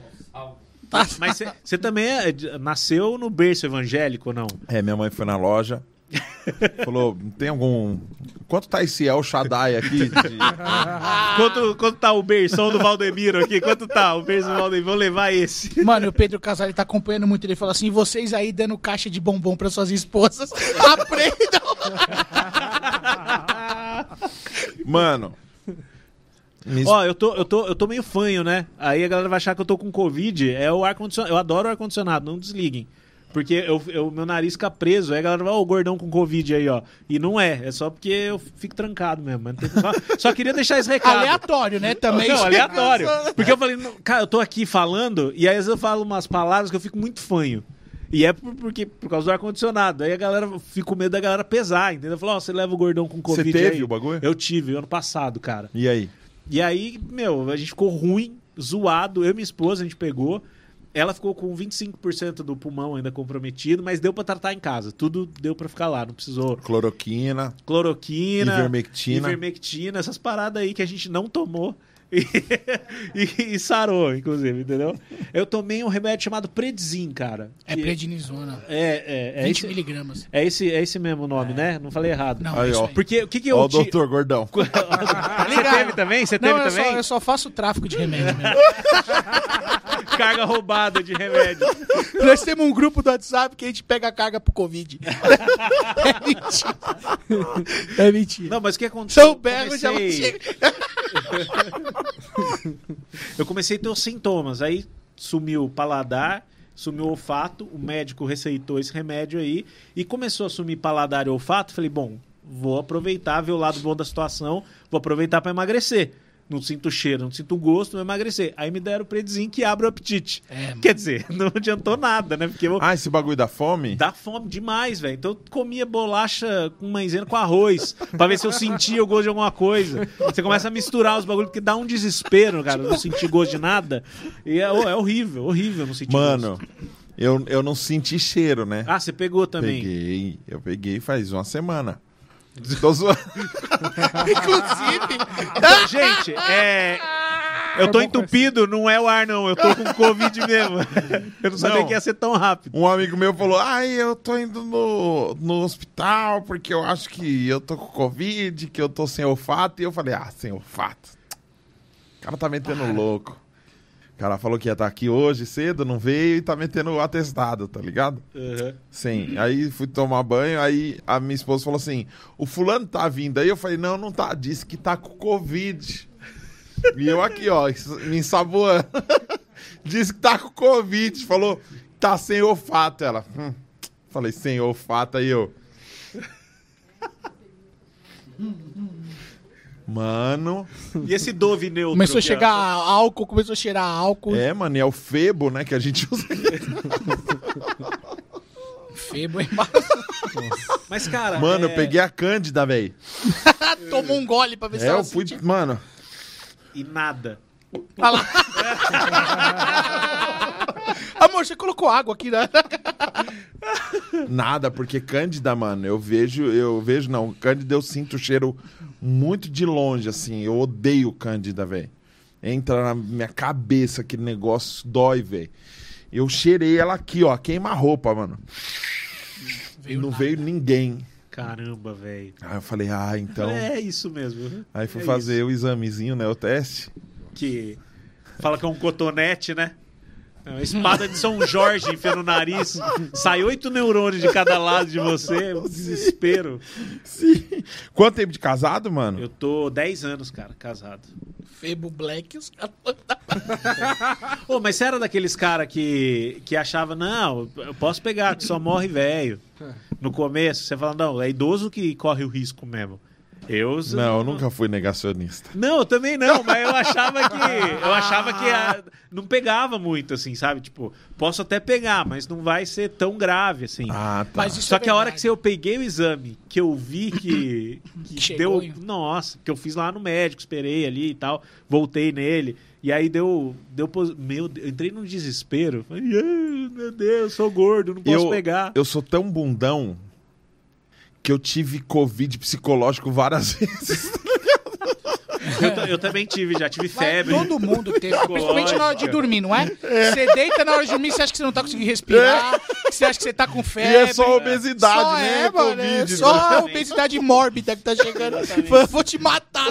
Mas você também é de- nasceu no berço evangélico ou não? É, minha mãe foi na loja. Falou, tem algum. Quanto tá esse El Shaddai aqui? de- Quanto, quanto tá o berção do Valdemiro aqui? Quanto tá o berço do Valdemiro? Vou levar esse. Mano, o Pedro Casale tá acompanhando muito. Ele falou assim: vocês aí dando caixa de bombom pra suas esposas, aprendam. Mano. Me- Ó, eu tô, eu, tô, eu tô meio fanho, né? Aí a galera vai achar que eu tô com Covid. É o ar-condicionado. Eu adoro o ar-condicionado, não desliguem. Porque eu, eu- meu nariz fica preso. Aí a galera vai, ó, o gordão com Covid aí, ó. E não é. É só porque eu fico trancado mesmo. mas não tem- Só, só queria deixar esse recado. Aleatório, né? Também. Não, aleatório. Porque eu falei, não, cara, eu tô aqui falando, e aí às vezes eu falo umas palavras que eu fico muito fanho. E é por, porque, por causa do ar-condicionado. Aí a galera fica com medo da galera pesar, entendeu? Falou, ó, você leva o gordão com Você Covid teve aí? o bagulho? Eu tive, ano passado, cara. E aí? E aí, meu, a gente ficou ruim, zoado. Eu e minha esposa, a gente pegou. Ela ficou com 25% do pulmão ainda comprometido, mas deu pra tratar em casa. Tudo deu pra ficar lá. Não precisou Cloroquina, cloroquina, ivermectina. ivermectina, essas paradas aí que a gente não tomou. E, e- e sarou, inclusive, entendeu? Eu tomei um remédio chamado Predzin, cara. É prednisona. É, é, é, 20 esse, miligramas. é, esse, é esse mesmo nome, né? Não falei errado. Não, Aí, é isso ó. Porque o que, que eu Ó, o ti- doutor Gordão. Você teve também? Você teve Não, eu só, também? eu só faço tráfico de remédio mesmo. Carga roubada de remédio. Nós temos um grupo do WhatsApp que a gente pega a carga pro Covid. é mentira. É mentira. Não, mas o que aconteceu? São Eu Berro já comecei- chega. Eu comecei a ter os sintomas. Aí sumiu o paladar, sumiu o olfato. O médico receitou esse remédio aí e começou a sumir paladar e olfato. Falei, bom, vou aproveitar, ver o lado bom da situação, vou aproveitar para emagrecer. Não sinto cheiro, não sinto gosto, vou emagrecer. Aí me deram o Predizinho que abre o apetite. É, Quer dizer, não adiantou nada, né? Porque eu, Ah, esse bagulho da fome? Dá fome demais, velho. Então eu comia bolacha com maisena com arroz, pra ver se eu sentia o gosto de alguma coisa. Você começa a misturar os bagulhos, porque dá um desespero, cara, não sentir gosto de nada. E é, é horrível, horrível não sentir Mano, gosto. eu, eu não senti cheiro, né? Ah, você pegou também. Peguei. Eu peguei faz uma semana. Tô zoando. Inclusive, Gente, é. Eu tô entupido, não é o ar, não. Eu tô com Covid mesmo. Eu não sabia Não. que ia ser tão rápido. Um amigo meu falou: Ai, eu tô indo no, no hospital porque eu acho que eu tô com Covid, que eu tô sem olfato. E eu falei: Ah, sem olfato. O cara tá metendo louco. O cara falou que ia estar aqui hoje cedo, não veio e tá metendo o atestado, tá ligado? Sim. Aí fui tomar banho, aí a minha esposa falou assim: o fulano tá vindo. Aí eu falei: não, não tá. Disse que tá com Covid. E eu aqui, ó, me ensaboando. Disse que tá com Covid. Falou, tá sem olfato. Ela, hum. Falei, sem olfato. Aí eu. Mano. E esse Dove neutro? começou a chegar álcool, começou a cheirar álcool. É, mano, e é o Febo, né, que a gente usa. Febo embaixo. Mas, cara. Mano, é- eu peguei a Cândida, velho. Tomou um gole pra ver se É, ela eu fui. sentia. Mano, E nada. Olha lá. Amor, você colocou água aqui, né? Nada, porque Cândida, mano, eu vejo, eu vejo, não, Cândida eu sinto o cheiro muito de longe, assim, eu odeio Cândida, velho. Entra na minha cabeça aquele negócio, dói, velho. Eu cheirei ela aqui, ó, queima a roupa, mano. Veio não nada. veio ninguém. Caramba, velho. Aí eu falei, ah, então. É isso mesmo. Aí fui é fazer o examezinho, né, o teste. que fala que é um cotonete, né? É uma espada de São Jorge enfia no nariz, sai oito neurônios de cada lado de você, um desespero. Sim. Quanto tempo de casado, mano? Eu tô 10 anos, cara, casado. Febo Black. Os... Ô, mas você era daqueles cara que, que achava, não, eu posso pegar, que só morre velho. No começo, você fala, não, é idoso que corre o risco mesmo. Eu Não, eu nunca fui negacionista. Não, eu também não, mas eu achava que. Eu achava que a- não pegava muito, assim, sabe? Tipo, posso até pegar, mas não vai ser tão grave, assim. Ah, tá. Mas isso Só é que a hora verdade. que eu peguei o exame, que eu vi que, que deu. Nossa, que eu fiz lá no médico, esperei ali e tal, voltei nele. E aí deu. deu pos- meu, Deus, eu entrei num desespero. Falei, "Ah, meu Deus, sou gordo, não posso eu, pegar. eu sou tão bundão que eu tive Covid psicológico várias vezes. Eu, eu também tive, já tive Mas febre. todo mundo teve, principalmente na hora de dormir, não é? Você deita na hora de dormir, você acha que você não tá conseguindo respirar, que você acha que você tá com E febre. é só obesidade, Só né? é, mano, é Covid, só né? a obesidade mórbida que tá chegando. Eu vou te matar.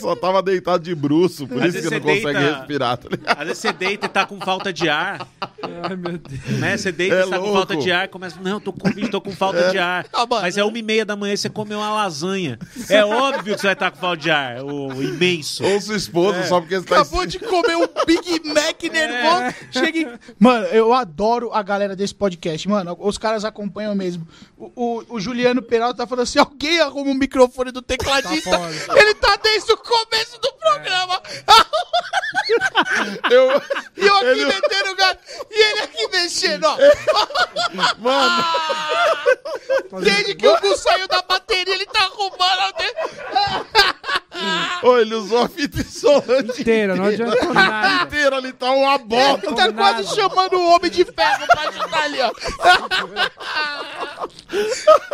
Só tava deitado de bruxo, por Às isso que não você consegue deita- respirar, tá? Às vezes você deita e tá com falta de ar. Ai, meu Deus. né? Você deita É e tá com falta de ar, começa, não, tô com tô com falta de ar. Ah, mano. Mas é uma e meia da manhã você comeu uma lasanha. É óbvio que você vai estar com falta de ar. O, o imenso. Ou sua esposa, só porque você tá Acabou de comer um Big Mac nervoso. Chega em... Mano, eu adoro a galera desse podcast. Mano, os caras acompanham mesmo. O, o- o Juliano Peralta tá falando assim: alguém arruma um microfone do tecladista. Tá. Ele tá desde o começo do programa. Eu, E eu aqui Ele- metendo o gato. E ele aqui mexendo, ó. mano, Desde que o Gu saiu da bateria, ele tá arrumando. Ô, ele usou a fita isolante Inteira, não adiantou nada. inteira ali, tá uma bosta. Ele tá quase chamando o Homem de Ferro pra ajudar ali, ó.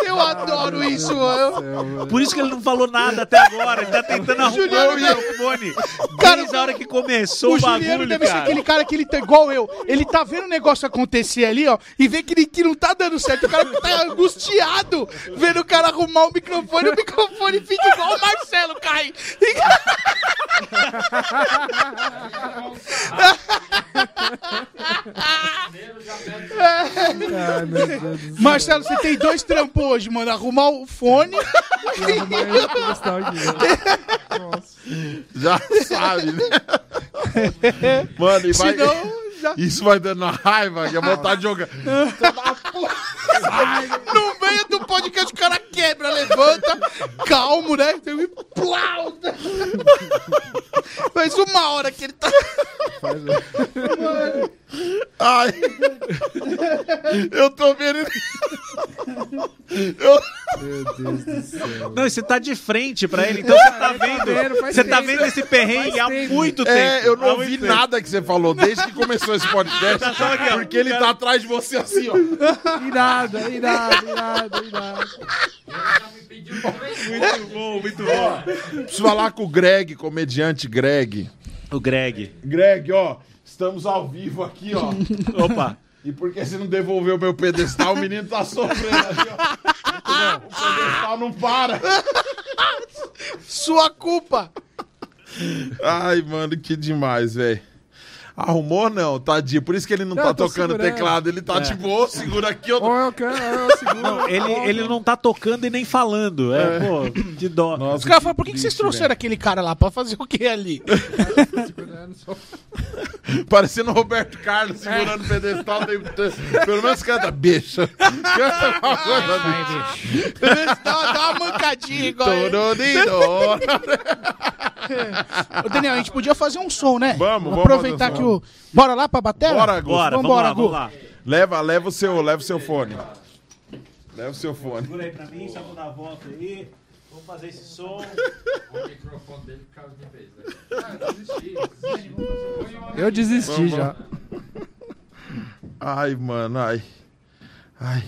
Eu adoro isso, mano. Por isso que ele não falou nada até agora. Ele tá tentando arrumar Juliano o microfone. Cara, Desde a hora que começou o, O Juliano bagulho, deve ser cara. aquele cara que ele tá igual eu. Ele tá vendo o negócio acontecer ali, ó, e vê que, ele, que não tá dando certo. O cara tá angustiado vendo o cara arrumar o microfone, o microfone fica igual o Marcelo cai. Ai, meu Deus do céu. Marcelo, você tem dois trampos hoje, mano. Arrumar o fone. Arrumar esse pedestal aqui. Nossa. Já sabe, né? Mano, e vai... Senão. Isso vai dando raiva, que é vontade de jogar. No meio do podcast o cara quebra, levanta, calmo, né? Tem um plau. Faz uma hora que ele tá. Ai. Eu tô vendo. Eu... Meu Deus do céu. Não, e você tá de frente pra ele, então você tá vendo. Você tá vendo esse perrengue há muito tempo. É, eu não ouvi nada que você falou desde que começou esse podcast. Tá ó. porque ele tá atrás de você assim, ó. Irado, irado, irado, irado. Muito bom, muito bom. Preciso falar com o Greg, comediante Greg. O Greg. Greg, ó, estamos ao vivo aqui, ó. Opa. E porque você não devolveu meu pedestal, o menino tá sofrendo ali, ó. O pedestal não para. Sua culpa. Ai, mano, que demais, velho. Arrumou não, tadinho. Por isso que ele não, Não, tá tocando segurando. teclado. Ele tá tipo, ô, segura aqui. Ou eu quero, eu seguro. Não, ele, ele não tá tocando e nem falando. É, pô, que dó. Os caras falam, por que, que vocês trouxeram aquele cara lá pra fazer o que ali? Parecendo o Roberto Carlos segurando o pedestal. Pelo menos canta, bicha. Canta uma coisa assim. dá, dá uma mancadinha igual. Ô, Daniel, a gente podia fazer um som, né? Vamos, vamos Aproveitar que o. Bora lá pra bater? Bora, Gu. Bora, vamos lá, vamos lá. Leva, leva o seu, leva o seu fone. Leva o seu fone. Segura aí pra mim, só vou dar a volta aí. Vamos fazer esse som. O microfone dele caiu de vez, né? Ah, eu desisti. Eu desisti já. Ai, mano, ai. Ai.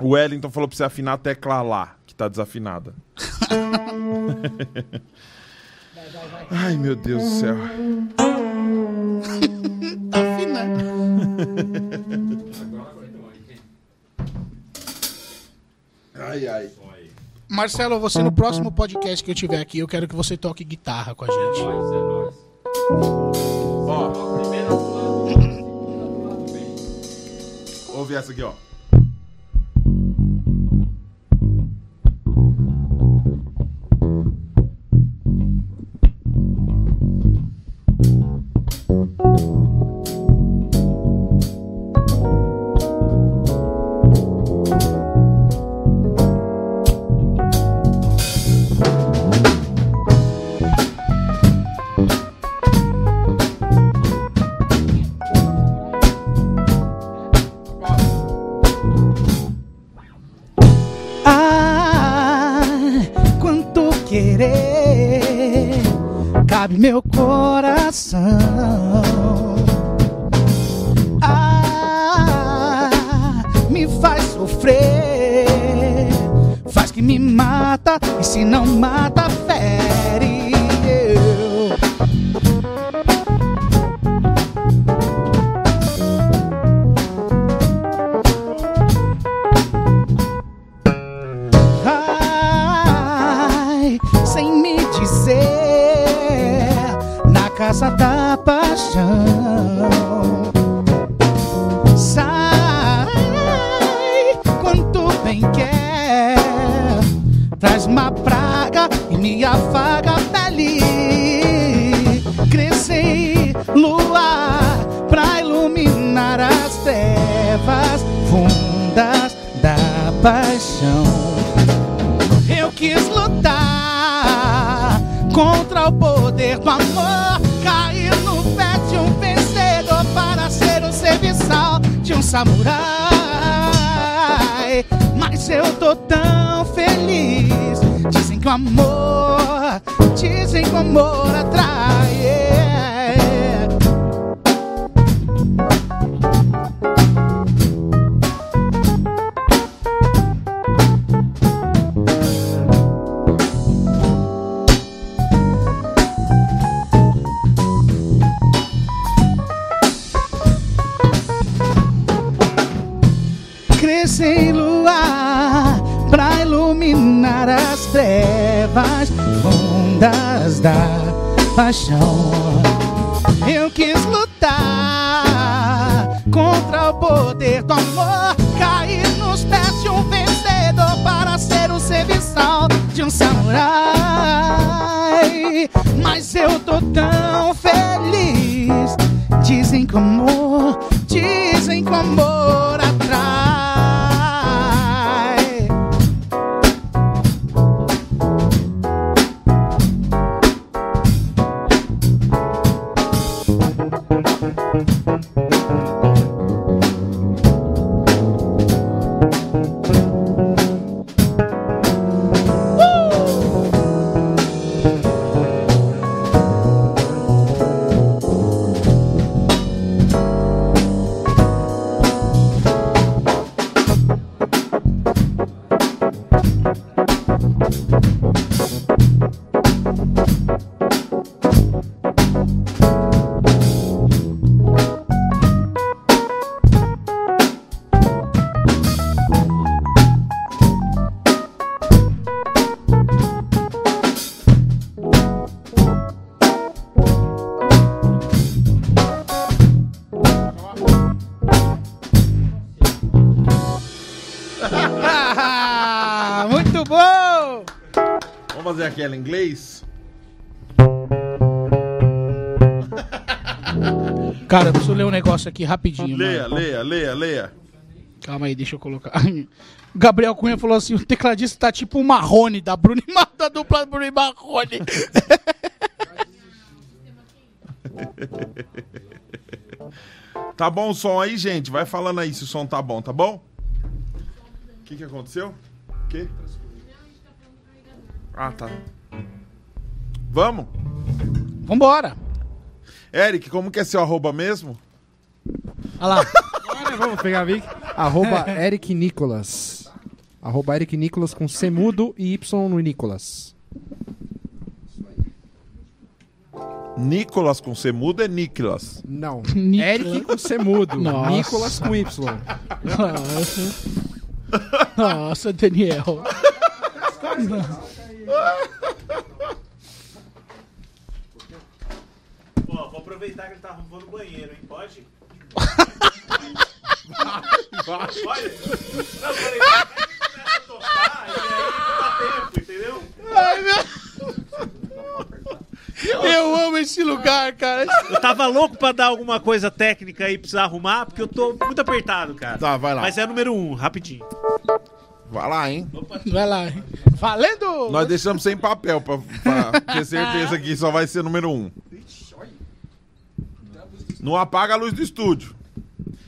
O Wellington falou pra você afinar a tecla lá, que tá desafinada. Ai, meu Deus do céu. Tá afinando. Ai, ai. Marcelo, você no próximo podcast que eu tiver aqui, eu quero que você toque guitarra com a gente. É. Ó, Primeira do lado, segunda do lado bem. ouve essa aqui, ó. O poder do amor, cair nos pés de um vencedor para ser o serviçal de um samurai. Mas eu tô tão feliz. Dizem que o amor, dizem que Fazer aquela em inglês? Cara, eu preciso ler um negócio aqui rapidinho. Leia, mano. leia, leia, leia. Calma aí, deixa eu colocar. Gabriel Cunha falou assim: o tecladista tá tipo o Marrone da e Mar- da dupla Bruno e Marrone. Tá bom o som aí, gente? Vai falando aí se o som tá bom, tá bom? O que que aconteceu? O quê? Ah, tá. Vamos? Vambora. Eric, como que é seu arroba mesmo? Olha lá. Agora vamos pegar a Vic. Arroba Eric Nicolas. Arroba Eric Nicolas com C mudo e Y no Nicolas. Nicolas com C mudo é Nicolas. Não. Nicolas. Eric com C mudo. Nossa. Nicolas com Y. Nossa. Nossa, Daniel. Ó, vou aproveitar que ele tá arrumando o banheiro, hein? Pode? Pode? Não, peraí. Começa a tocar e aí dá tempo, entendeu? Eu amo esse lugar, cara. Eu tava louco pra dar alguma coisa técnica aí, precisar arrumar, porque eu tô muito apertado, cara. Tá, vai lá. Mas é número um, rapidinho. Vai lá, hein? Vai lá. Valendo! Nós deixamos sem papel pra, pra ter certeza que só vai ser número um. Não apaga a luz do estúdio.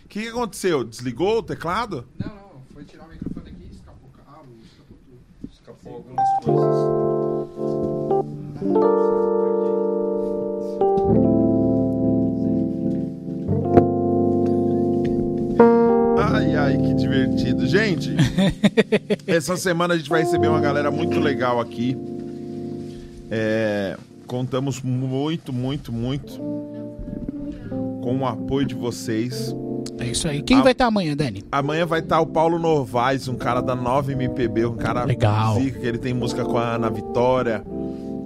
O que, que aconteceu? Desligou o teclado? Não, não. Foi tirar o microfone aqui, escapou o cabo, escapou tudo. Escapou algumas coisas. Ai, ai, que divertido. Gente, essa semana a gente vai receber uma galera muito legal aqui. É, contamos muito, muito, muito com o apoio de vocês. É isso aí. Quem Ah. vai estar amanhã, Dani? Amanhã vai estar o Paulo Novaes, um cara da 9MPB, um cara Legal. zica, que ele tem música com a Ana Vitória.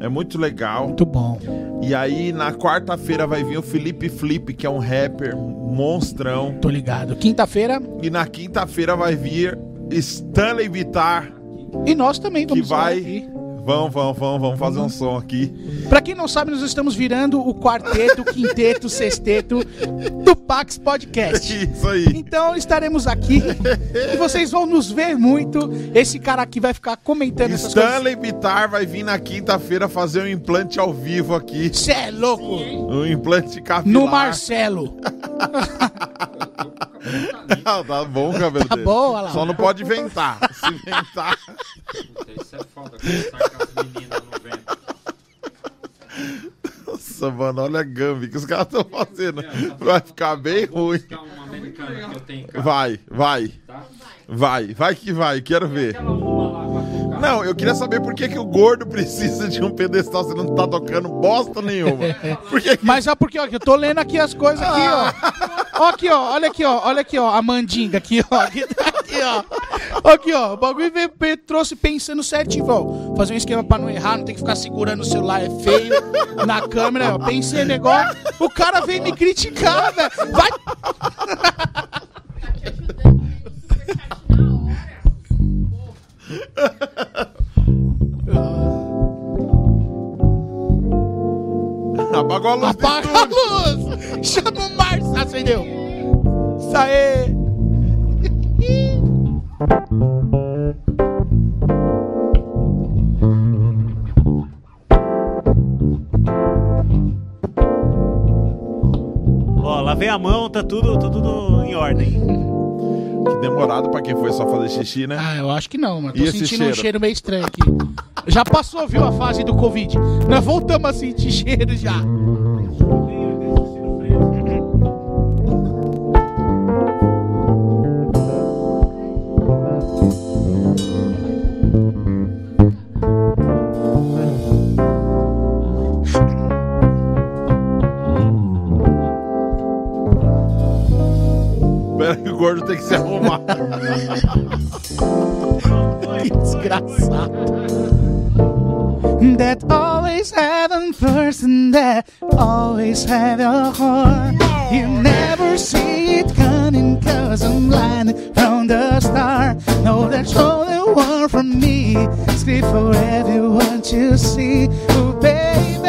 É muito legal. Muito bom. E aí, na quarta-feira, vai vir o Felipe Flip, que é um rapper monstrão. Tô ligado. Quinta-feira. E na quinta-feira vai vir Stanley Vitar, E nós também que vamos vai, estar aqui. Vamos, vamos, vamos, vamos fazer um som aqui. Pra quem não sabe, nós estamos virando o quarteto, o quinteto, o sexteto do Pax Podcast. Isso aí. Então estaremos aqui e vocês vão nos ver muito. Esse cara aqui vai ficar comentando essas coisas. Stanley Bitar vai vir na quinta-feira fazer um implante ao vivo aqui. Cê é louco! Um implante capilar. No Marcelo. Ah, tá bom o cabelo Tá dele. bom, olha lá. Só não pode inventar. Se inventar. Puta, isso é foda. Conversar com as meninas no vento. Nossa, mano, olha a Gambi que os caras estão fazendo. Vai ficar bem ruim. Vai, vai. Tá? Vai, vai que vai, quero ver. Não, eu queria saber por que, que o gordo precisa de um pedestal se não tá tocando bosta nenhuma. Por que que... Mas ó, porque ó, que eu tô lendo aqui as coisas aqui, ó. Ó aqui, ó, olha aqui, ó, olha aqui, ó, a mandinga aqui, ó. Aqui, aqui, ó. Aqui, ó, o bagulho veio, trouxe pensando certinho, ó. Fazer um esquema pra não errar, não tem que ficar segurando o celular, é feio. Na câmera, ó. Pensei negócio. O cara veio me criticar, velho. Vai. Apagou a luz Apaga a luz! Chama o Márcio! Acendeu! Isso aí! Ó, lavei a mão, tá tudo, tá tudo em ordem. Que demorado pra quem foi só fazer xixi, né? Ah, eu acho que não, mano. Tô E esse sentindo um cheiro? cheiro meio estranho aqui. Já passou, viu, a fase do Covid. Nós voltamos a sentir cheiro já. Pera que o gordo tem que se arrumar. Que desgraçado. That always have a person that always have a heart. You never see it coming cause I'm blind from the start. No, that's they want from me. Sleep for everyone to see. Oh, baby.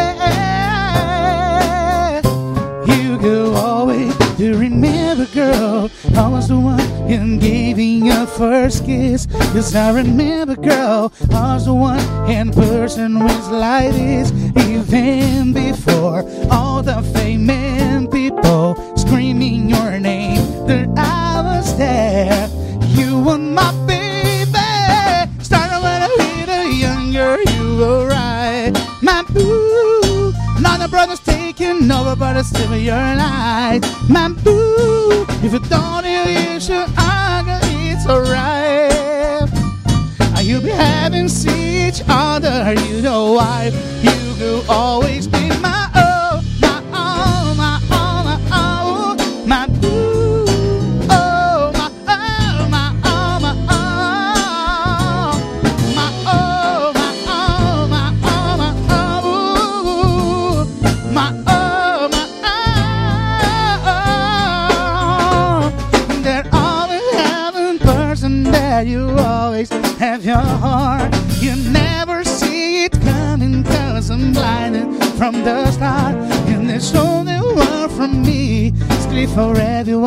You go always to remember, girl. I was the one in giving your first kiss. Yes, I remember, girl. I was one in person was like is Even before all the famous people screaming your name, that I was there. You were my baby. Started when a younger, you were right. My boo. Now the brother's taking over, but it's still your light. My boo. If you don't hear you should other, you know why. You will always be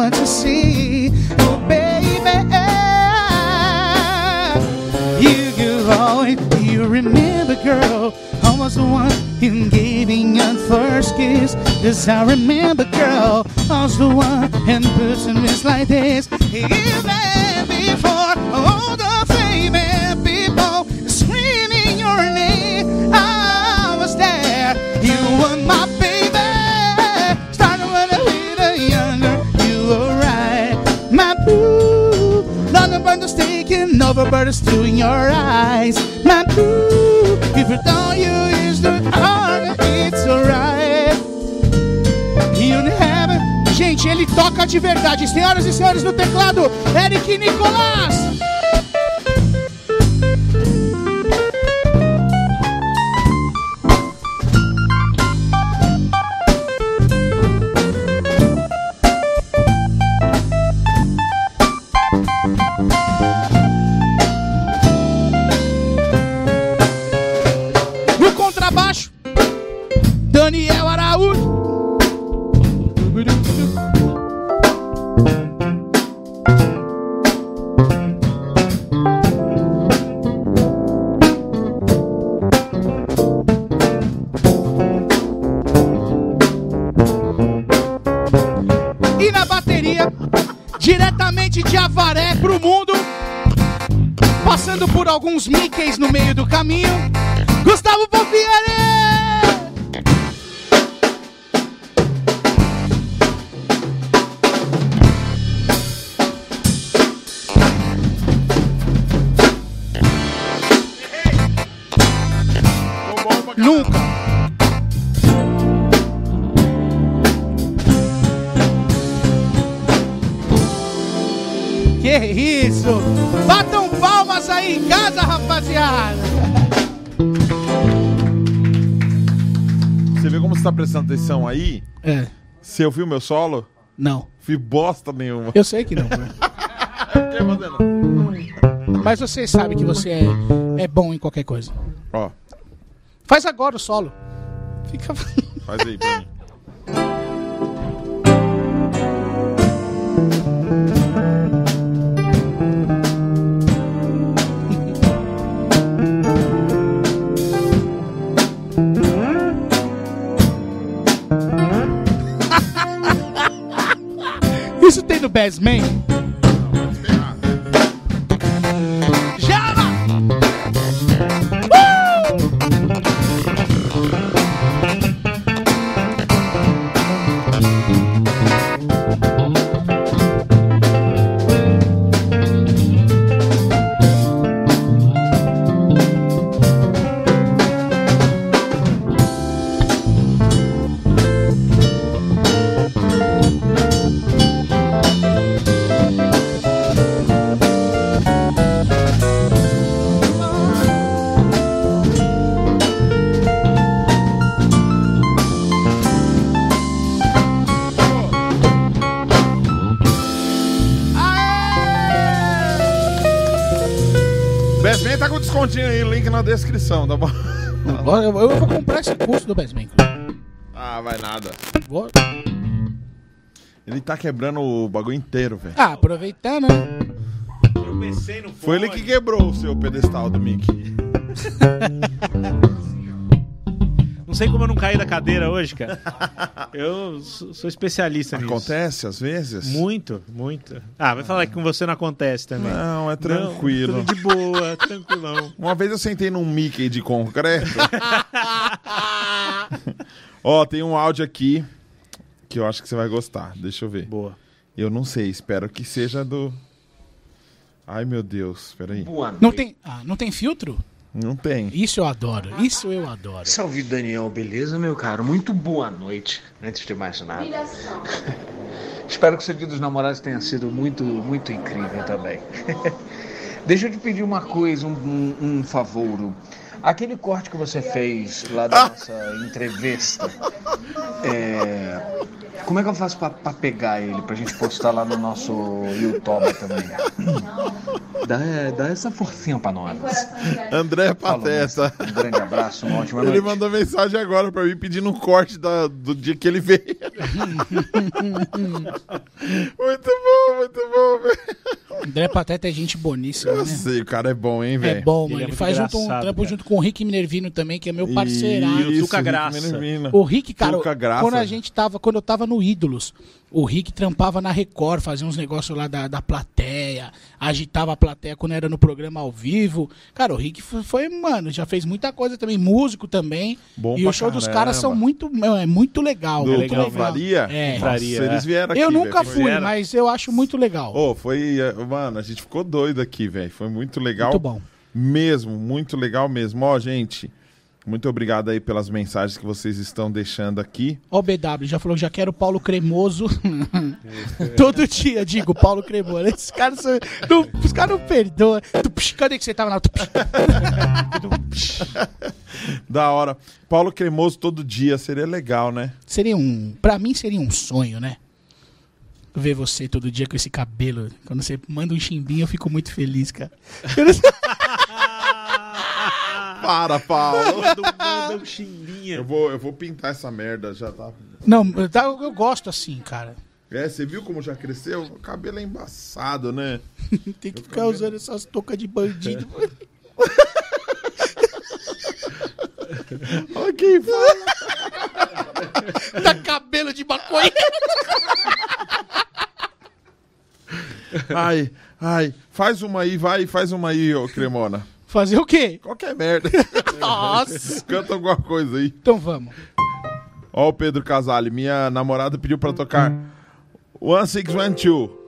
everyone to see. Oh, baby. You go always, oh, you remember, girl. I was the one in giving your first kiss. This I remember, girl. I was the one in person was like this. Before in your eyes. My boo, if you don't use the heart, it's alright. You have. Gente, ele toca de verdade. Senhoras e senhores, no teclado, Eric Nicolás. Alguns Mickeys no meio do caminho. Gustavo Pompiani! Prestando atenção aí? É, Você ouviu meu solo? não. Fui bosta nenhuma. Eu sei que não. né? Fazendo? Mas você sabe que você é, é bom em qualquer coisa. Ó, Faz agora o solo. Fica. faz aí pra mim. Isso tem na descrição, tá bom? Eu, eu vou comprar esse curso do Bassman. Ah, vai nada. Vou- Ele tá quebrando o bagulho inteiro, velho. Ah, aproveitando, né? Foi ele que quebrou o seu pedestal do Mickey. Não sei como eu não caí da cadeira hoje, cara. Eu sou sou especialista nisso. Acontece às vezes? Muito, muito. Ah, vai falar que com você não acontece também. Não, é tranquilo. Não, tudo de boa, tranquilão. Uma vez eu sentei num Mickey de concreto. Ó, tem um áudio aqui que eu acho que você vai gostar. Deixa eu ver. Boa. Eu não sei, espero que seja do. Ai meu Deus, peraí. Não tem, ah, não tem filtro? Não tem. Isso eu adoro. Isso eu adoro. Salve Daniel, beleza, meu caro? Muito boa noite, antes de mais nada. Espero que o seu dia dos namorados tenha sido muito, muito incrível também. Deixa eu te pedir uma coisa, um, um, um favor. Aquele corte que você fez lá da nossa entrevista, é, como é que eu faço pra, pra pegar ele, pra gente postar lá no nosso YouTube também? Dá, dá essa forcinha pra nós. André Falou, Pateta. Um grande abraço, uma ótima Ele noite. mandou mensagem agora pra mim pedindo um corte da- do dia que ele veio. muito bom, muito bom, velho. André Pateta é gente boníssima, Eu né? sei, o cara é bom, hein, É velho. bom, Ele mano. é Ele faz junto um trampo junto com o Rick Minervino também, que é meu parceiraço. Isso, Tuca Rick Graça. O Rick, cara, Tuca Graça. quando a gente tava, quando eu tava no Ídolos, o Rick trampava na Record, fazia uns negócios lá da, da plateia, agitava a plateia quando era no programa ao vivo. Cara, o Rick foi, foi, mano, já fez muita coisa também, músico também. Bom e o show dos caramba. caras são muito, é muito legal, Do muito legal, legal. Faria? É. Nossa, Faria, eles é. vieram aqui, Eu nunca velho. fui, Vieram? mas eu acho muito legal. Ô, foi. eh, Mano, a gente ficou doido aqui, velho. Foi muito legal. Muito bom. Mesmo, muito legal mesmo. Ó, gente, muito obrigado aí pelas mensagens que vocês estão deixando aqui. Ó, o BW já falou, já quero Paulo Cremoso. Todo dia, digo, Paulo Cremoso. Esses caras são, não, os caras não perdoam. Cadê que você tava psh. Da hora. Paulo Cremoso todo dia seria legal, né? Seria um. Pra mim seria um sonho, né? Ver você todo dia com esse cabelo. Quando você manda um chimbinho, eu fico muito feliz, cara. Eu não sei- Para, Paulo. Manda um- manda chimbinha. eu, vou, eu vou pintar essa merda, já tá. Não, eu, tá- eu gosto assim, cara. É, você viu como já cresceu? O cabelo é embaçado, né? Tem que ficar usando essas toucas de bandido. Olha quem fala. Dá cabelo de maconha. Ai, ai. Faz uma aí, vai, faz uma aí, ô Cremona. Fazer o quê? Qualquer merda. Nossa! Canta alguma coisa aí. Então vamos. Ó o Pedro Casale, minha namorada pediu pra tocar One Six One Two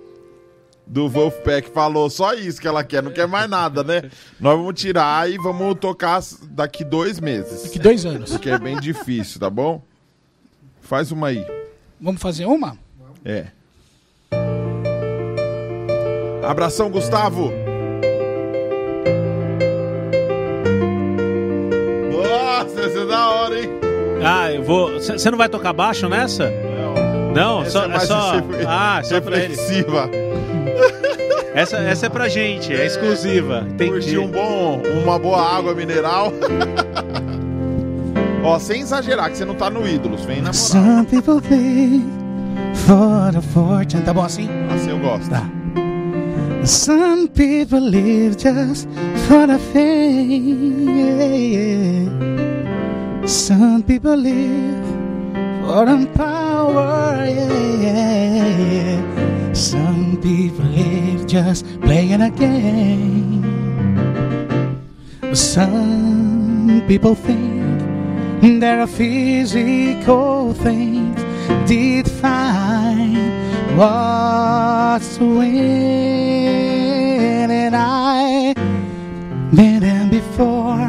do Wolfpack. Falou só isso que ela quer, não quer mais nada, né? Nós vamos tirar e vamos tocar daqui dois meses. Daqui dois anos. Porque é bem difícil, tá bom? Faz uma aí. Vamos fazer uma? É. Abração, Gustavo. Hora, hein? Ah, eu vou. Você não vai tocar baixo nessa? Não, Essa só, é é só. refle- Ah, só reflexiva. Essa, essa é pra gente, é exclusiva. Entendi. Curtir um bom, uma boa água mineral. Ó, sem exagerar, que você não tá no Ídolos, vem na moral. Some people live for the fortune. Tá bom assim? Assim eu gosto. Tá. Some people live just for the fame. yeah, yeah. Some people live for the power. Yeah, yeah, yeah. Some people live just playing a game. Some people think there are physical things define what's to win, and I been there before.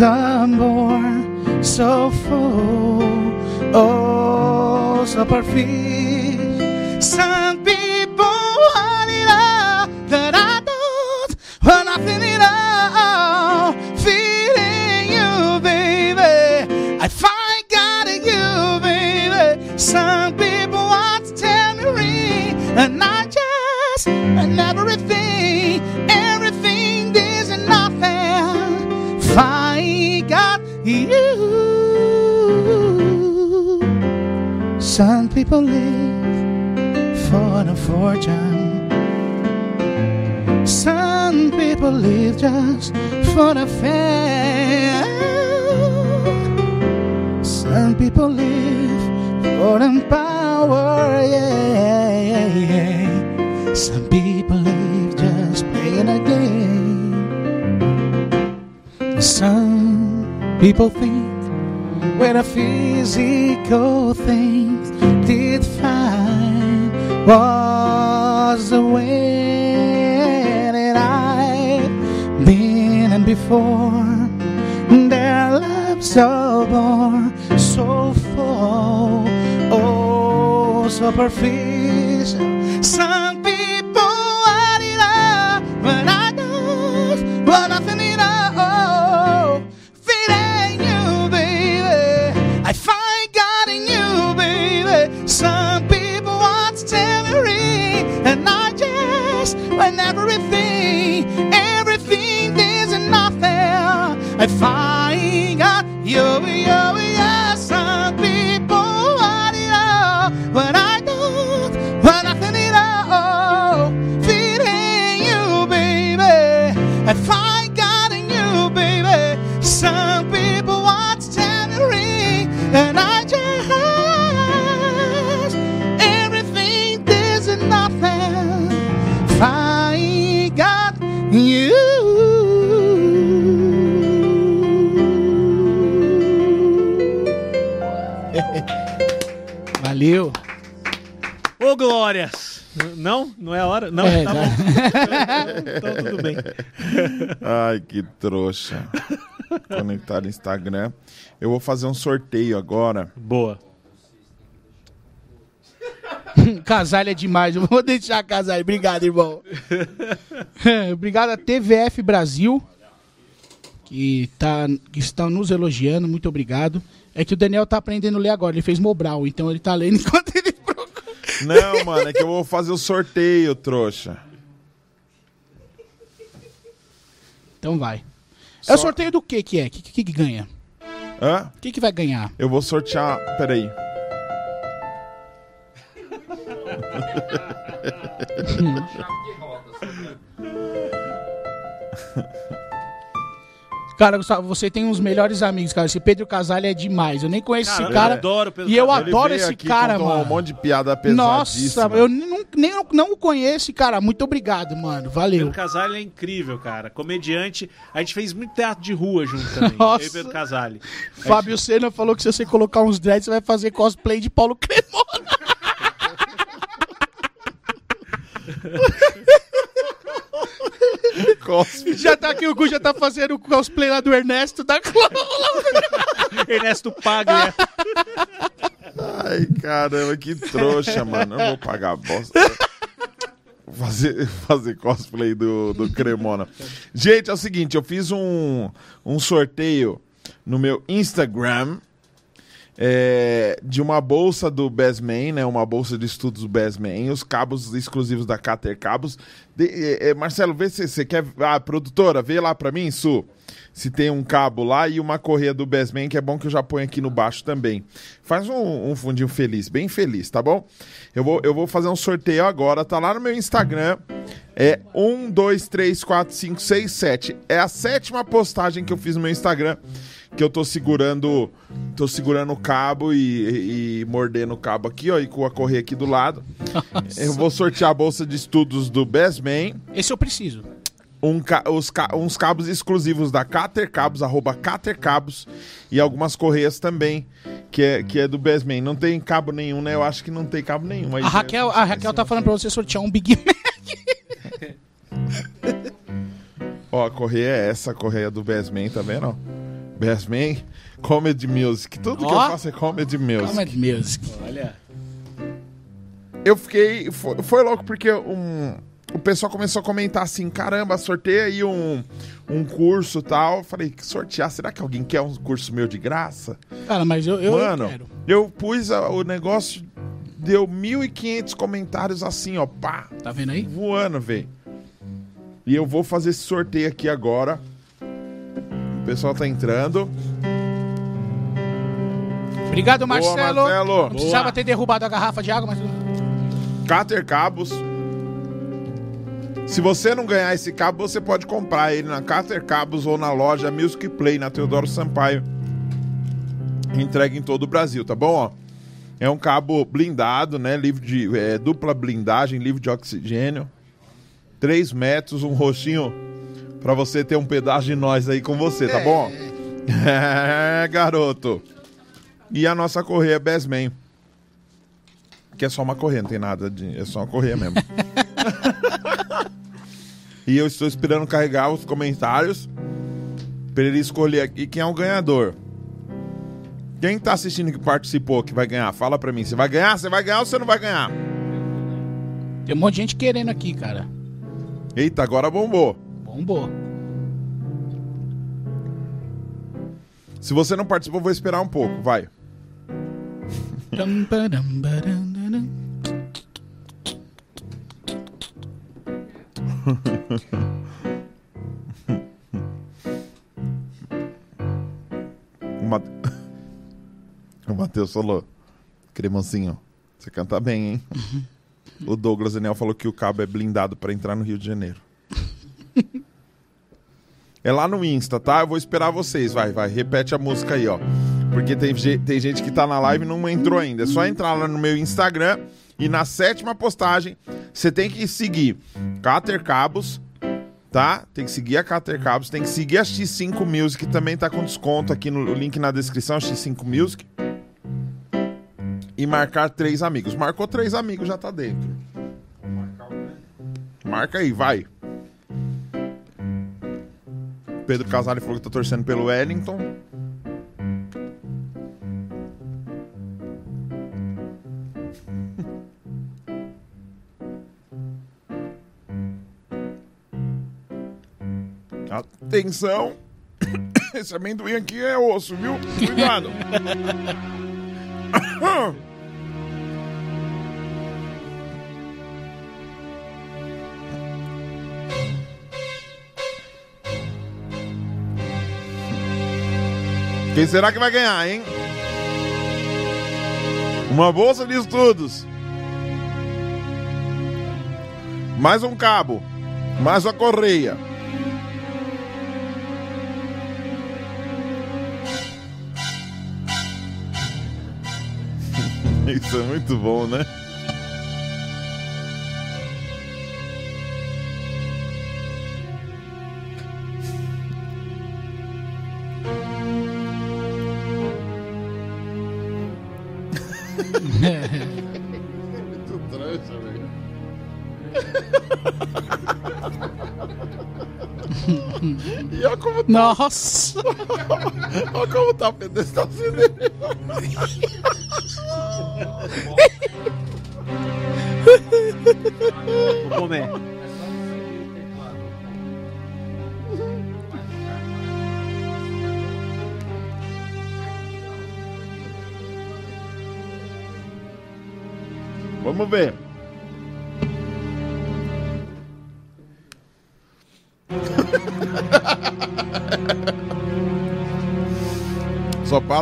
A more so full, oh, so perfect. Some people want it all that I don't want nothing at all. Feeling you, baby. I find God in you, baby. Some people want to tell me and I just and everything, you. Some people live for the fortune. Some people live just for the fame. Some people live for the power. Yeah, yeah, yeah. Some people live just playing a game. Some people think when the physical things did find was the way that I've been and before their lives are born so full, oh so superficial. Some people want it all, but I don't want nothing just when everything, everything is nothing. I find God, you, you, yeah. Valeu. Ô, Glórias! Não? Não é a hora? Não, É, tá tá. bom. Então tudo bem. Ai, que trouxa. Conectar no Instagram. Eu vou fazer um sorteio agora. Boa. Casalho é demais, eu vou deixar Casalho. Obrigado, irmão. Obrigado a TVF Brasil, que, tá, que estão nos elogiando. Muito obrigado. É que o Daniel tá aprendendo a ler agora, ele fez Mobral, então ele tá lendo enquanto ele procura. Não, mano, é que eu vou fazer o sorteio, trouxa. Então vai. É Só- o sorteio do que que é? O que, que, que ganha? Hã? O que, que vai ganhar? Eu vou sortear. Peraí. Chave de roda. Cara, Gustavo, você tem uns melhores amigos, cara. Esse Pedro Casalho é demais. Eu nem conheço esse cara. eu adoro Pedro E eu Casalho. Ele adoro esse cara, mano. um monte de piada Nossa, pesadíssima. eu nem, nem não o conheço, cara. Muito obrigado, mano. Valeu. Pedro Casale é incrível, cara. Comediante. A gente fez muito teatro de rua junto também. Nossa. Eu e Pedro Casale. Fábio Senna falou que se você colocar uns dreads, você vai fazer cosplay de Paulo Cremona. Já tá aqui, o Gu já tá fazendo o cosplay lá do Ernesto da. Ernesto Paglia. Ai, caramba, que trouxa, mano. Eu não vou pagar a bosta. Vou Fazer, fazer cosplay do, do Cremona. Gente, é o seguinte, eu fiz um, um sorteio no meu Instagram é, de uma bolsa do Bestman, né? Uma bolsa de estudos do Bestman, os cabos exclusivos da Cater Cabos. De- é, é, Marcelo, vê se você quer. Ah, produtora, vê lá pra mim, Su. Se tem um cabo lá e uma correia do Bestman, que é bom que eu já ponho aqui no baixo também. Faz um, um fundinho feliz, bem feliz, tá bom? Eu vou, eu vou fazer um sorteio agora, tá lá no meu Instagram. É 1, 2, 3, 4, 5, 6, 7. É a sétima postagem que eu fiz no meu Instagram. Que eu tô segurando. Tô segurando o cabo e, e mordendo o cabo aqui, ó, e com a correia aqui do lado. Eu vou sortear a bolsa de estudos do Bestman Esse eu preciso. um ca- os ca- uns cabos exclusivos da Cater Cabos, arroba Cater Cabos, e algumas correias também, que é, que é do Bestman. Não tem cabo nenhum, né? Eu acho que não tem cabo nenhum. A já- Raquel, a Raquel tá falando pra você sortear um Big Mac. Ó, a correia é essa, a correia do Bestman, tá vendo? Ó? Bestman, Comedy Music. Tudo que eu faço é Comedy Music. Comedy Music. Olha. Eu fiquei. Foi, foi louco porque um, o pessoal começou a comentar assim: caramba, sorteia aí um, um curso e tal. Eu falei, sortear? Será que alguém quer um curso meu de graça? Cara, mas eu, eu Mano, quero. eu pus a- o negócio, deu 1.500 comentários assim, ó, pá, Tá vendo aí? voando, velho. E eu vou fazer esse sorteio aqui agora. O pessoal tá entrando. Obrigado, Marcelo. Boa, Marcelo. Não precisava ter derrubado a garrafa de água, mas. Cater Cabos. Se você não ganhar esse cabo, você pode comprar ele na Cater Cabos ou na loja Music Play, na Teodoro Sampaio. Entrega em todo o Brasil, tá bom? Ó, é um cabo blindado, né? Livre de é, dupla blindagem, livre de oxigênio. 3 metros, um roxinho pra você ter um pedaço de nós aí com você, tá bom? É, garoto. E a nossa correia Bestman. Que é só uma correia, não tem nada de. É só uma correia mesmo. e eu estou esperando carregar os comentários pra ele escolher aqui quem é o ganhador. Quem tá assistindo que participou que vai ganhar? Fala pra mim. Você vai ganhar? Você vai ganhar ou você não vai ganhar? Tem um monte de gente querendo aqui, cara. Eita, agora bombou. Bombou. Se você não participou, eu vou esperar um pouco. Vai. O, Mate... o Matheus falou: Cremosinho, você canta bem, hein? o Douglas Daniel falou que o cabo é blindado pra entrar no Rio de Janeiro. É lá no Insta, tá? Eu vou esperar vocês. Vai, vai. Repete a música aí, ó. Porque tem, tem gente que tá na live e não entrou ainda. É só entrar lá no meu Instagram e na sétima postagem você tem que seguir Cater Cabos tá? Tem que seguir a Cater Cabos, tem que seguir a X5 Music, também tá com desconto aqui no link na descrição, X5 Music. E marcar três amigos. Marcou três amigos, já tá dentro. Marca aí, vai. Pedro Casale falou que tá torcendo pelo Wellington. Atenção! Esse amendoim aqui é osso, viu? Cuidado! Quem será que vai ganhar, hein? Uma bolsa de estudos. Mais um cabo. Mais uma correia. Isso é muito bom, né? Nossa! olha como tá o pedestalzinho dele.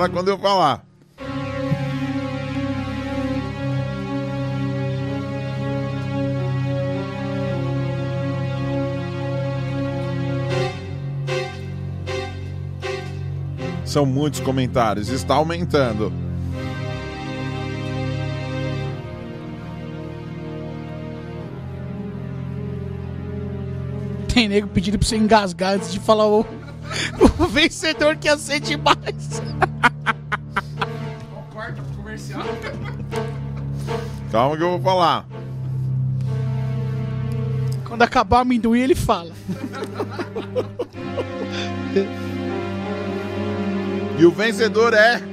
Para quando eu falar. São muitos comentários, está aumentando. Tem nego pedindo pra você engasgar antes de falar o, o vencedor que ia ser demais. Calma que eu vou falar. Quando acabar o amendoim, ele fala. E o vencedor é.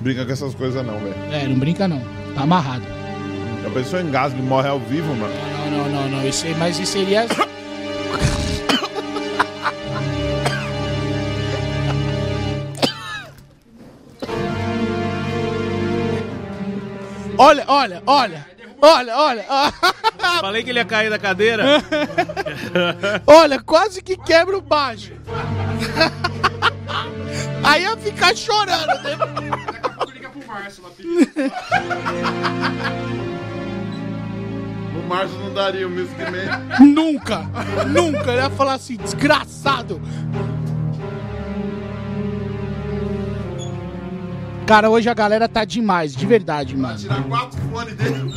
Brinca com essas coisas não, velho. É, não brinca não. Tá amarrado. A pessoa engasga e morre ao vivo, mano. Não, não, não, não. Isso aí, mas isso seria. Olha, olha, olha. Olha, olha. Falei que ele ia cair da cadeira. Olha, quase que quebra o baixo. Aí ia ficar chorando. né? Daqui a pouco liga pro Márcio lá. O Márcio não daria o mesmo que nem. Nunca, nunca. Ele ia falar assim, desgraçado. Cara, hoje a galera tá demais, de verdade, mano. Tirar quatro fones dele.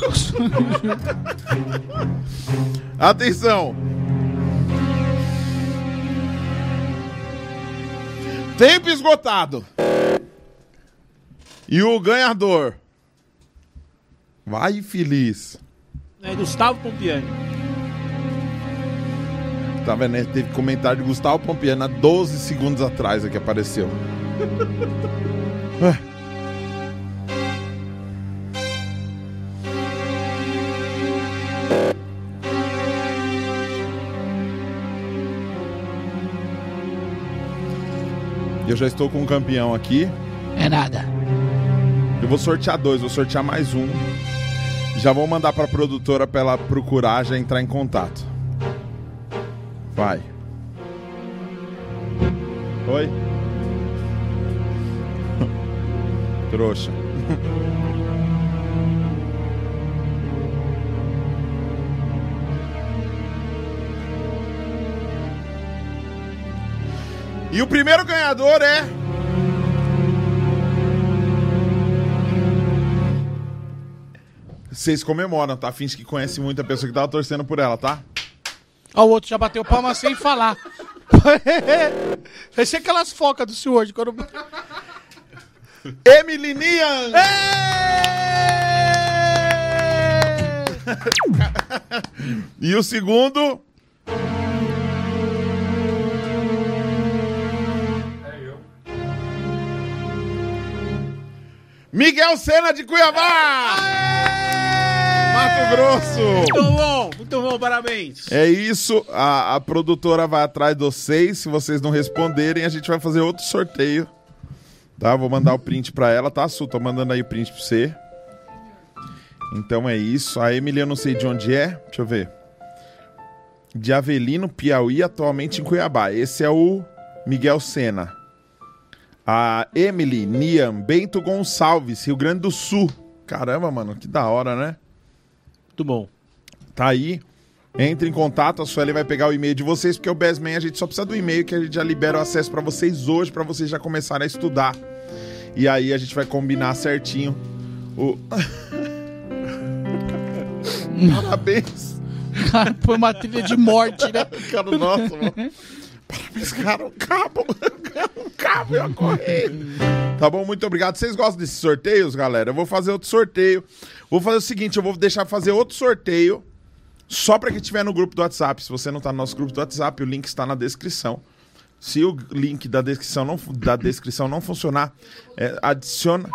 Atenção. Tempo esgotado. E o ganhador. Vai feliz. É Gustavo Pompiani. Tá vendo? né? Teve comentário de Gustavo Pompiana 12 segundos atrás aqui apareceu. já estou com um campeão aqui. É nada. Eu vou sortear dois, vou sortear mais um. Já vou mandar pra produtora pra ela procurar já entrar em contato. Vai. Oi? Trouxa. E o primeiro ganhador é. Vocês comemoram, tá? Finge que conhece muito a pessoa que tava torcendo por ela, tá? Ó, o outro já bateu palma sem falar. Vai ser aquelas focas do senhor hoje. Quando... Emily Nian! E o segundo. Miguel Sena de Cuiabá! Mato Grosso! Muito bom, muito bom, parabéns. É isso, a, a produtora vai atrás de vocês. Se vocês não responderem, a gente vai fazer outro sorteio. Tá? Vou mandar o print pra ela, tá, Su? Tô mandando aí o print pra você. Então é isso. A Emily eu não sei de onde é. Deixa eu ver. De Avelino, Piauí, atualmente em Cuiabá. Esse é o Miguel Sena. A Emily Niam Bento Gonçalves, Rio Grande do Sul. Caramba, mano, que da hora, né? Muito bom. Tá aí. Entre em contato, a Sueli vai pegar o e-mail de vocês, porque o Bestman a gente só precisa do e-mail que a gente já libera o acesso pra vocês hoje, pra vocês já começarem a estudar. E aí a gente vai combinar certinho o. Parabéns, Cara, foi uma trilha de morte, né? cara. Nossa, mano. Cara. Um cabo. Um cabo e uma correia. Tá bom? Muito obrigado. Vocês gostam desses sorteios, galera? Eu vou fazer outro sorteio. Vou fazer o seguinte: eu vou deixar fazer outro sorteio só pra quem estiver no grupo do WhatsApp. Se você não tá no nosso grupo do WhatsApp, o link está na descrição. Se o link da descrição não, da descrição não funcionar, é, adiciona.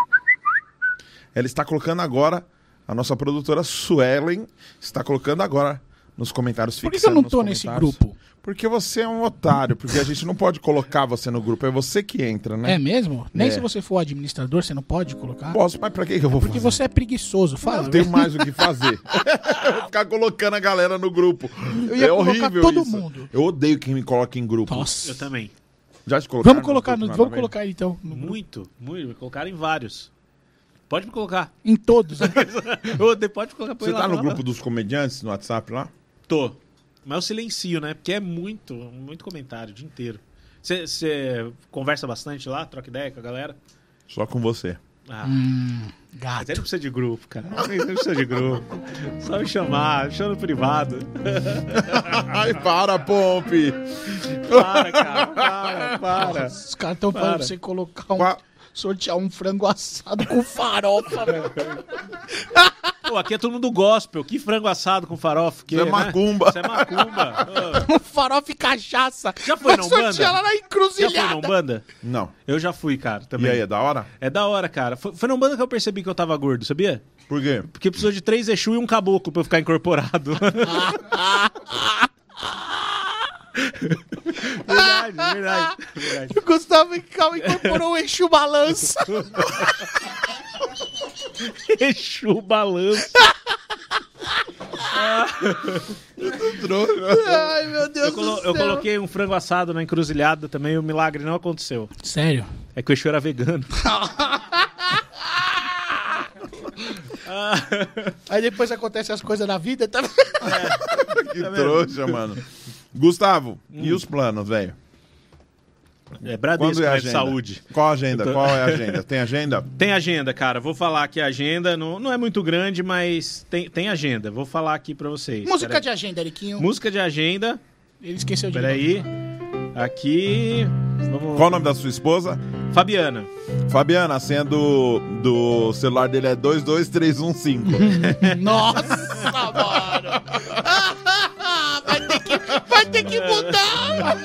Ela está colocando agora, a nossa produtora Suelen está colocando agora nos comentários Por que, eu não tô nesse grupo? Porque você é um otário, porque a gente não pode colocar você no grupo, é você que entra, né? É mesmo? Nem É. se você for administrador, você não pode colocar? Posso, mas pra que que eu vou Porque fazer? você é preguiçoso, fala. Eu tenho mais o que fazer. Eu vou ficar colocando a galera no grupo. Eu ia é horrível todo isso. mundo. Eu odeio quem me coloca em grupo. Nossa. Eu também. Já te colocaram Vamos colocar, no, grupo, vamos colocar então. no- Muito, muito. Me colocaram em vários. Pode me colocar. Em todos. né? Eu odeio, pode me colocar Você lá, tá no lá. grupo dos comediantes no WhatsApp lá? Tô. Mas eu silencio, né? Porque é muito, muito comentário o dia inteiro. Você conversa bastante lá, troca ideia com a galera? Só com você. Ah, hum, mas gato. ele não precisa de grupo, cara. Não precisa de grupo. Só me chamar, me chama no privado. Ai, para, Pompe! Para, cara, para, para. Os caras estão falando pra você colocar um. Qua- Sortear um frango assado com farofa, velho. Pô, aqui é todo mundo gospel. Que frango assado com farofa. Que, Isso é né? macumba. Isso é macumba. Um farofa e cachaça. Já foi Vai na sortear Umbanda? lá na Já foi na encruzilhada. Umbanda? Não. Eu já fui, cara, E também. aí, é da hora? É da hora, cara. Foi, foi na Umbanda que eu percebi que eu tava gordo, sabia? Por quê? Porque precisou de três Exu e um caboclo pra eu ficar incorporado. verdade, verdade, verdade. O Gustavo Cal incorporou o eixo balança. Exu balanço. Ai, meu Deus Eu, colo- eu coloquei um frango assado na encruzilhada também e o milagre não aconteceu. Sério? É que o Exu era vegano. Aí depois acontece as coisas na vida, tá? Que trouxa, mano. Gustavo, e Hum. os planos, velho? É Bradesco, Quando é a né, de saúde. Qual a agenda? Tô- Qual é a agenda? Tem agenda? Tem agenda, cara. Vou falar aqui a agenda. Não, não é muito grande, mas tem, tem agenda. Vou falar aqui pra vocês. Música Peraí. de agenda, Eriquinho. Música de agenda. Ele esqueceu de Peraí. Aqui. Vamos. Qual o nome da sua esposa? Fabiana. Fabiana, a senha do, do celular dele é 22315. Nossa, mano! Ter que mudar!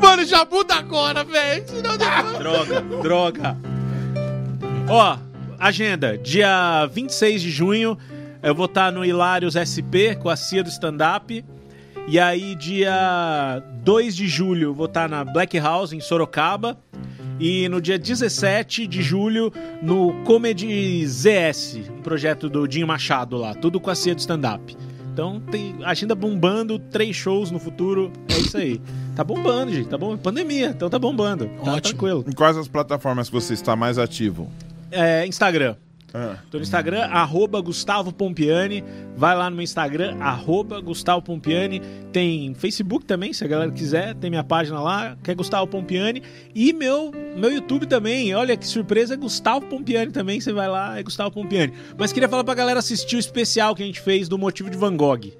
Mano, já muda agora, velho! Droga, droga. Ó, agenda. Dia 26 de junho, eu vou estar no Hilários SP com a Cia do Stand Up. E aí, dia 2 de julho, vou estar na Black House, em Sorocaba. E no dia 17 de julho, no Comedy ZS, um projeto do Dinho Machado lá. Tudo com a Cia do Stand Up. Então, tem agenda bombando, três shows no futuro. É isso aí. Tá bombando, gente. Tá bom. Pandemia, então tá bombando. Tá Ótimo. tranquilo. em quais as plataformas que você está mais ativo? É, Instagram. Ah, Tô no Instagram, arroba Gustavo Pompiani. Vai lá no meu Instagram, arroba Gustavo Pompiani. Tem Facebook também, se a galera quiser. Tem minha página lá, que é Gustavo Pompiani. E meu, meu YouTube também. Olha que surpresa, é Gustavo Pompiani também. Você vai lá, é Gustavo Pompiani. Mas queria falar pra galera assistir o especial que a gente fez do Motivo de Van Gogh.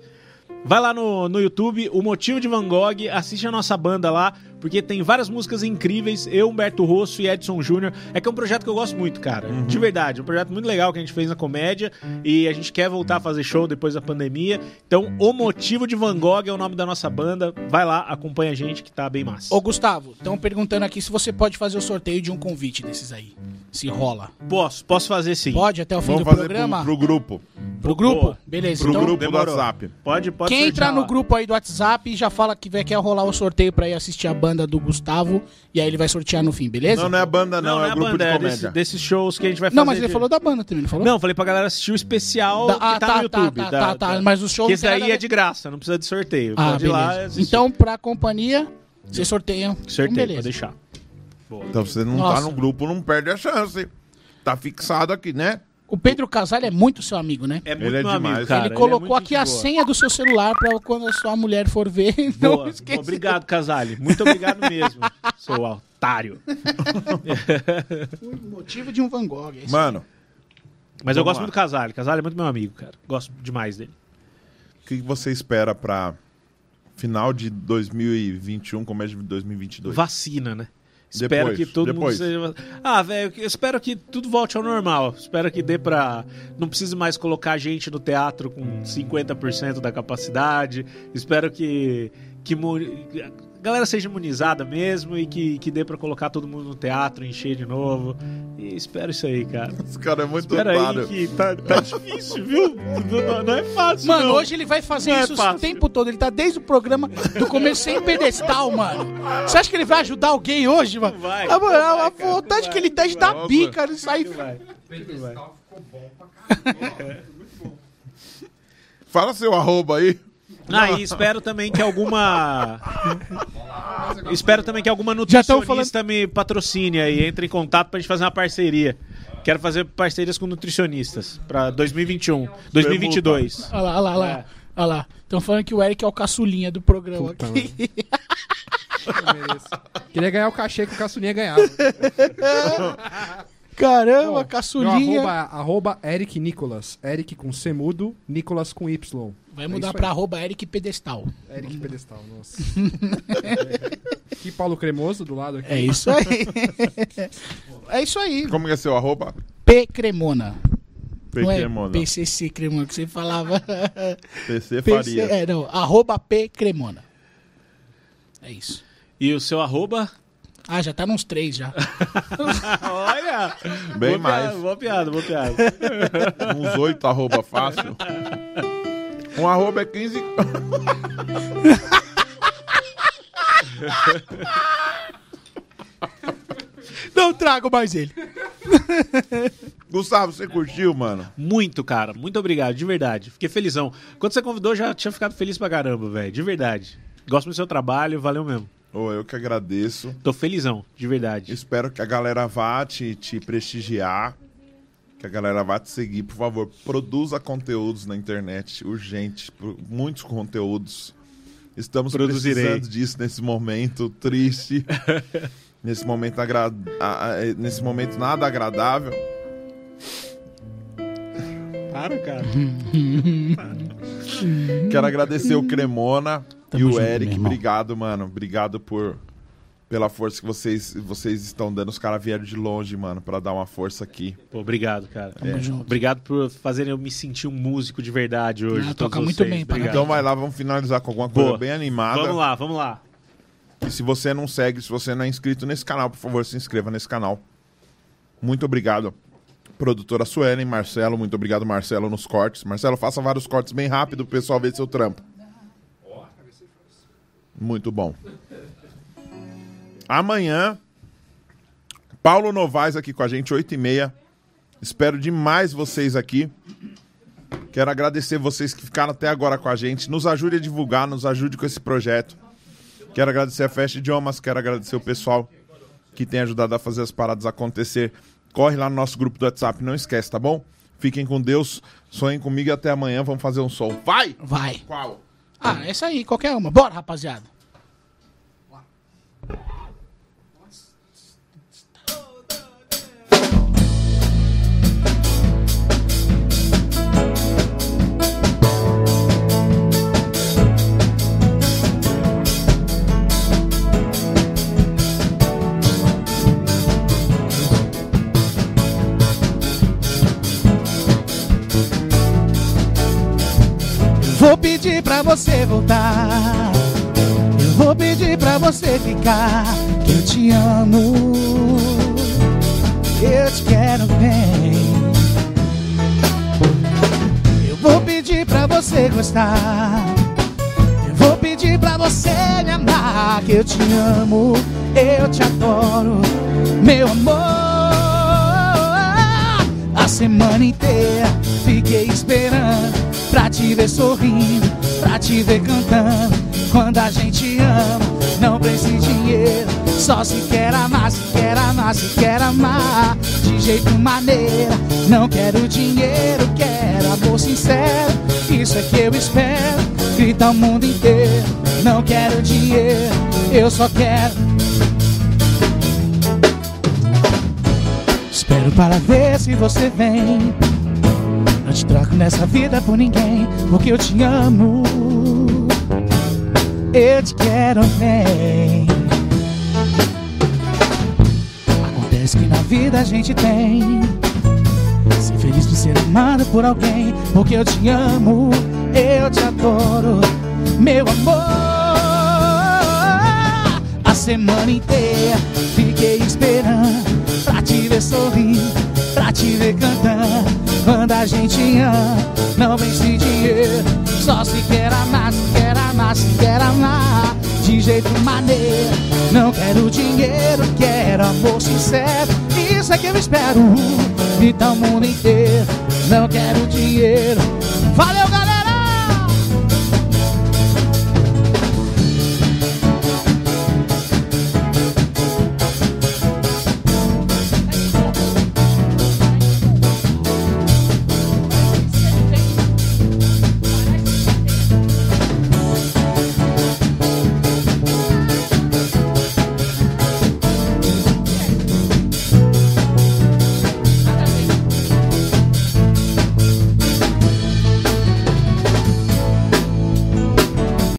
Vai lá no, no YouTube, O Motivo de Van Gogh, assiste a nossa banda lá, porque tem várias músicas incríveis. Eu, Humberto Rosso e Edson Júnior. É que é um projeto que eu gosto muito, cara. De verdade. Um projeto muito legal que a gente fez na comédia. E a gente quer voltar a fazer show depois da pandemia. Então, O Motivo de Van Gogh é o nome da nossa banda. Vai lá, acompanha a gente que tá bem massa. Ô, Gustavo, estão perguntando aqui se você pode fazer o sorteio de um convite desses aí. Se rola. Posso, posso fazer sim. Pode até o fim Vamos do fazer programa? pro, pro grupo. Pro grupo? Boa. Beleza, Pro então... grupo do. WhatsApp. Pode, pode Quem entrar no lá. grupo aí do WhatsApp já fala que vai quer rolar o sorteio pra ir assistir a banda do Gustavo e aí ele vai sortear no fim, beleza? Não, não é a banda, não, é a o grupo banda, de é comédia. desse- desses shows que a gente vai fazer. Não, mas ele de- falou da banda também, não falou? Não, falei pra galera assistir o especial Da- que ah, tá, tá, no YouTube. tá, da- tá, tá, da- mas o show Que não esse tem daí nada a é de graça, não precisa de sorteio. Ah, Pode ir lá. Então, pra companhia, vocês sorteiam. sorteio, Então, beleza. deixar. Então você não Nossa. tá no grupo, não perde a chance. Tá fixado aqui, né? O Pedro Casale é muito seu amigo, né? É muito Ele é meu demais. amigo, cara. ele é colocou muito aqui a senha do seu celular pra quando a sua mulher for ver. Não Boa. Obrigado, Casale. Muito obrigado mesmo, seu otário. O motivo de um Van Gogh. é isso. Mano, Mas eu gosto lá. muito do Casale. Casale é muito meu amigo, cara. Gosto demais dele. o que você espera pra final de 2021, começo de 2022? Vacina, né? Espero Depois, que todo depois. mundo seja. Ah, velho, espero que tudo volte ao normal. Espero que dê pra. Não precise mais colocar gente no teatro com 50% da capacidade. Espero que. que galera seja imunizada mesmo e que, que dê pra colocar todo mundo no teatro, encher de novo. E espero isso aí, cara. Esse cara é muito Espera otário. aí que tá, tá difícil, viu? Não, não é fácil. Mano, não. hoje ele vai fazer Não é isso o fácil. tempo todo. Ele tá desde o programa do começo sem pedestal, mano. Você acha que ele vai ajudar alguém hoje, mano? Não vai, a, vai, a cara, vontade não que ele vai, tem de dar vai. bica, ele sai. Vai. O pedestal ficou bom pra caramba. Muito bom. Fala seu arroba aí. Ah, e espero também que alguma. espero também que alguma nutricionista me patrocine aí, entre em contato pra gente fazer uma parceria. Quero fazer parcerias com nutricionistas pra 2021, 2022. Olha lá, olha lá, olha lá. Olha lá. Estão falando que o Eric é o caçulinha do programa Puta, aqui. Queria ganhar o cachê que o Caçulinha ganhava. Caramba, Meu caçulinha. arroba, arroba Eric Nicolas. Eric com C mudo, Nicolas com Y. Vai É mudar pra aí. arroba Eric Pedestal. Eric Pedestal, nossa. Aqui Paulo Cremoso do lado aqui. É isso aí. é isso aí. Como que é seu arroba? P Cremona. Não é Cremona. PCC Cremona que você falava. PC PC, Faria. é, não. Arroba P Cremona. É isso. E o seu arroba? Ah, já tá nos três já. Olha! Bem boa mais. Piada, boa piada, boa piada. Uns oito arroba fácil. Um arroba é 15. Não trago mais ele. Gustavo, você curtiu, mano? Muito, cara. Muito obrigado, de verdade. Fiquei felizão. Quando você convidou, eu já tinha ficado feliz pra caramba, velho. De verdade. Gosto do seu trabalho, valeu mesmo. Ô, eu que agradeço. Tô felizão, de verdade. Espero que a galera vá te, te prestigiar. Que a galera vá te seguir. Por favor, produza conteúdos na internet. Urgente. Muitos conteúdos. Estamos Produzirei. precisando disso nesse momento triste. nesse momento agra... a- nesse momento nada agradável. Para, cara. Quero agradecer o Cremona e Tamo o junto, Eric. Obrigado, mano. Obrigado por pela força que vocês vocês estão dando. Os caras vieram de longe, mano, pra dar uma força aqui. Pô, obrigado, cara. Junto. Obrigado por fazerem eu me sentir um músico de verdade hoje. Ah, toca muito vocês. bem, Obrigado. Então vai lá, vamos finalizar com alguma coisa Boa. bem animada. Vamos lá, vamos lá. E se você não segue, se você não é inscrito nesse canal, por favor, se inscreva nesse canal. Muito obrigado. Produtora Suelen, Marcelo, muito obrigado, Marcelo, nos cortes. Marcelo, faça vários cortes bem rápido pro pessoal ver seu trampo. Muito bom. Amanhã, Paulo Novaes aqui com a gente, 8 e meia. Espero demais vocês aqui. Quero agradecer vocês que ficaram até agora com a gente. Nos ajude a divulgar, nos ajude com esse projeto. Quero agradecer a Festa Idiomas, quero agradecer o pessoal que tem ajudado a fazer as paradas acontecer. Corre lá no nosso grupo do WhatsApp, não esquece, tá bom? Fiquem com Deus, sonhem comigo e até amanhã. Vamos fazer um som. Vai! Vai. Qual? Ah, essa aí, qualquer uma. Bora, rapaziada. Pedir pra você voltar. Eu vou pedir pra você ficar. Que eu te amo. Eu te quero bem. Eu vou pedir pra você gostar. Eu vou pedir pra você me amar. Que eu te amo. Eu te adoro. Meu amor. A semana inteira fiquei esperando pra te ver sorrindo, pra te ver cantando. Quando a gente ama, não precisa de dinheiro, Só se quer amar, se quer amar, se quer amar. De jeito maneira Não quero dinheiro, quero amor sincero. Isso é que eu espero Grita o mundo inteiro. Não quero dinheiro, eu só quero. Espero para ver se você vem te troco nessa vida por ninguém Porque eu te amo. Eu te quero bem Acontece que na vida a gente tem. Ser feliz por ser amado por alguém Porque eu te amo, eu te adoro Meu amor. A semana inteira fiquei esperando Pra te ver sorrir, pra te ver cantar Quando a gente ama, não vence dinheiro Só se quer amar, se quer amar, se quer amar De jeito maneiro Não quero dinheiro, quero amor sincero Isso é que eu espero Então o mundo inteiro Não quero dinheiro Valeu, galera!